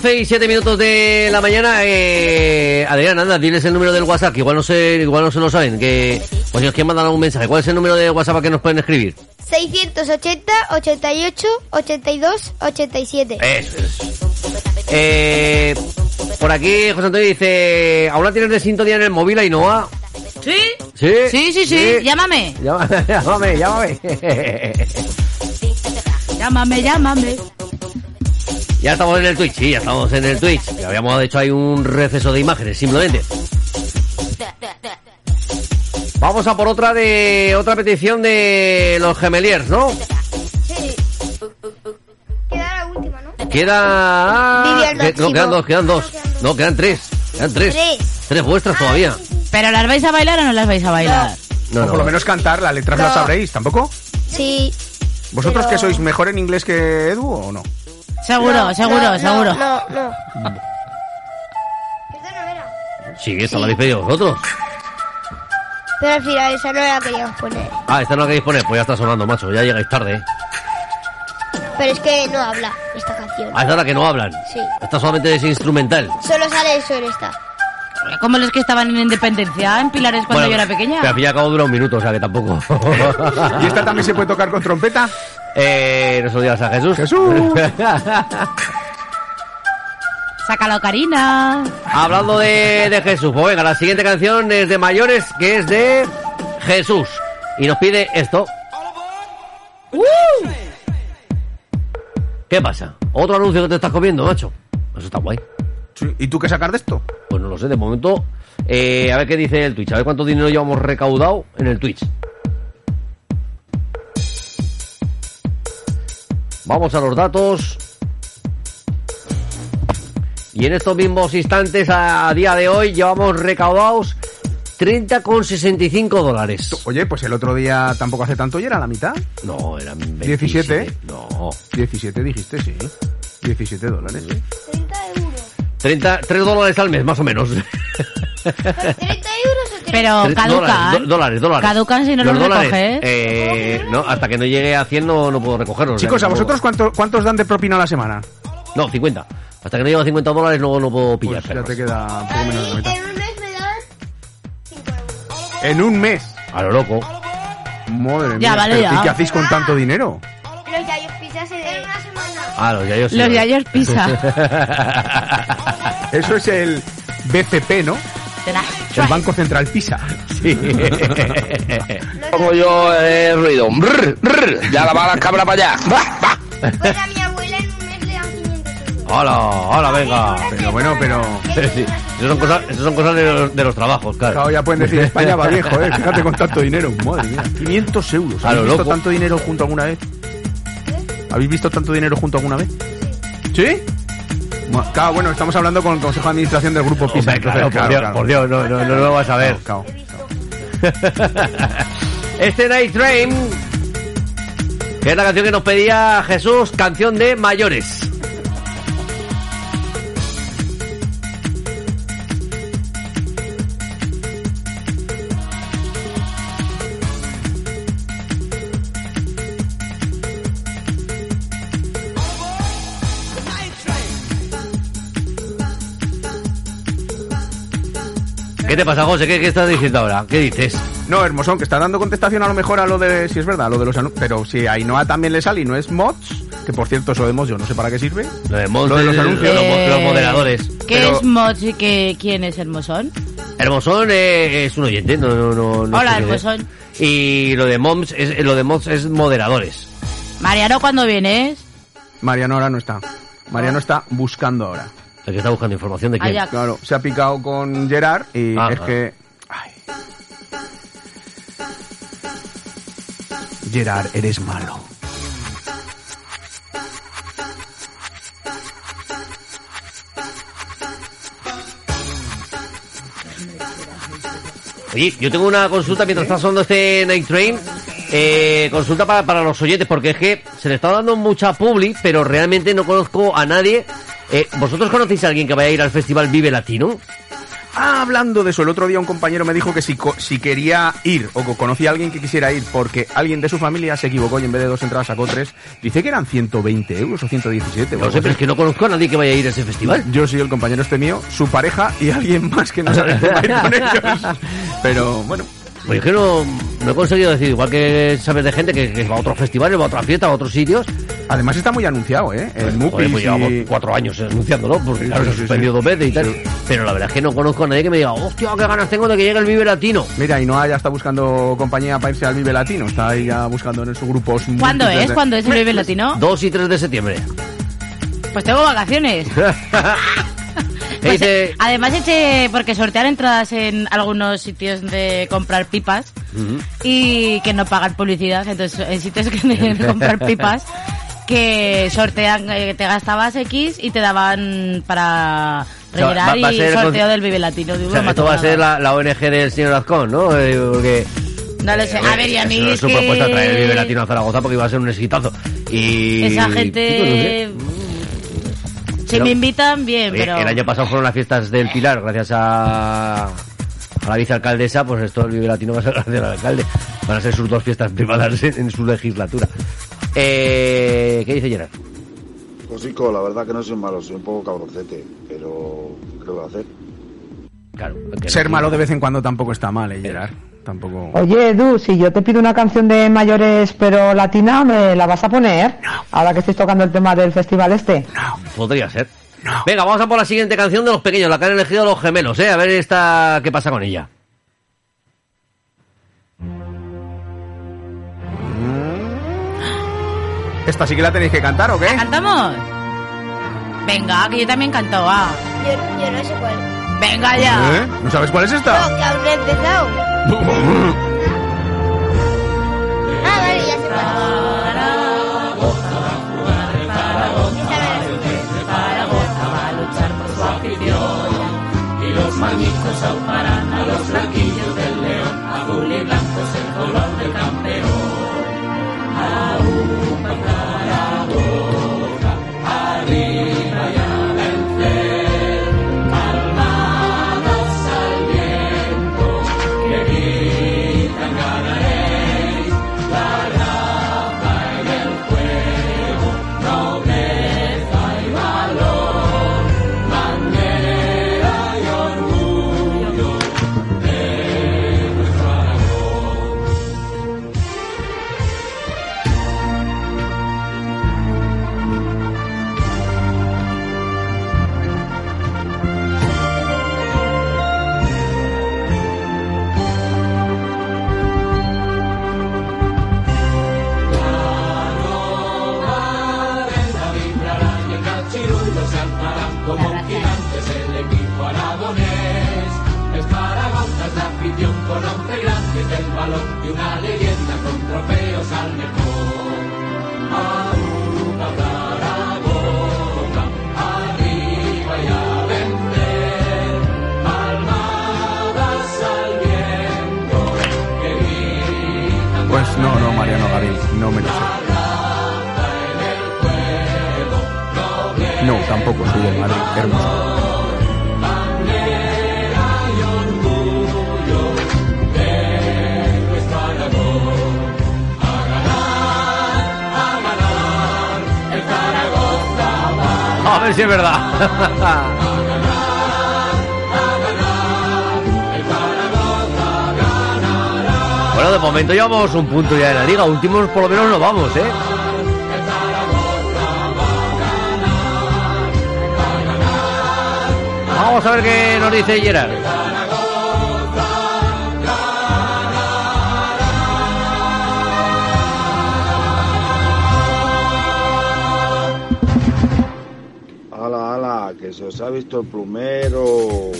12 y 7 minutos de la mañana, eh, Adrián, anda, diles el número del WhatsApp, que igual no se, igual no se lo saben, que, pues si os quieren mandar algún mensaje, ¿cuál es el número de WhatsApp que nos pueden escribir? 680 88 82 87. Eso es. Eh, por aquí José Antonio dice, ¿aún la tienes de sintonía en el móvil, Ainhoa? ¿Sí? ¿Sí? Sí, sí, sí. Sí. Llámame. Llámame, llámame, llámame. Llámame, llámame. Ya estamos en el Twitch, sí, ya estamos en el Twitch. Ya habíamos hecho ahí un receso de imágenes, simplemente. Vamos a por otra de otra petición de los gemeliers, ¿no? Queda la última, ¿no? Queda que- no, quedan dos, quedan dos. No, quedan tres. Quedan tres. Tres. Tres vuestras todavía. ¿Pero las vais a bailar o no las vais a bailar? No, por lo menos cantar, las letras No. las sabréis, ¿tampoco? Sí. ¿Vosotros Pero- que sois mejor en inglés que Edu o no? Seguro, No, seguro, no, seguro. No, no. Sí, esta la habéis pedido vosotros. Pero al final esa no la queríamos poner. Ah, esta no la queréis poner, pues ya está sonando, macho. Ya llegáis tarde. ¿eh? Pero es que no habla esta canción. Ah, esta es la que no hablan. Sí. Esta solamente es instrumental. Solo sale eso en esta. Como los que estaban en Independencia, en Pilares cuando Bueno, yo era pequeña. Que al fin y al cabo dura un minuto, o sea que tampoco. ¿Y esta también se puede tocar con trompeta? Eh, no se lo digas a Jesús. Jesús. Sácalo, Karina. Hablando de, de Jesús, pues venga, la siguiente canción es de mayores, que es de Jesús. Y nos pide esto. ¿Qué pasa? ¿Otro anuncio que te estás comiendo, macho? Eso está guay. Sí. ¿Y tú qué sacar de esto? Pues no lo sé, de momento. eh, a ver qué dice el Twitch, a ver cuánto dinero llevamos recaudado en el Twitch. Vamos a los datos. Y en estos mismos instantes, a, a día de hoy, llevamos recaudados 30,65 dólares. Oye, pues el otro día tampoco hace tanto y era la mitad. No, eran 17. No. 17 dijiste, sí. 17 dólares. 30 euros. 30, 3 dólares al mes, más o menos. 30 euros o 30 Pero caducan. Dólares, do- dólares, dólares. Caducan si no los dólares, recoges. eh, no, hasta que no llegue a 100 no, no puedo recogerlos. o sea, Chicos, ¿a vosotros cuánto- cuántos dan de propina a la semana? No, 50. Hasta que no llegue a 50 dólares no, no puedo pillar. Pues ya te queda un poco menos de la mitad. En un mes me dan En un mes. A lo loco. Madre Ya, mía. vale, ¿pero ya. ¿Y qué hacéis con tanto dinero? los yayos en una semana. Ah, los yayos. sí. Los yayos pizza. Eso es el BCP, ¿no? El Banco Central Pisa. Sí. Pongo yo el ruido. Brr, brr. Ya la va la cabra para allá. Pues a mi abuela en un mes le dan 500 euros. ¡Hola! ¡Hola, venga! Pero bueno, pero... Sí, Eso son cosas, eso son cosas de, los, de los trabajos, claro. Claro, ya pueden decir España va viejo, ¿eh? Fíjate con tanto dinero. Madre mía. 500 euros. ¿Habéis visto loco. tanto dinero junto alguna vez? ¿Habéis visto tanto dinero junto alguna vez? ¿Sí? Claro, bueno, estamos hablando con el Consejo de Administración del Grupo Pisa. Hombre, claro, entonces, por, Dios, por Dios, no, no, no lo vas a ver. Este Night Train, que es la canción que nos pedía Jesús, canción de mayores. ¿Qué te pasa, José? ¿Qué, qué estás diciendo ahora? ¿Qué dices? No, Hermosón, que está dando contestación a lo mejor a lo de, si es verdad, a lo de los anuncios. Pero si a Ainhoa también le sale y no es mods, que por cierto eso de mods yo no sé para qué sirve. Lo de mods Lo de los anuncios. los, Eh, los moderadores. ¿Qué Pero es Mods y qué, quién es Hermosón? Hermosón eh, es un oyente, no, no, no, no Hola, es. Hermosón. Y lo de moms es, lo de mods es moderadores. Mariano, ¿cuándo vienes? Mariano ahora no está. Mariano está buscando ahora. El que está buscando información de quién. Ajax. Claro, se ha picado con Gerard y Ah, es ah. que... ay. Gerard, eres malo. Oye, yo tengo una consulta mientras está sonando este Night Train. Eh, consulta para, para los oyentes, porque es que se le está dando mucha publi, pero realmente no conozco a nadie. Eh, ¿Vosotros conocéis a alguien que vaya a ir al Festival Vive Latino? Ah, hablando de eso, el otro día un compañero me dijo que si, si quería ir o co- conocía a alguien que quisiera ir porque alguien de su familia se equivocó y en vez de dos entradas sacó tres, dice que eran 120 euros o 117. o No sé, pero es que no conozco a nadie que vaya a ir a ese festival. Yo sí, el compañero este mío, su pareja y alguien más que no sabe a ir con ellos. Pero bueno, Pues es que no, no he conseguido decir, igual que sabes de gente que, que va a otros festivales, va a otras fiestas, a otros sitios. además está muy anunciado, ¿eh? El Joder, Mupis pues y- llevamos cuatro años anunciándolo, porque claro, sí, se ha sí, suspendido sí. dos veces y tal. Pero la verdad es que no conozco a nadie que me diga, hostia, qué ganas tengo de que llegue el Vive Latino. Mira, Ainhoa ya está buscando compañía para irse al Vive Latino. Está ahí ya buscando en su grupo. ¿Cuándo es? ¿Cuándo es el Vive Latino? 2 y 3 de septiembre. Pues tengo vacaciones. ¿Qué Pues, dice? eh, además eché, porque sortear entradas en algunos sitios de comprar pipas y que no pagan publicidad, entonces en sitios que de comprar pipas que sortean, eh, te gastabas X y te daban para sea, va- rellenar va y sorteo del Vive Latino. Digo, O sea, no me esto va a ser la, la ONG del señor Azcón, ¿no? Eh, porque... No lo sé. A ver, y a mí es, es su propuesta que- traer el Vive Latino a Zaragoza porque iba a ser un exitazo. Y... Esa gente... Si Pero- me invitan, bien, Oye, pero... El año pasado fueron las fiestas del Pilar, gracias a, a la vicealcaldesa, pues esto el Vive Latino va a ser gracias al alcalde. Van a ser sus dos fiestas privadas en, en su legislatura. Eh, ¿Qué dice Gerard? Pues Rico, la verdad que no soy malo, soy un poco cabroncete, pero ¿qué le voy a hacer? Claro. Ser malo de vez en cuando tampoco está mal, ¿eh, Gerard? Tampoco... Oye, Edu, si yo te pido una canción de mayores pero latina, ¿me la vas a poner? Ahora que estáis tocando el tema del festival este. Podría ser. Venga, vamos a por la siguiente canción de los pequeños, la que han elegido los gemelos, ¿eh? A ver esta, qué pasa con ella. ¿Esta sí que la tenéis que cantar o qué? ¿Cantamos? Venga, que yo también canto, va. Yo, yo no sé cuál. Venga ya. ¿Eh? ¿No sabes cuál es esta? No, que he empezado. Ah, vale, ya cuál. Y los manicos saltarán a los blanquillos del león. Azul y blanco momento llevamos un punto ya en la liga. Últimos por lo menos no vamos, ¿eh? Vamos a ver qué nos dice Gerard. Ala, ala, que se os ha visto el plumero.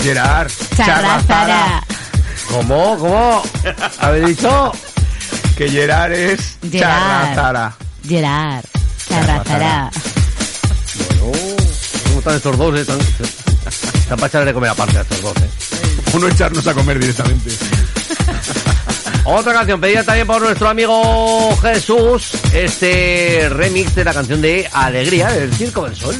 Gerard. Charrazara. ¿Cómo? ¿Cómo? ¿Habéis dicho? Que Gerard es Gerard. Charrazara. Gerard. Charrazara. ¿Cómo están estos dos? Eh? Están, están para echarle de comer aparte a estos dos, ¿eh? O no echarnos a comer directamente. Otra canción pedida también por nuestro amigo Jesús, este remix de la canción de Alegría del Circo del Sol.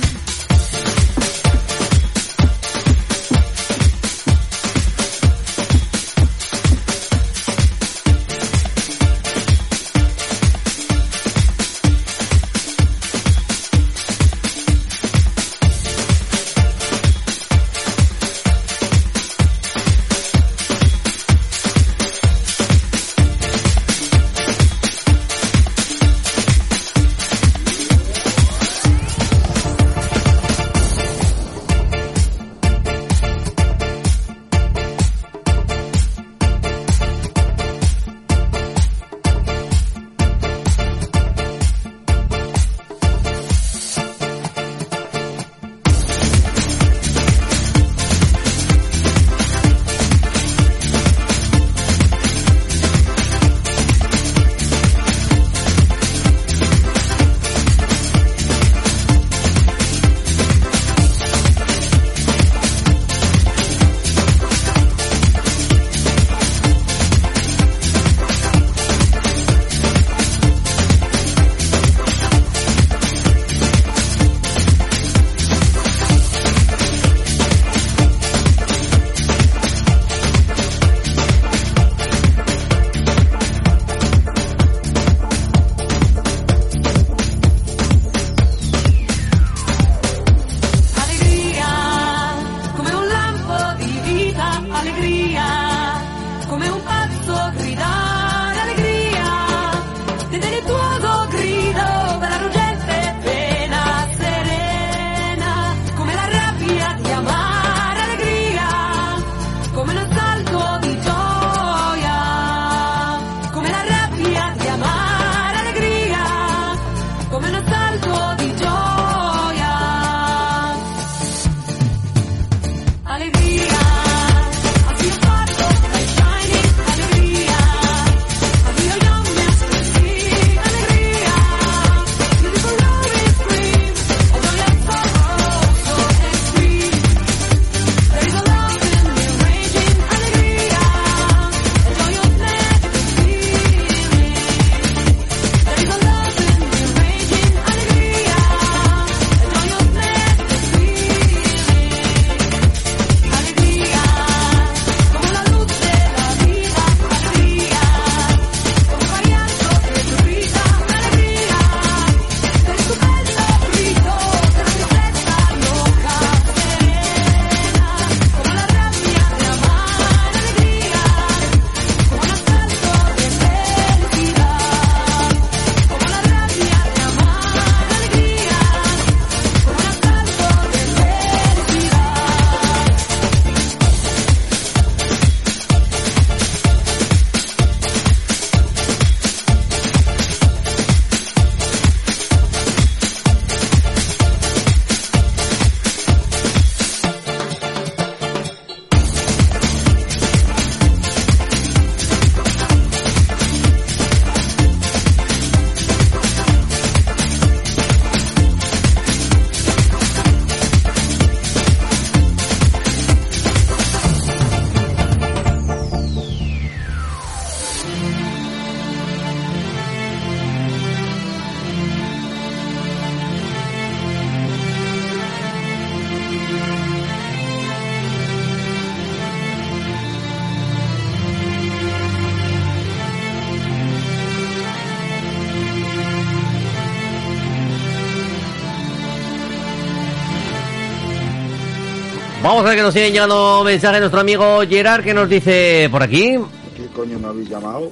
Que nos siguen llegando mensajes de nuestro amigo Gerard que nos dice por aquí. ¿Qué coño me habéis llamado?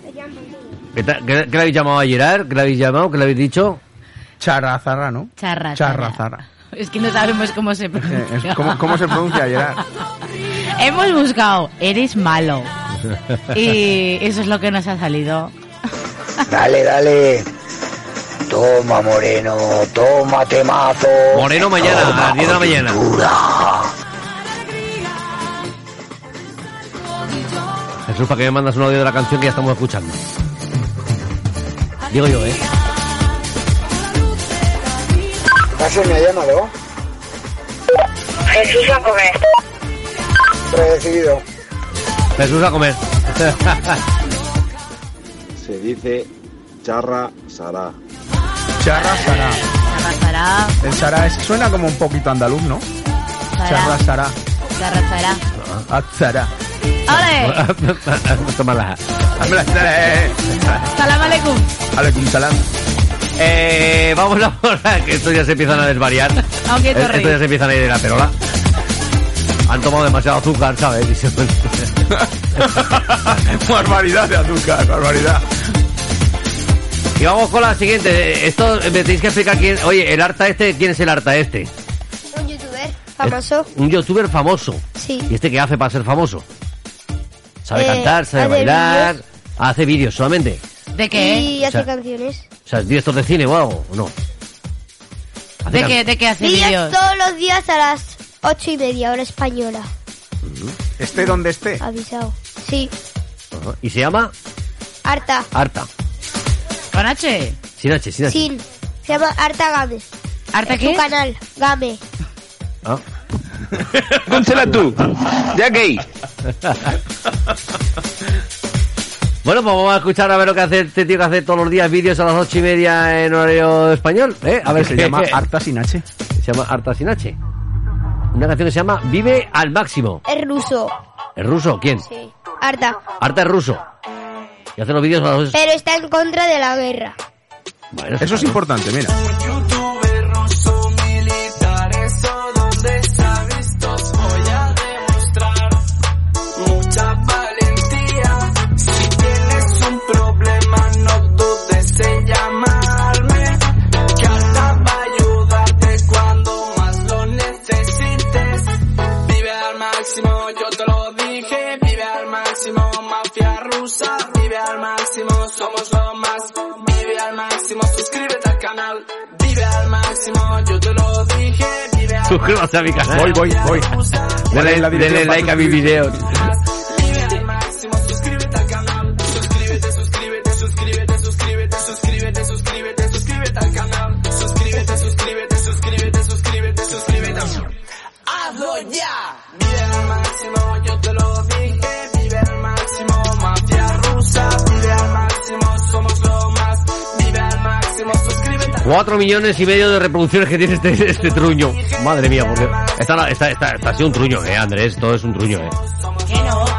¿Qué, ta- qué- qué le habéis llamado a Gerard? ¿Qué le habéis llamado? ¿Qué le habéis dicho? Charrazarra, ¿no? Charra. Charrazarra. Es que no sabemos cómo se pronuncia. ¿Cómo, cómo se pronuncia, Gerard? Hemos buscado, eres malo. Y eso es lo que nos ha salido. Dale, dale. Toma, Moreno, toma, temazo. Moreno mañana, a las 10 de la mañana. Jesús, para que me mandas un audio de la canción que ya estamos escuchando. Digo yo, ¿eh? ¿Paso me ha llamado? Jesús a comer. Predecido. Jesús a comer. Se dice charra sará. Charra Sará. Charra, chará, El Sará es- suena como un poquito andaluz, ¿no? Charra Sará. charra, chará. Ah, Sará. ¡Ole! Tómala. Eh. ¡Salam aleikum! Aleikum salam. Eh, vamos ahora, que estos ya se empiezan a desvariar. Aunque Estos torre. ya se empiezan a ir de la perola. Han tomado demasiado azúcar, ¿sabes? Y se- barbaridad de azúcar, barbaridad. Y vamos con la siguiente. Esto me tenéis que explicar quién. Oye, el arta este, ¿quién es el arta este? Un youtuber famoso. Un youtuber famoso. Sí. ¿Y este qué hace para ser famoso? ¿Sabe Eh, cantar? ¿Sabe hace bailar? ¿Hace vídeos solamente? ¿De qué? Y hace O sea, canciones. O sea, ¿es director de cine o algo? ¿O no? Hace ¿De qué, ¿De qué hace Vídeos todos los días a las ocho y media, hora española. Esté donde esté. Avisado. Sí. ¿Y se llama? Arta. Arta. ¿Con H? Sin H, sin H. Sin. Se llama Arta Game. ¿Arta Es qué? Su canal. Game. Ah. Pónsela tú. Ya que Bueno, pues vamos a escuchar a ver lo que hace este tío que hace todos los días vídeos a las ocho y media en horario español. ¿eh? A ver se llama Arta sin H. Se llama Arta sin H. Una canción que se llama Vive al máximo. Es ruso. ¿Es ruso? ¿Quién? Sí. Arta. Arta es ruso. Y hace los vídeos a las Pero está en contra de la guerra. Bueno, Eso es importante, mira. Rusa. Vive al máximo, somos lo más. Vive al máximo, suscríbete al canal. Vive al máximo, yo te lo dije. Vive al Suscríbase a mi canal. Voy, voy, voy. Dale, dale para like a mis videos. Cuatro millones y medio de reproducciones que tiene este, este truño. Madre mía, porque está, está, está, está, un truño, eh, Andrés. Todo es un truño, eh.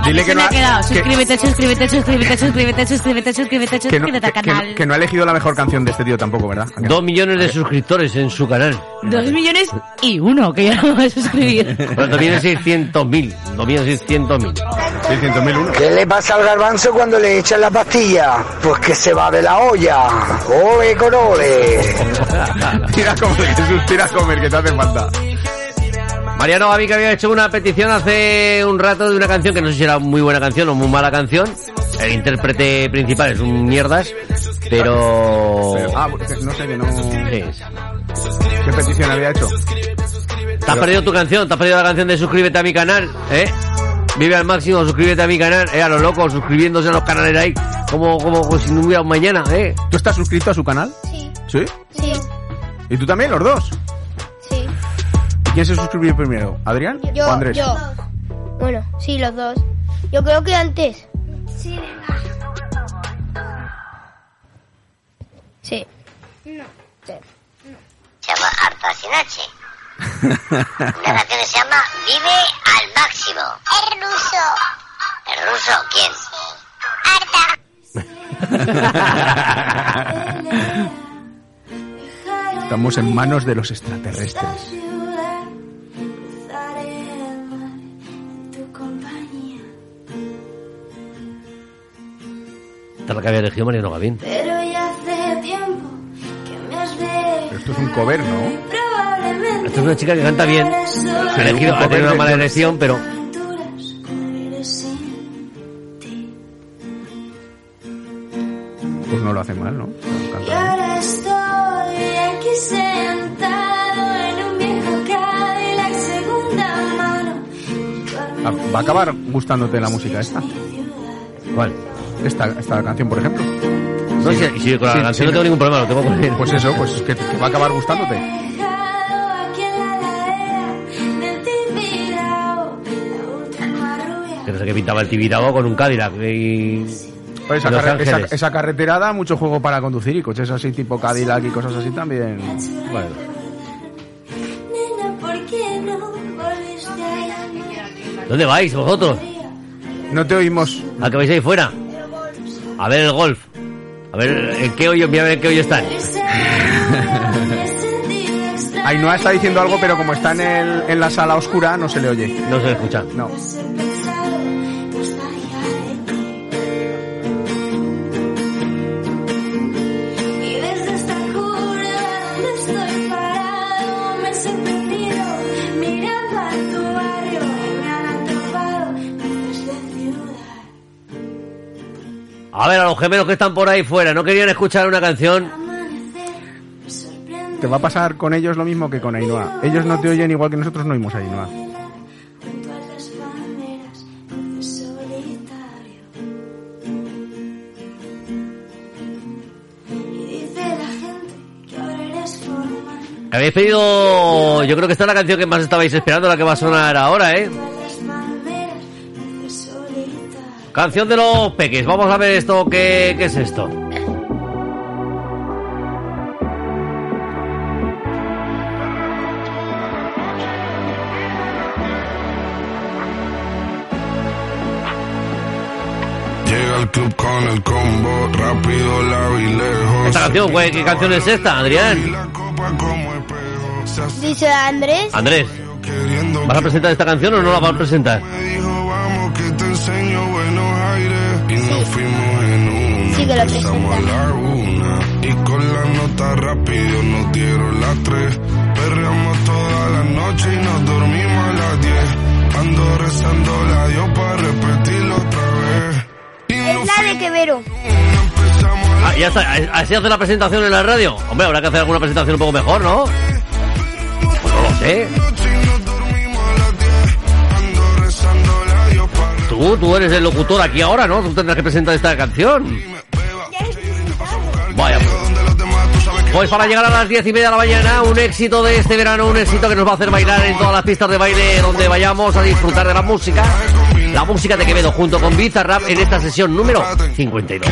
Que Dile que no ha quedado. que- Suscríbete, suscríbete, suscríbete, suscríbete, suscríbete, suscríbete, Que suscríbete al que- que canal. que no ha elegido la mejor canción de este tío tampoco, ¿verdad? ¿A que? Dos millones de suscriptores en su canal. Dos millones y uno, que ya no va a suscribir. Pero dos millones seiscientos mil. Dos millones seiscientos mil. 600.000 uno. ¿Qué le pasa al garbanzo cuando le echan la pastilla? Pues que se va de la olla. ¡Ole, corole! Tira a comer, Jesús, tira a comer, que te hace falta. Mariano Gavi que había hecho una petición hace un rato de una canción que no sé si era muy buena canción o muy mala canción. El intérprete principal es un mierdas, pero... Ah, porque no sé que no... Sí. ¿Qué petición había hecho? Te has perdido tu canción, te has perdido la canción de suscríbete a mi canal, ¿eh? Vive al máximo, suscríbete a mi canal, eh, a los locos, suscribiéndose a los canales ahí, como, como, como si no hubiera un mañana, ¿eh? ¿Tú estás suscrito a su canal? Sí. ¿Sí? Sí. ¿Y tú también, los dos? Sí. ¿Y quién se suscribió primero? ¿Adrián Yo, o Andrés? yo. Bueno, sí, los dos. Yo creo que antes. Sí. Sí. No. Se llama Arta sin H. Una canción que se llama Vive al máximo. Es ruso. ¿Es ruso? ¿Quién? Arta. Estamos en manos de los extraterrestres. Esta es la que había elegido Mariano Gavín. Pero ya hace tiempo que me has. Esto es un cover, ¿no? Esta es una chica que canta bien. Ha, elegido, ha tenido una mala elección, pero Pues no lo hace mal, ¿no? Y ahora estoy aquí sentado en un viejo Cadillac segunda mano. Ah, ¿Va a acabar gustándote la música esta? ¿Cuál? Esta, esta canción, por ejemplo. No, si, si con la canción no tengo ningún problema, lo tengo con él. Pues eso, pues es que, que va a acabar gustándote. Que no sé qué pintaba el Tibidabo con un Cadillac y... Pues esa, Los carre- esa, Ángeles. esa carretera da mucho juego para conducir y coches así tipo Cadillac y cosas así también. Bueno. Nena, ¿por qué no volviste a llamar? ¿Dónde vais vosotros? No te oímos. ¿A que vais ahí fuera? A ver el golf. A ver en qué hoyo, mira a ver en qué hoyo están. Ainhoa está diciendo algo, pero como está en, el, en la sala oscura, no se le oye. No se le escucha. No. A ver, a los gemelos que están por ahí fuera, ¿no querían escuchar una canción? Te va a pasar con ellos lo mismo que con Ainhoa. Ellos no te oyen igual que nosotros no oímos a Ainhoa. Habéis pedido... Yo creo que esta es la canción que más estabais esperando, la que va a sonar ahora, ¿eh? Canción de los peques. Vamos a ver esto, ¿qué, qué es esto? Llega al club con el combo, rápido la vi lejos. Esta canción, güey, ¿qué canción es esta, Adrián? Dice Andrés. Andrés, ¿vas a presentar esta canción o no la vas a presentar? Una. Sí que lo Empezamos a la una. Y con la nota rápido nos dieron las tres. Perreamos toda la noche y nos dormimos a las diez. Ando rezando la Dios para repetirlo otra vez. Es la de Quevero. Ah, ya está, así hace la presentación en la radio. Hombre, habrá que hacer alguna presentación un poco mejor, ¿no? Pues no lo sé. Tú, tú eres el locutor aquí ahora, ¿no? Tú tendrás que presentar esta canción. Vaya. Pues para llegar a las diez y media de la mañana, un éxito de este verano, un éxito que nos va a hacer bailar en todas las pistas de baile donde vayamos a disfrutar de la música. La música de Quevedo junto con Bizarrap en esta sesión número 52.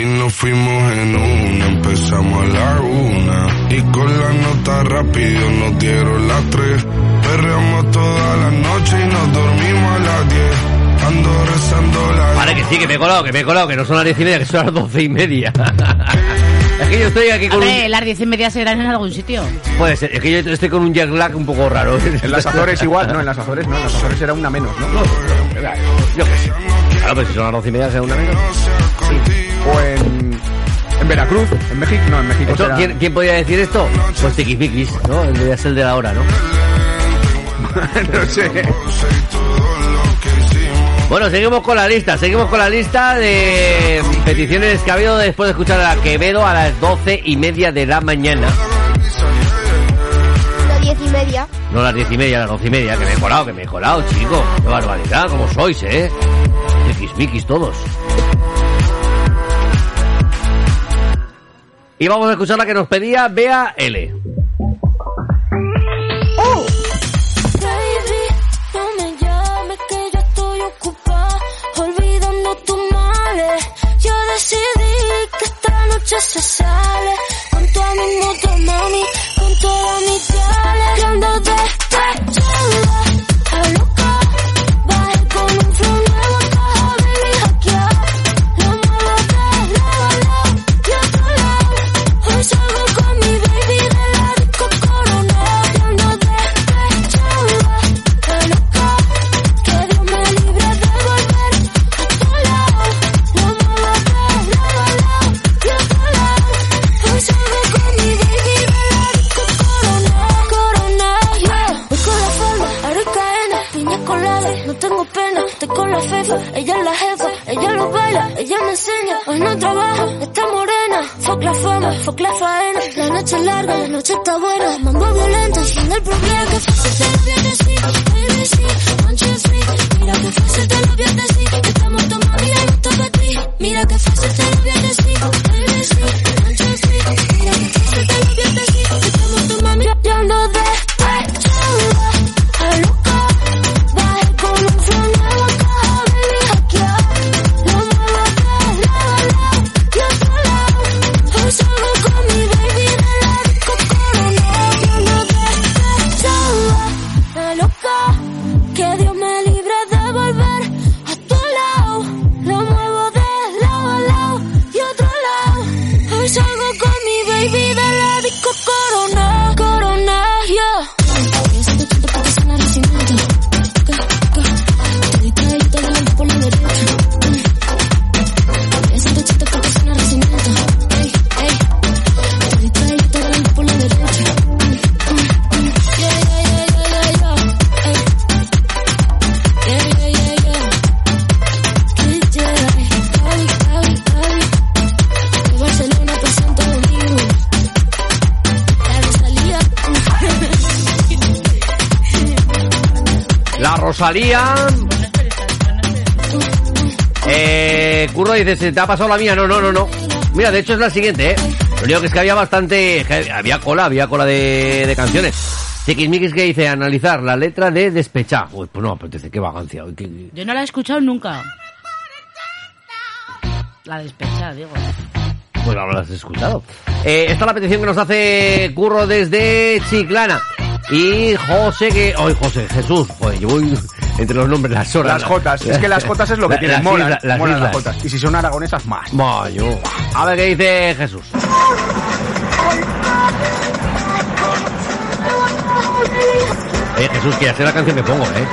Y nos fuimos en una, empezamos a la una. Y con la nota rápido nos dieron las tres. Perreamos toda la noche y nos dormimos a las diez. Ando rezando la Vale, que sí, que me he colado, que me he colado, que no son las diez y media, que son las doce y media. es que yo estoy aquí con Hombre, un... las diez y media serán en algún sitio. Puede ser, es que yo estoy con un jet lag un poco raro. En las Azores igual, no, en las Azores no, en las Azores era una menos, ¿no? Yo qué sé. Claro, pero si son las doce y media, será una menos. O en, en Veracruz, en México, no, en México Esto, será- ¿quién, quién podría decir esto? Pues Tiquismiquis, ¿no? El de- Es el de la hora, ¿no? no sé. Bueno, seguimos con la lista, seguimos con la lista de peticiones que ha habido después de escuchar a Quevedo a las doce y media de la mañana. Las diez y media. No las diez y media, las doce y media, que me he colado, que me he colado, chico. Qué barbaridad, como sois, eh. Tiquismiquis todos. Y vamos a escuchar la que nos pedía Bea L. La. Eh, Curro dice, ¿se te ha pasado la mía? No, no, no, no. Mira, de hecho es la siguiente, ¿eh? Lo único que es que había bastante... Había cola, había cola de, de canciones. Chiquismiquis que dice, analizar la letra de Despechá. Uy, pues no, apetece, qué vagancia. uy, qué- Yo no la he escuchado nunca. La despecha, digo. Pues ahora lo has escuchado. Eh, esta es la petición que nos hace Curro desde Chiclana. Y José que... Hoy José, Jesús. Joder, yo voy entre los nombres, las horas. Las jotas. Es que las jotas es lo que La- tienen. las Molan, islas- las molan las jotas. Y si son aragonesas, más. Mayo. A ver qué dice Jesús. Eh, Jesús, que ya sé la canción que pongo, ¿eh?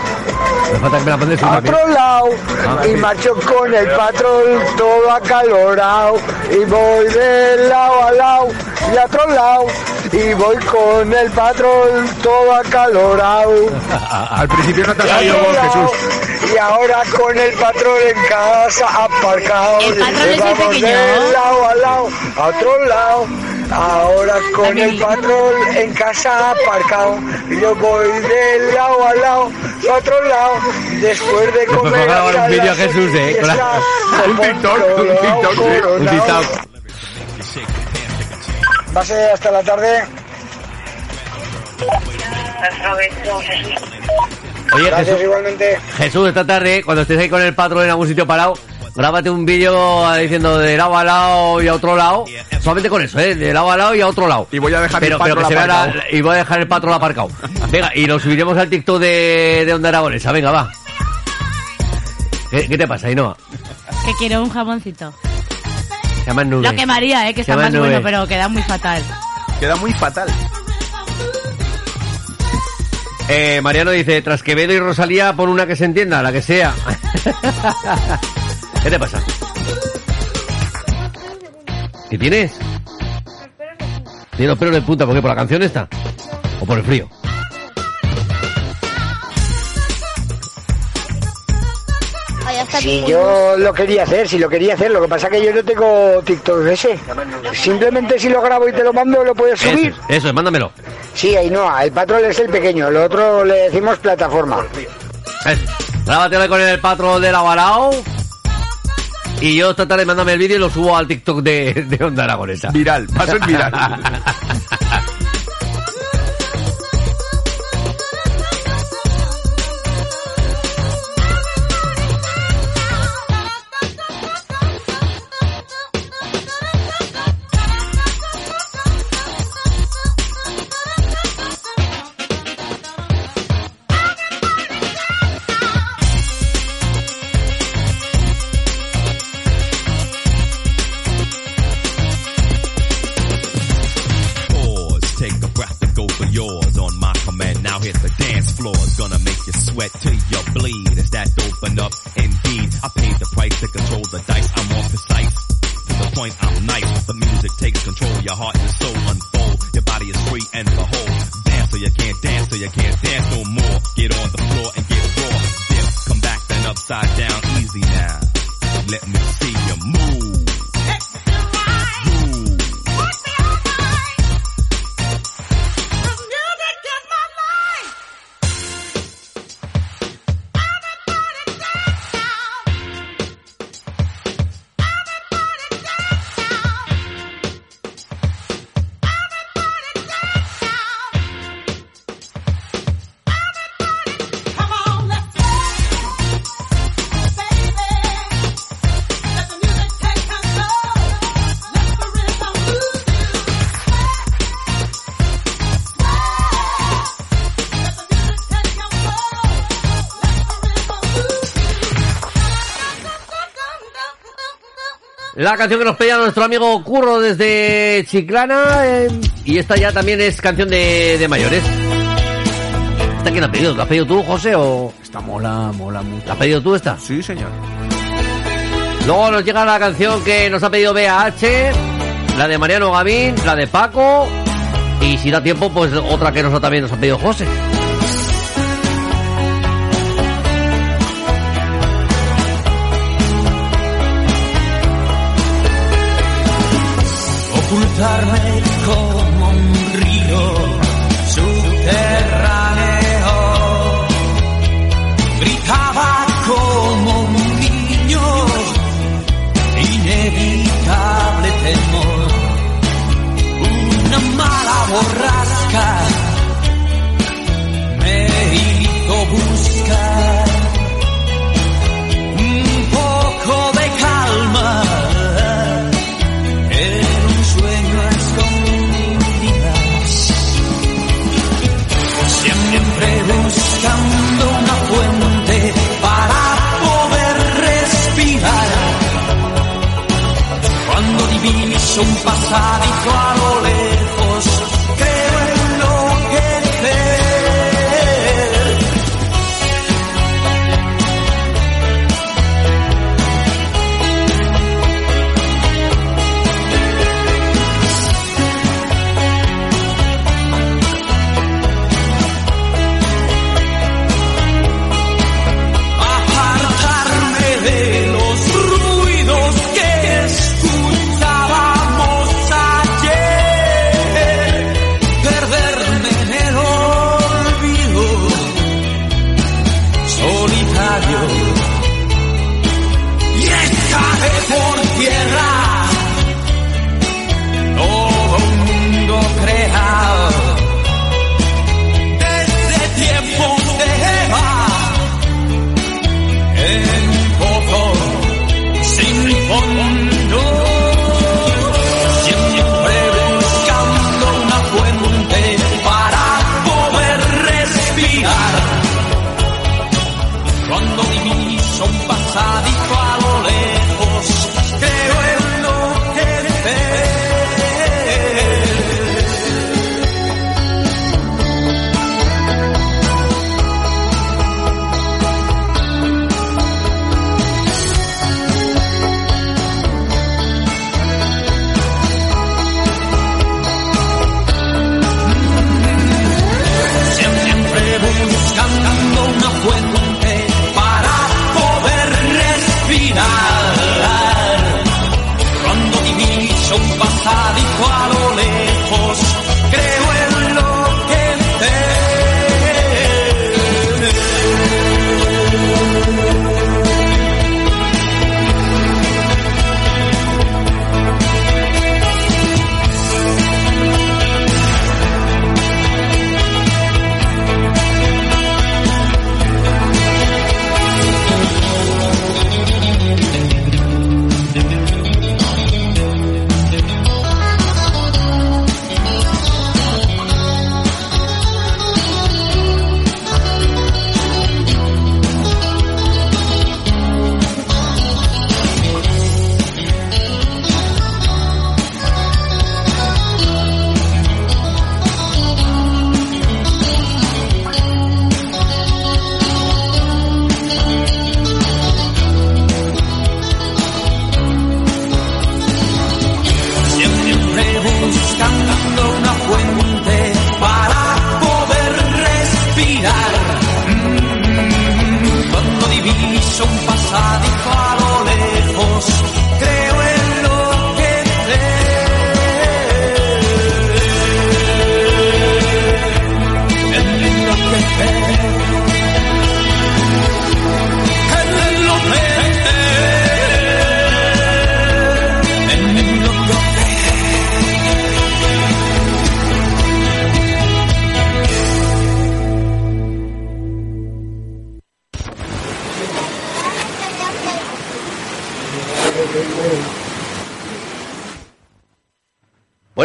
Me falta que me la otro lado Ah, y sí. marcho con el patrón todo acalorado y voy de lado a lado y a otro lado y voy con el patrón todo acalorado. Al principio no te ha salido vos, Jesús. Y ahora con el patrón en casa aparcado. El patrón es el pequeño. de lado a lado, a otro lado. Ahora con el patrón en casa aparcado. Yo voy de lado a lado, a otro lado. Después de comer. a grabar un vídeo Jesús, eh, Un TikTok, un TikTok, un. TikTok. Ser hasta la tarde. Oye, Gracias Jesús, igualmente. Jesús, esta tarde, cuando estés ahí con el patrón en algún sitio parado, grábate un vídeo diciendo de lado a lado y a otro lado. Solamente con eso, ¿eh? De lado a lado y a otro lado. Y voy a dejar pero, el patrón la- aparcado. y voy a dejar el patrón aparcado. Venga, y lo subiremos al TikTok de, de Onda Aragonesa. Venga, va. ¿Qué, qué te pasa, Ainhoa? Que quiero un jamoncito. Se llama Nube. Lo quemaría, eh, que está más Nube. bueno, pero queda muy fatal. Queda muy fatal. Eh, Mariano dice, tras Quevedo y Rosalía, pon una que se entienda, la que sea. ¿Qué te pasa? ¿Qué tienes? Tiene los pelos de punta, ¿por qué? ¿Por la canción esta? ¿O por el frío? Si yo lo quería hacer, si lo quería hacer, lo que pasa que yo no tengo TikTok ese. Simplemente si lo grabo y te lo mando, lo puedes subir. Eso, eso es, mándamelo. Sí, Ainhoa, el patrón es el pequeño, lo otro le decimos plataforma. Eso. Grábatelo con el patrón de la Barao. Y yo esta tarde mándame el vídeo y lo subo al TikTok de, de Onda Aragonesa. Viral, a ser viral. go for yours on my command. Now hit the dance floor. It's gonna make you sweat till you bleed. Is that open up? Indeed, I paid the price to control the dice. I'm more precise. To the point, I'm nice. The music takes control. Your heart and soul unfold. Your body is free and behold. Dance till you can't dance till you can't dance no more. Get on the floor and get raw. Dip, come back then upside down. Easy now. Let me see La canción que nos pedía nuestro amigo Curro desde Chiclana. eh, y esta ya también es canción de, de mayores. ¿Esta quién la ha pedido? ¿La has pedido tú, José? O... Esta mola, mola mucho. ¿La has pedido tú esta? Sí, señor. Luego nos llega la canción que nos ha pedido BH, la de Mariano Gavín, la de Paco. Y si da tiempo, pues otra que nos, también nos ha pedido José. Ocultarme como un río subterráneo. Gritaba como un niño, inevitable temor. Una mala borrasca me hizo buscar un pasadizo a lo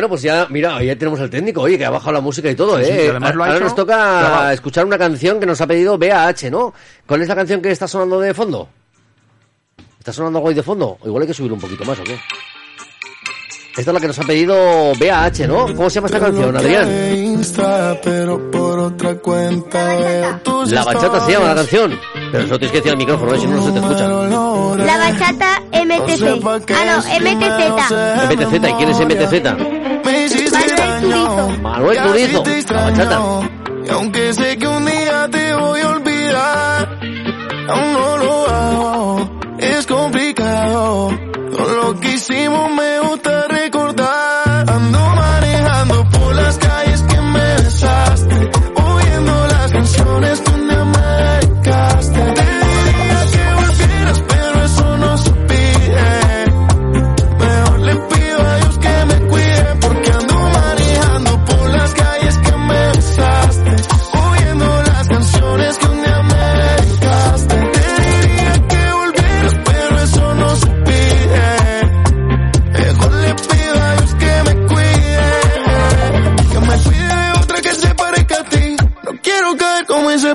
Bueno, pues ya, mira, ya tenemos al técnico, oye, que ha bajado la música y todo, Sí, ¿eh? sí, además lo ha Ahora hecho nos toca escuchar una canción que nos ha pedido BAH, ¿no? ¿Cuál es la canción que está sonando de fondo? ¿Está sonando algo ahí de fondo? O igual hay que subir un poquito más, ¿o qué? Esta es la que nos ha pedido BAH, ¿no? ¿Cómo se llama esta canción, Adrián? Insta, pero por otra cuenta La bachata se llama la canción. Pero eso tienes que decir al micrófono, ¿eh? si no, no se te escucha. La bachata MTC. Ah, no, MTZ. MTZ, ¿y quién es MTZ? Hiciste daño. Manuel Turizo, la bachata. Y aunque sé que un día te voy a olvidar, aún no lo hago. Es complicado. Todo lo que hicimos me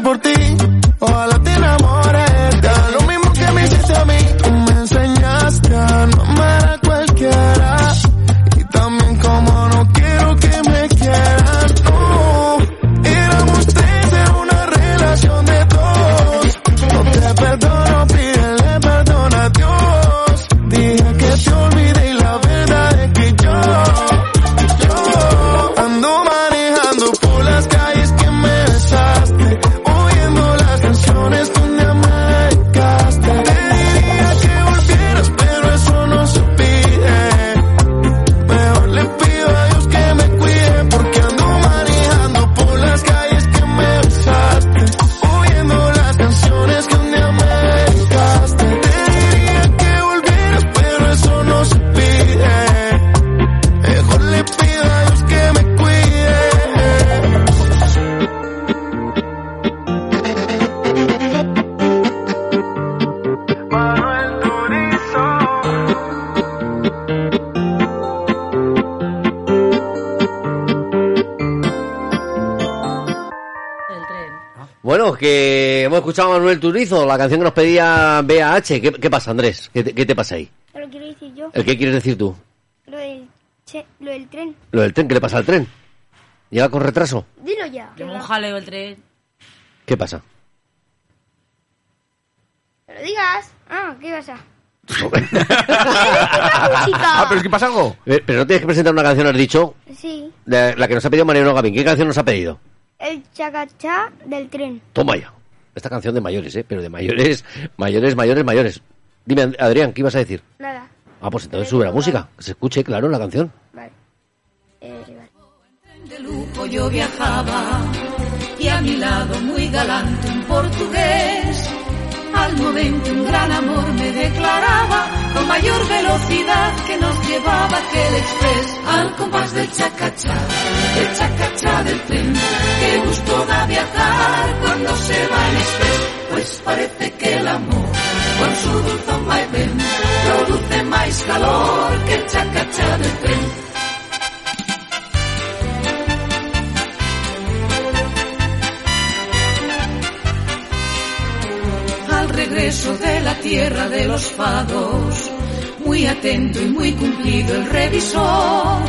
por ti. Escuchado a Manuel Turizo, la canción que nos pedía BAH. ¿Qué, qué pasa, Andrés? ¿Qué te, qué te pasa ahí? Lo quiero decir yo. ¿El qué quieres decir tú? Lo del, che, lo del tren. ¿Lo del tren? ¿Qué le pasa al tren? ¿Llega con retraso? Dilo ya. Llevo un jaleo el tren. ¿Qué pasa? Que lo digas. Ah, ¿qué pasa? ah, pero es que pasa algo. Pero no tienes que presentar una canción, has dicho. Sí. La, la que nos ha pedido Mariano Gavín. ¿Qué canción nos ha pedido? El chacachá del tren. Toma ya. Esta canción de mayores, ¿eh? Pero de mayores, mayores, mayores, mayores. Dime, Adrián, ¿qué ibas a decir? Nada. Ah, pues entonces sube la música. Que se escuche, claro, la canción. Vale. Eh, vale. de lujo yo viajaba y a mi lado muy galante un portugués. Al momento un gran amor me declaraba con mayor velocidad que nos llevaba aquel express al compás del chacachá, el chacachá del tren. Qué gusto da viajar cuando se va el express, pues parece que el amor con su dulzón vaivén produce más calor que el chacachá del tren. Regreso de la tierra de los fados. Muy atento y muy cumplido el revisor.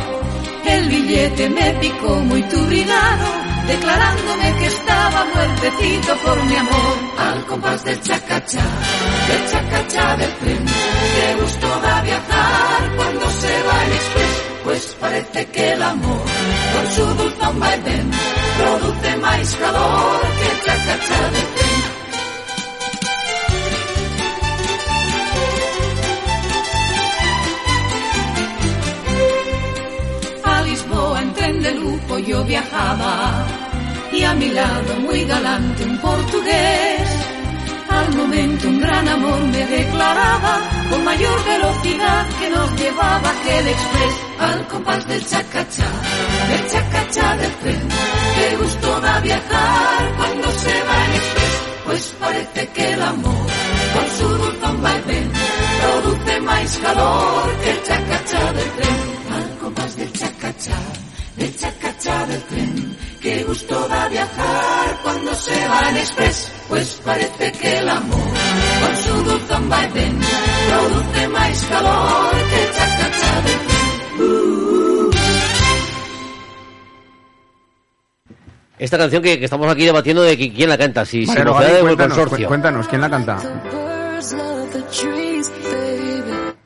El billete me picó muy turbinado, declarándome que estaba muertecito por mi amor. Al compás del chacachá, del chacachá del tren. Qué gusto da viajar cuando se va el express, pues parece que el amor, con su dulzón vaivén, produce más calor que el chacachá del tren. De lujo yo viajaba y a mi lado muy galante un portugués. Al momento un gran amor me declaraba con mayor velocidad que nos llevaba aquel express al compás del chacachá, del chacachá del tren. Qué gusto da viajar cuando se va el express, pues parece que el amor con su dulzón vaivén produce más calor que el chacachá del tren. Al compás del chacachá el chacacha del tren. Qué gusto da viajar cuando se va en express, pues parece que el amor con su dulzón vaivén produce más calor que el chacacha del tren. Uh. Esta canción que, que estamos aquí debatiendo de qui- quién la canta, si, Mocedades Gaby, o el consorcio. cu- cuéntanos, ¿quién la canta?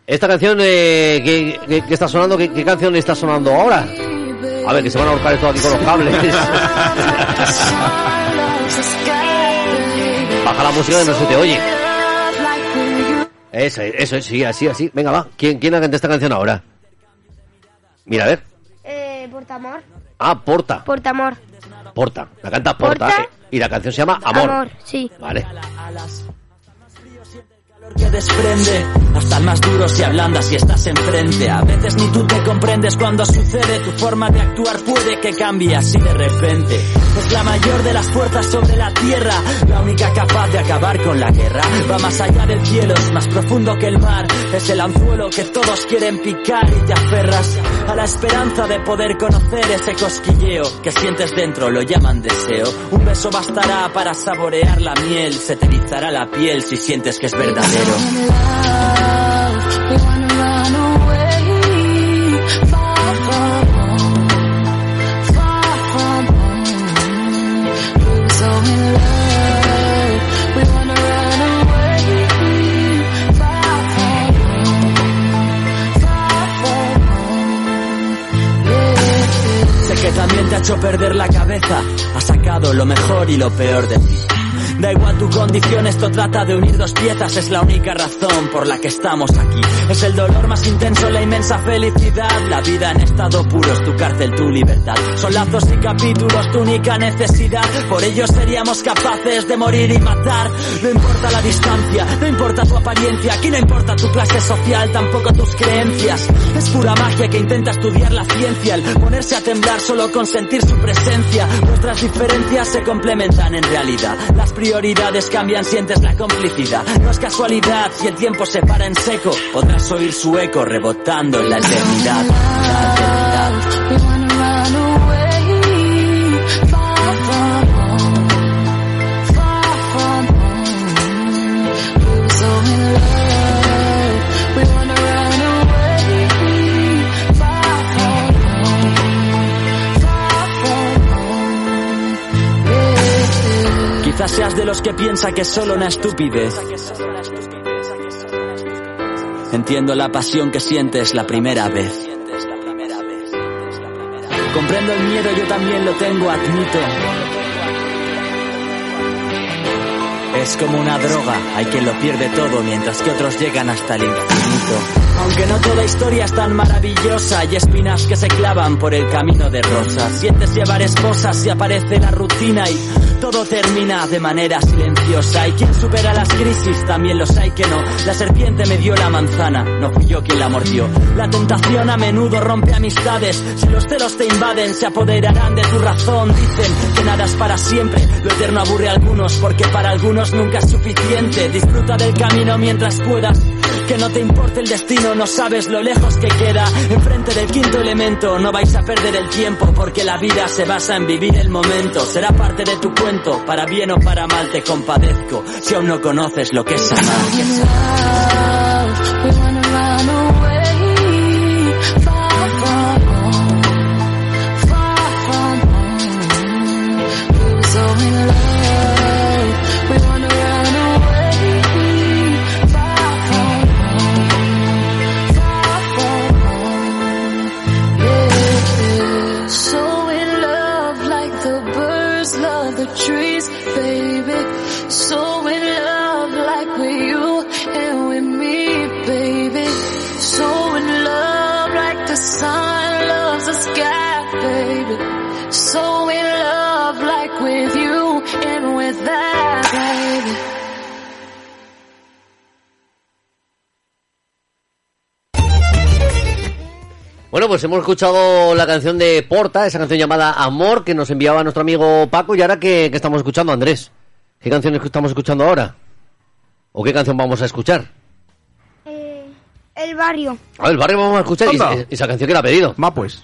Esta canción eh, que, que- que está sonando, ¿qué, qué canción está sonando ahora? A ver, que se van a ahorcar esto aquí con los cables. Baja la música que no se te oye. Eso, eso, sí, así, así. Venga, va. ¿Quién, quién canta esta canción ahora? Mira, a ver. Eh, Portamor. Ah, Porta. Portamor. Porta. La canta Porta. Porta. eh, y la canción se llama Amor. Amor, sí. Vale. Que desprende. Hasta el más duro se ablanda si estás enfrente. A veces ni tú te comprendes cuando sucede. Tu forma de actuar puede que cambie así de repente. Es la mayor de las fuerzas sobre la tierra. La única capaz de acabar con la guerra. Va más allá del cielo es más profundo que el mar. Es el anzuelo que todos quieren picar y te aferras a la esperanza de poder conocer ese cosquilleo que sientes dentro lo llaman deseo. Un beso bastará para saborear la miel. Se te erizará la piel si sientes que es verdadero Sé que también te ha hecho perder la cabeza, ha sacado lo mejor y lo peor de ti. Da igual tu condición, esto trata de unir dos piezas, es la única razón por la que estamos aquí. Es el dolor más intenso, la inmensa felicidad. La vida en estado puro es tu cárcel, tu libertad. Son lazos y capítulos, tu única necesidad. Por ello seríamos capaces de morir y matar. No importa la distancia, no importa tu apariencia, aquí no importa tu clase social, tampoco tus creencias. Es pura magia que intenta estudiar la ciencia, el ponerse a temblar solo con sentir su presencia. Nuestras diferencias se complementan en realidad. Cambian, sientes la complicidad. No es casualidad, si el tiempo se para en seco, podrás oír su eco rebotando en. La eternidad. Seas de los que piensa que es solo una estupidez. Entiendo la pasión que sientes la primera vez. Comprendo el miedo, yo también lo tengo, admito. Es como una droga, hay quien lo pierde todo mientras que otros llegan hasta el infinito. Aunque no toda historia es tan maravillosa, hay espinas que se clavan por el camino de rosas. Sientes llevar esposas y aparece la rutina y todo termina de manera silenciosa. Y quien supera las crisis también los hay que no. La serpiente me dio la manzana, no fui yo quien la mordió. La tentación a menudo rompe amistades. Si los celos te invaden, se apoderarán de tu razón. Dicen que nada es para siempre. Lo eterno aburre a algunos porque para algunos nunca es suficiente. Disfruta del camino mientras puedas. Que no te importe el destino, no sabes lo lejos que queda. Enfrente del quinto elemento, no vais a perder el tiempo porque la vida se basa en vivir el momento. Será parte de tu cuento, para bien o para mal te compadezco. Si aún no conoces lo que es amar. Bueno, pues hemos escuchado la canción de Porta, esa canción llamada Amor, que nos enviaba nuestro amigo Paco. ¿Y ahora qué, qué estamos escuchando, Andrés? ¿Qué canción estamos escuchando ahora? ¿O qué canción vamos a escuchar? Eh, el barrio. A ver, el barrio vamos a escuchar y, esa canción que la ha pedido. Va pues.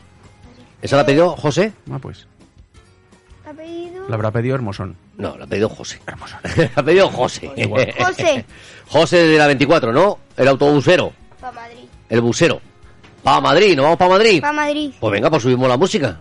¿Esa la ha pedido José? Ah, pues. ¿Ha pedido? La habrá pedido Hermosón. No, la ha pedido José. la ha pedido José. José. José de la 24, ¿no? El autobusero. Pa' Madrid. El busero. Pa' Madrid, ¿no vamos para Madrid? Pa' Madrid. Pues venga, pues subimos la música.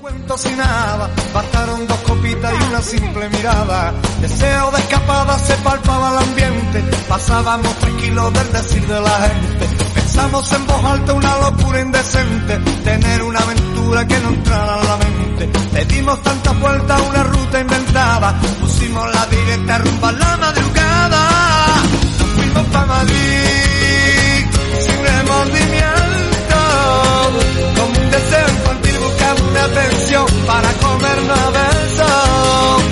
cuento sin nada, bastaron dos copitas y una simple mirada. Deseo de escapada se palpaba el ambiente, pasábamos tranquilos del decir de la gente. Pensamos en voz alta una locura indecente, tener una aventura que no entrara en la mente. Le dimos tantas vueltas a una ruta inventada, pusimos la directa rumba a la madrugada. Nos fuimos para Madrid, para comernos a besos.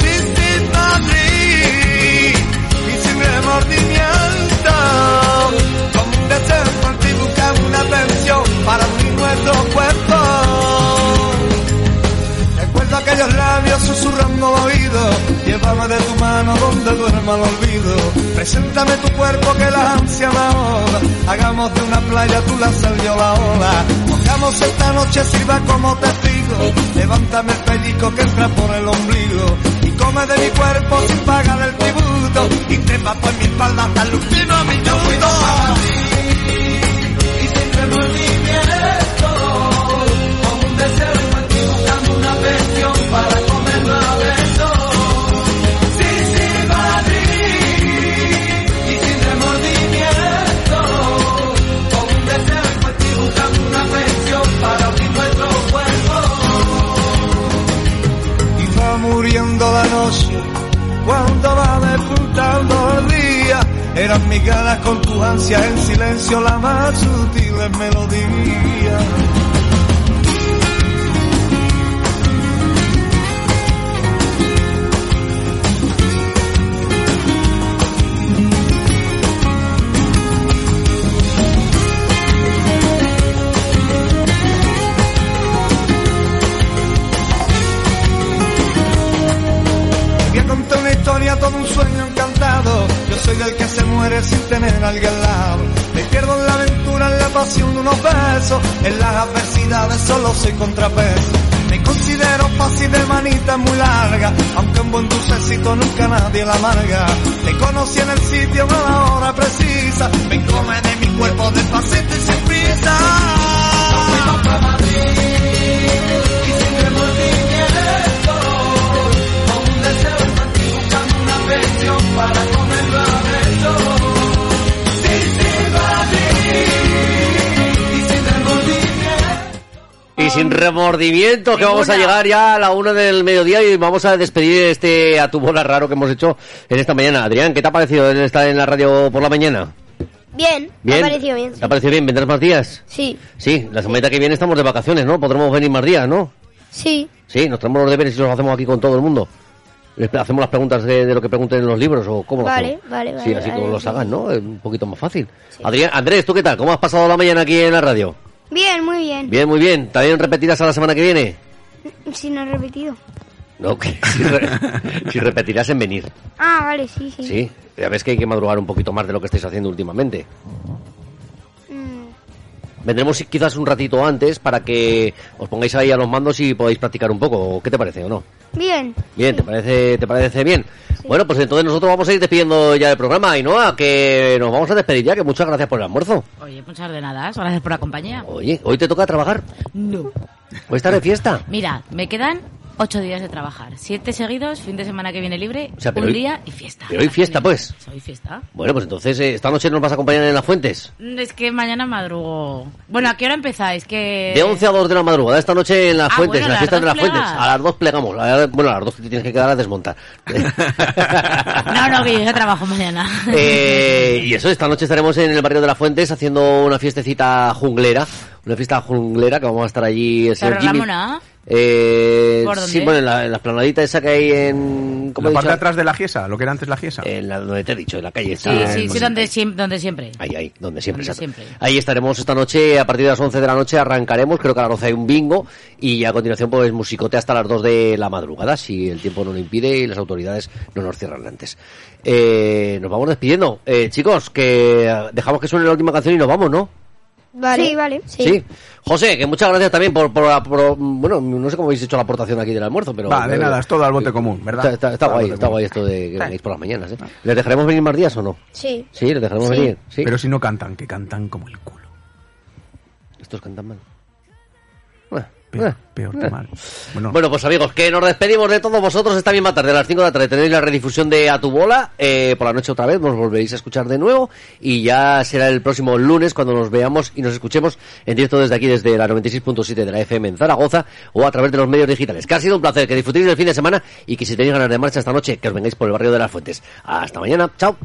Sí, sí, Madrid, y sin remordimiento, como un deseo infantil buscando una atención para unir nuestros cuerpos. Recuerdo aquellos labios susurrando al oído. Llévame de tu mano donde duerma el olvido. Preséntame tu cuerpo que la ansia me ahoga. Hagamos de una playa tú la sal yo la ola. Esta noche sirva como testigo. Levántame el pellizco que entra por el ombligo. Y come de mi cuerpo sin pagar el tributo. Y trepa por mi espalda hasta el último minuto. Cuando va despuntando el día. Eran mis con tu ansia en silencio la más sutil melodía. Tener alguien al lado. Me pierdo en la aventura, en la pasión de unos besos. En las adversidades solo soy contrapeso. Me considero fácil de manita muy larga, aunque un buen dulcecito nunca nadie la amarga. Te conocí en el sitio a la hora precisa. Me come de mi cuerpo despacito y sin prisa. Madrid y sin. Con un deseo una pensión para comerlo a Y sin remordimiento, que vamos a llegar ya a la una del mediodía y vamos a despedir este a tu bola raro que hemos hecho en esta mañana. Adrián, ¿qué te ha parecido estar en la radio por la mañana? Bien, me ¿Bien? ha parecido bien. ¿Te ha parecido bien? ¿Vendrás más días? Sí, Sí, la semana que viene estamos de vacaciones, ¿no? Podremos venir más días, ¿no? sí. Sí, nos traemos los deberes y los hacemos aquí con todo el mundo. Les hacemos las preguntas de, de lo que pregunten en los libros o cómo lo Vale, hacemos. vale, Sí, vale, así vale, como los sí. hagan, ¿no? Es un poquito más fácil. Adrián, Andrés, ¿tú qué tal? ¿Cómo has pasado la mañana aquí en la radio? Bien, muy bien. Bien, muy bien. ¿También repetirás a la semana que viene? Si no he repetido. No, que si, re- si repetirás en venir. Ah, vale, sí, sí. Sí, ya ves que hay que madrugar un poquito más de lo que estáis haciendo últimamente. Vendremos quizás un ratito antes para que os pongáis ahí a los mandos y podáis practicar un poco. ¿Qué te parece o no? Bien. Bien, ¿te parece, te parece bien? Bueno, pues entonces nosotros vamos a ir despidiendo ya el programa. Y no, que nos vamos a despedir ya, que muchas gracias por el almuerzo. Oye, muchas de nada, gracias por la compañía. Oye, ¿hoy te toca trabajar? No. ¿Hoy estás de fiesta? Mira, me quedan ocho días de trabajar. Siete seguidos, fin de semana que viene libre, O sea, pero un hoy- día y fiesta. Pero hoy fiesta, pues. Soy fiesta. Bueno, pues entonces eh, esta noche nos vas a acompañar en las fuentes. Mm, Es que mañana madrugo. Bueno, ¿a qué hora empezáis? Que... De 11 a 2 de la madrugada, esta noche en las Ah, fuentes, bueno, en las a las fiestas de las fuentes. A las 2 plegamos. A las- bueno, a las 2 te tienes que quedar a desmontar. No, no, que yo trabajo mañana. Eh, y eso, esta noche estaremos en el barrio de las Fuentes haciendo una fiestecita junglera. Una fiesta junglera que vamos a estar allí. El señor Jimmy. Eh, ¿Por dónde? sí, bueno, en la, en la esplanadita esa que hay en... ¿cómo La he parte de dicho? atrás de la Giesa, lo que era antes la Giesa. En la, donde te he dicho, en la calle. sí, sí, sí, donde, siem- donde siempre. Ahí, ahí, donde siempre, Donde exacto. siempre. Ahí estaremos esta noche, a partir de las 11 de la noche arrancaremos, creo que a las 12 hay un bingo y a continuación pues musicote hasta las 2 de la madrugada, si el tiempo no lo impide y las autoridades no nos cierran antes. Eh, nos vamos despidiendo. Eh, chicos, que dejamos que suene la última canción y nos vamos, ¿no? Vale. Sí, vale. Sí. José, que muchas gracias también por, por, la- por- bueno, no sé cómo habéis hecho la aportación aquí del almuerzo, pero... Va, de nada, es todo al bote común, ¿verdad? Está, está- está guay, está guay esto de que Sí. vengáis por las mañanas, ¿eh? ¿Les dejaremos venir más días o no? Sí. Sí, les dejaremos Sí. venir. Sí. Pero si no cantan, que cantan como el culo. Estos cantan mal. Peor, peor que mal. Bueno, Bueno, pues amigos, que nos despedimos de todos vosotros esta misma tarde a las 5 de la tarde. Tenéis la redifusión de A tu bola. eh, por la noche otra vez nos volveréis a escuchar de nuevo. Y ya será el próximo lunes cuando nos veamos y nos escuchemos en directo desde aquí, desde la 96.7 de la FM en Zaragoza o a través de los medios digitales. Que ha sido un placer, que disfrutéis del fin de semana y que si tenéis ganas de marcha esta noche, que os vengáis por el barrio de las Fuentes. Hasta mañana. Chao.